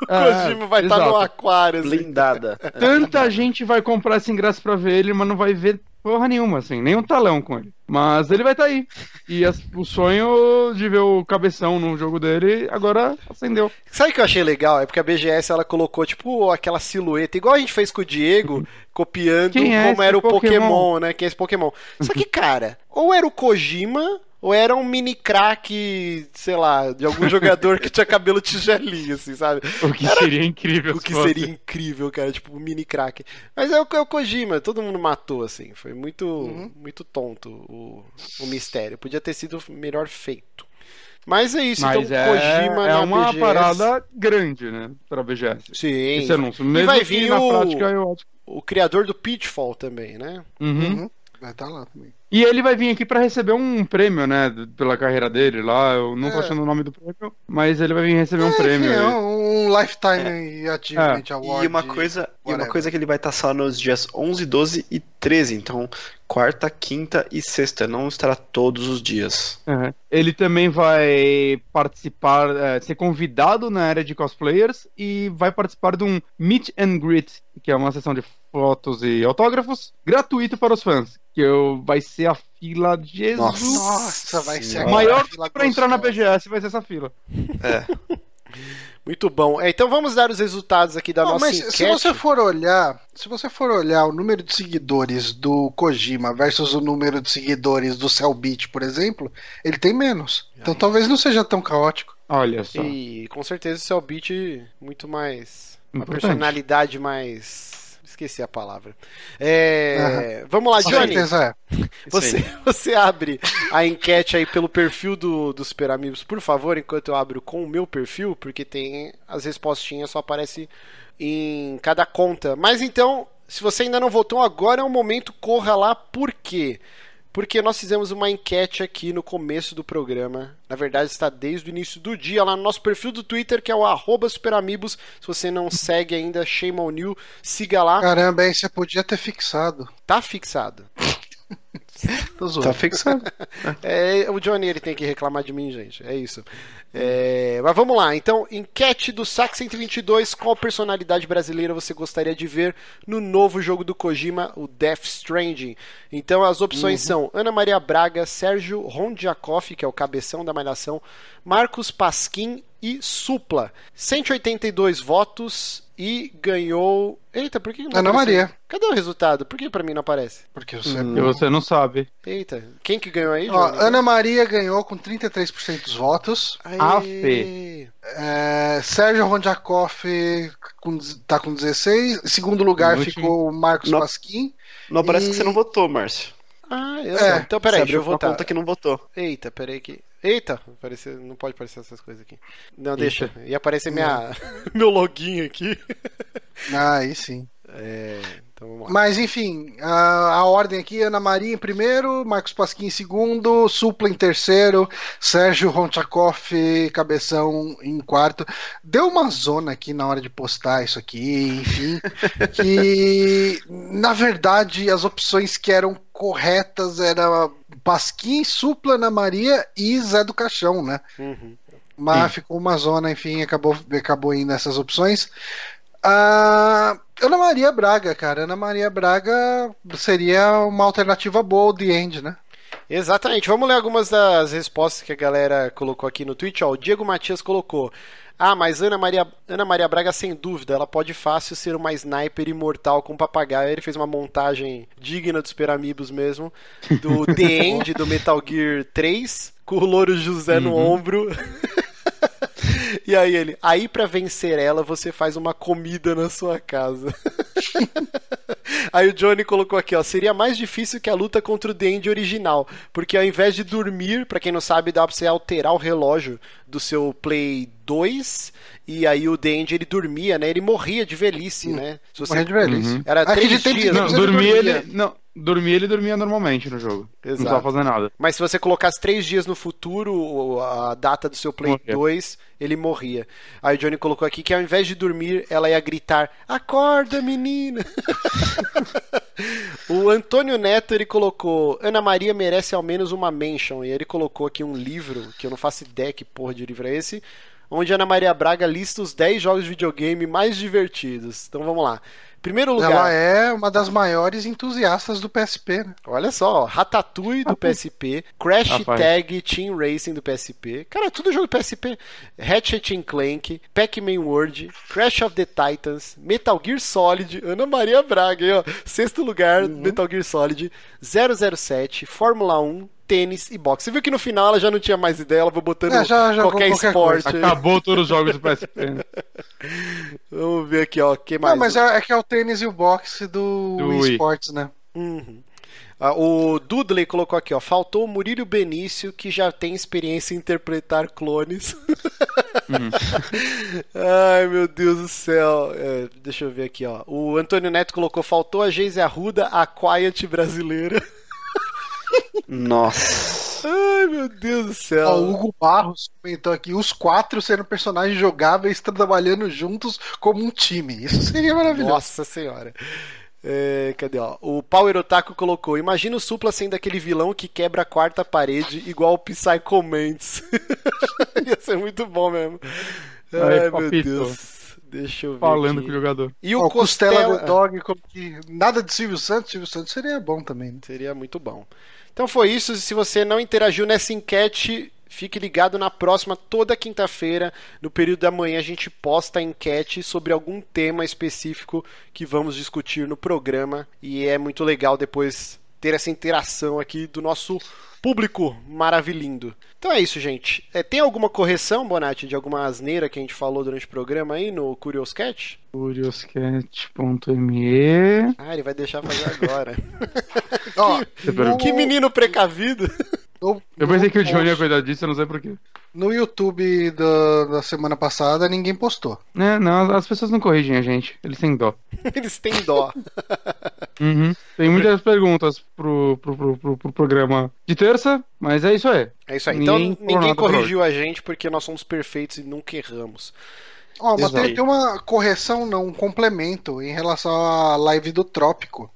O É, Kojima vai estar no exato. aquário. assim. Blindada. Tanta gente vai comprar esse ingresso pra ver ele, mas não vai ver porra nenhuma, assim, nem um talão com ele. Mas ele vai estar aí. E as- o sonho de ver o cabeção no jogo dele agora acendeu. Sabe o que eu achei legal? É porque a BGS ela colocou, tipo, aquela silhueta, igual a gente fez com o Diego, copiando é como era o Pokémon, Pokémon? né? Quem é esse Pokémon. Só que, cara, ou era o Kojima, ou era um mini crack, sei lá, de algum jogador que tinha cabelo tigelinho, assim, sabe? O que seria incrível. O que se fosse. seria incrível, cara, tipo um mini crack. Mas é o, é o Kojima, todo mundo matou, assim. Foi muito, Uhum. muito tonto o, o mistério. Podia ter sido melhor feito. Mas é isso, Mas então é, Kojima é na uma BGS. parada grande, né? Pra BGS. Sim. Esse anúncio. Mesmo vai que vir na o- prática eu acho. O criador do Pitfall também, né? Uhum. Uhum. Vai estar lá também. E ele vai vir aqui pra receber um prêmio, né? Pela carreira dele lá. Eu não tô É. achando o nome do prêmio, mas ele vai vir receber um prêmio. É, aí. um Lifetime Achievement Award. E uma coisa, e uma coisa que ele vai estar só nos dias 11, 12 e 13. Então, quarta, quinta e sexta. Não estará todos os dias. Uhum. Ele também vai participar, é, ser convidado na área de cosplayers e vai participar de um Meet and Greet, que é uma sessão de fotos e autógrafos gratuito para os fãs. Que eu, vai ser a fila de Jesus. Nossa, vai ser aquela Maior fila para entrar na. BGS vai ser essa fila. É. Muito bom. É, então vamos dar os resultados aqui da Não, nossa mas enquete. se você for olhar, se você for olhar o número de seguidores do Kojima versus o número de seguidores do Cellbit, por exemplo, ele tem menos. Então talvez não seja tão caótico. Olha só. E com certeza o Cellbit muito mais. Uma Importante. personalidade mais. Esqueci a palavra. É, Vamos lá, Com Johnny. certeza é. Você, você abre a enquete aí pelo perfil do, do Super Amigos, por favor, enquanto eu abro com o meu perfil, porque tem as respostinhas, só aparece em cada conta. Mas então, se você ainda não votou, agora é o momento, corra lá, por quê? Porque nós fizemos uma enquete aqui no começo do programa. Na verdade, está desde o início do dia lá no nosso perfil do Twitter, que é o arroba superamigos. Se você não segue ainda, shame on you, siga lá. Caramba, aí você podia ter fixado. Tá fixado. Tô zoando. Tá fixado. É, o Johnny ele tem que reclamar de mim, gente. É isso. É, mas vamos lá. Então, enquete do SAC 122. Qual personalidade brasileira você gostaria de ver no novo jogo do Kojima, o Death Stranding? Então, as opções são Ana Maria Braga, Sérgio Rondjakov, que é o cabeção da Malhação, Marcos Pasquim e Supla. 182 votos e ganhou. Eita, por que não Ana apareceu? Maria. Cadê o resultado? Por que pra mim não aparece? Porque você. E você não sabe. Eita, quem que ganhou aí, Ó? Ana Maria ganhou com 33% dos votos. Aê. Afe. É, Sérgio Rondjakov com, tá com 16. Em segundo lugar No ficou o Marcos Não. Pasquim. Não parece E- que você não votou, Márcio. Ah, eu É, então peraí, deixa eu voltar. conta que não votou. Eita, peraí que. Eita, apareceu, não pode aparecer essas coisas aqui. Não, deixa. Ia aparecer minha, meu login aqui. Ah, aí sim. É, então vamos lá. Mas enfim, a, a ordem aqui: Ana Maria em primeiro, Marcos Pasquim em segundo, Supla em terceiro, Sérgio Ronchakov Cabeção em quarto. Deu uma zona aqui na hora de postar isso aqui, enfim. que na verdade as opções que eram corretas eram Pasquim, Supla, Ana Maria e Zé do Caixão, né? Uhum. Mas ficou uma zona, enfim, acabou, acabou indo nessas opções. Ah, Ana Maria Braga, cara. Ana Maria Braga seria uma alternativa boa ao The End, né? Exatamente. Vamos ler algumas das respostas que a galera colocou aqui no Twitch. Ó, o Diego Matias colocou. Ah, mas Ana Maria, Ana Maria Braga, sem dúvida, ela pode fácil ser uma sniper imortal com papagaio. Ele fez uma montagem digna dos Peramibos mesmo, do The End, do Metal Gear 3, com o Louro José no ombro. E aí ele, aí pra vencer ela, você faz uma comida na sua casa. aí o Johnny colocou aqui, ó, seria mais difícil que a luta contra o Dandy original, porque ao invés de dormir, pra quem não sabe, dá pra você alterar o relógio do seu Play 2, e aí o Dandy ele dormia, né? Ele morria de velhice, né? Se você... Morrendo de velhice. Uhum. Era três dias. Não, dormia. ele. Não, dormir ele dormia normalmente no jogo. Exato. Não tava fazendo nada. Mas se você colocasse três dias no futuro, a data do seu Play Morria. 2, ele morria. Aí o Johnny colocou aqui que ao invés de dormir, ela ia gritar: Acorda, menina! o Antônio Neto ele colocou: Ana Maria merece ao menos uma mention. E ele colocou aqui um livro, que eu não faço ideia que porra de livro é esse. Onde Ana Maria Braga lista os 10 jogos de videogame mais divertidos. Então vamos lá. Primeiro lugar. Ela é uma das maiores entusiastas do PSP, né? Olha só, ó, Ratatouille do PSP, Crash Rapaz. Tag Team Racing do PSP, cara, tudo jogo do PSP, Ratchet and Clank, Pac-Man World, Crash of the Titans, Metal Gear Solid, Ana Maria Braga, aí, ó, sexto lugar, Uhum. Metal Gear Solid, 007, Fórmula 1, tênis e boxe. Você viu que no final ela já não tinha mais ideia, ela foi botando É, já jogou qualquer, qualquer esporte. coisa. Acabou todos os jogos do PSP. né? Vamos ver aqui, ó, que mais? Não, mas é, é que é o tênis e o boxe do, Do Wii Wii. Sports, né? Uhum. Ah, o Dudley colocou aqui, ó. Faltou o Murilo Benício, que já tem experiência em interpretar clones. Ai, meu Deus do céu. É, deixa eu ver aqui, ó. O Antônio Neto colocou: faltou a Geise Arruda, a Quiet brasileira. Nossa. Ai, meu Deus do céu. O Hugo Barros comentou aqui: os quatro sendo personagens jogáveis trabalhando juntos como um time. Isso seria maravilhoso. Nossa senhora. É, cadê, ó? O Power Otaku colocou: Imagina o Supla sendo aquele vilão que quebra a quarta parede, igual o Psycho Mantis. Ia ser muito bom mesmo. Aí, Ai, meu papito. Deus. Deixa eu ver. Falando aqui. com o jogador. E o Costela, Costela. do Dog, como que nada de Silvio Santos, Silvio Santos seria bom também. Né? Seria muito bom. Então foi isso. Se você não interagiu nessa enquete, fique ligado na próxima, toda quinta-feira, no período da manhã, a gente posta a enquete sobre algum tema específico que vamos discutir no programa. E é muito legal depois ter essa interação aqui do nosso público maravilhindo. Então é isso, gente. É, tem alguma correção, Bonatti, de alguma asneira que a gente falou durante o programa aí no Curious Cat? Curioscat.me Ah, ele vai deixar fazer agora. Ó, pergunta. que menino precavido. No- Eu pensei que o Johnny ia cuidar disso, eu não sei porquê. No YouTube da, da semana passada, ninguém postou. É, não, as pessoas não corrigem a gente. Eles têm dó. Eles têm dó. Uhum. Tem muitas perguntas pro, pro, pro, pro- pro programa de terça, mas é isso aí. É isso aí. Então Ninguém ninguém nada por corrigiu a gente porque nós somos perfeitos e nunca erramos. Ó, mas Exato. tem, tem uma correção, não, um complemento em relação à live do Trópico.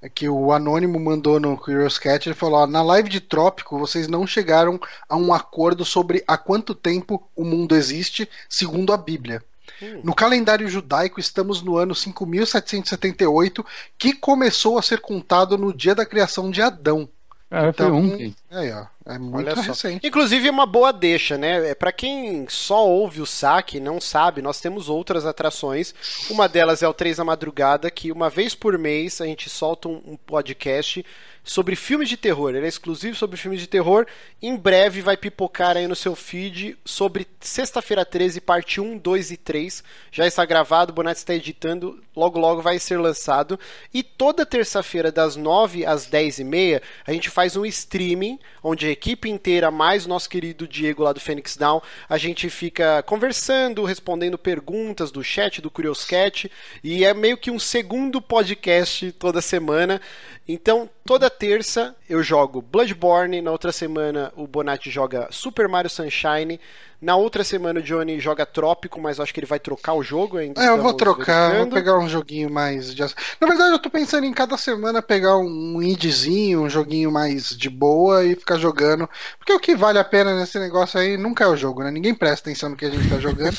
É que o Anônimo mandou no Curious Cat, ele falou, ó, na live de Trópico, vocês não chegaram a um acordo sobre há quanto tempo o mundo existe, segundo a Bíblia. Hum. No calendário judaico, estamos no ano 5778, que começou a ser contado no dia da criação de Adão. É, então, um. Aí, ó, é muito Olha recente. Só. Inclusive, uma boa deixa, né? É, para quem só ouve o saque não sabe, nós temos outras atrações. Uma delas é o 3 da Madrugada, que uma vez por mês a gente solta um podcast sobre filmes de terror. Ele é exclusivo sobre filmes de terror. Em breve vai pipocar aí no seu feed sobre Sexta-feira 13, parte 1, 2 e 3. Já está gravado, o Bonatti está editando, logo logo vai ser lançado. E toda terça-feira, das 9 às 10 e meia, a gente faz um streaming, onde a equipe inteira, mais o nosso querido Diego lá do Phoenix Down, a gente fica conversando, respondendo perguntas do chat, do Curious Cat. E é meio que um segundo podcast toda semana. Então, toda terça eu jogo Bloodborne, na outra semana o Bonatti joga Super Mario Sunshine, na outra semana o Johnny joga Trópico, mas acho que ele vai trocar o jogo ainda. É, eu vou trocar, vou pegar um joguinho mais de... Na verdade, eu tô pensando em cada semana pegar um indiezinho, um joguinho mais de boa e ficar jogando, porque o que vale a pena nesse negócio aí nunca é o jogo, né? Ninguém presta atenção no que a gente tá jogando.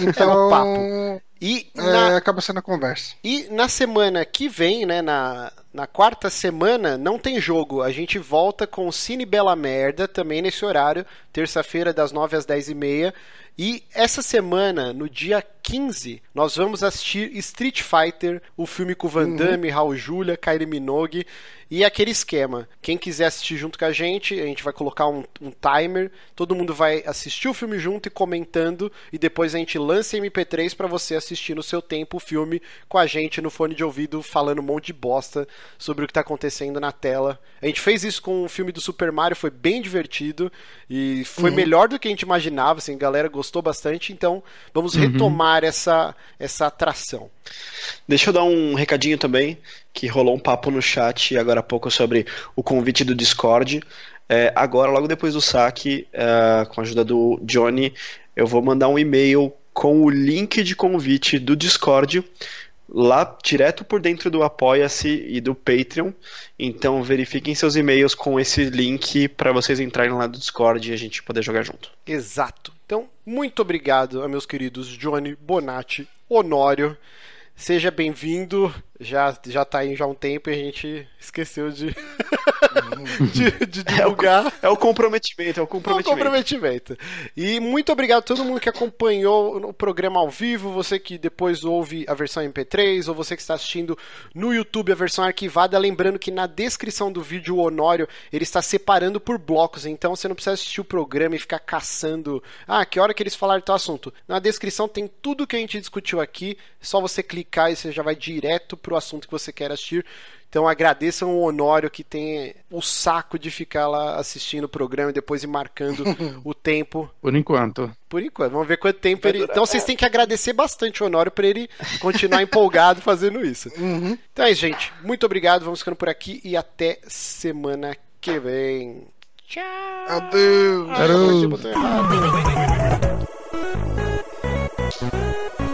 então, é um E é, na... acaba sendo a conversa. E na semana que vem, né, na na quarta semana não tem jogo. A gente volta com Cine Bela Merda, também nesse horário, terça-feira, das 9 às 10 e meia. E essa semana, no dia 15, nós vamos assistir Street Fighter, o filme com Van uhum. Damme, uhum. Raul Julia, Kylie Minogue. E aquele esquema, quem quiser assistir junto com a gente, a gente vai colocar um, um, timer, todo mundo vai assistir o filme junto e comentando, e depois a gente lança MP3 para você assistir no seu tempo o filme com a gente no fone de ouvido, falando um monte de bosta sobre o que tá acontecendo na tela. A gente fez isso com o filme do Super Mario, foi bem divertido, e foi uhum. melhor do que a gente imaginava, assim, a galera gostou bastante, então vamos uhum. retomar essa, essa atração. Deixa eu dar um recadinho também, que rolou um papo no chat agora há pouco sobre o convite do Discord. É, agora, logo depois do saque, é, com a ajuda do Johnny, eu vou mandar um e-mail com o link de convite do Discord lá direto por dentro do Apoia-se e do Patreon. Então verifiquem seus e-mails com esse link para vocês entrarem lá do Discord e a gente poder jogar junto. Exato. Então, muito obrigado a meus queridos Johnny, Bonatti, Honório. Seja bem-vindo. Já, já tá aí já há um tempo e a gente esqueceu de, de, de, divulgar. É o, é o, comprometimento, é o comprometimento. É o comprometimento. E muito obrigado a todo mundo que acompanhou o programa ao vivo, você que depois ouve a versão MP3, ou você que está assistindo no YouTube a versão arquivada. Lembrando que na descrição do vídeo o Honório ele está separando por blocos, então você não precisa assistir o programa e ficar caçando. Ah, que hora que eles falaram tal assunto. Na descrição tem tudo que a gente discutiu aqui, é só você clicar e você já vai direto pro assunto que você quer assistir. Então agradeçam o Honório que tem o saco de ficar lá assistindo o programa e depois ir marcando o tempo. Por enquanto. Por enquanto. Vamos ver quanto tempo ele. Então vocês têm que agradecer bastante o Honório para ele continuar empolgado fazendo isso. Uhum. Então é isso, gente. Muito obrigado. Vamos ficando por aqui e até semana que vem. Tchau. Adeus. Adeus. Adeus.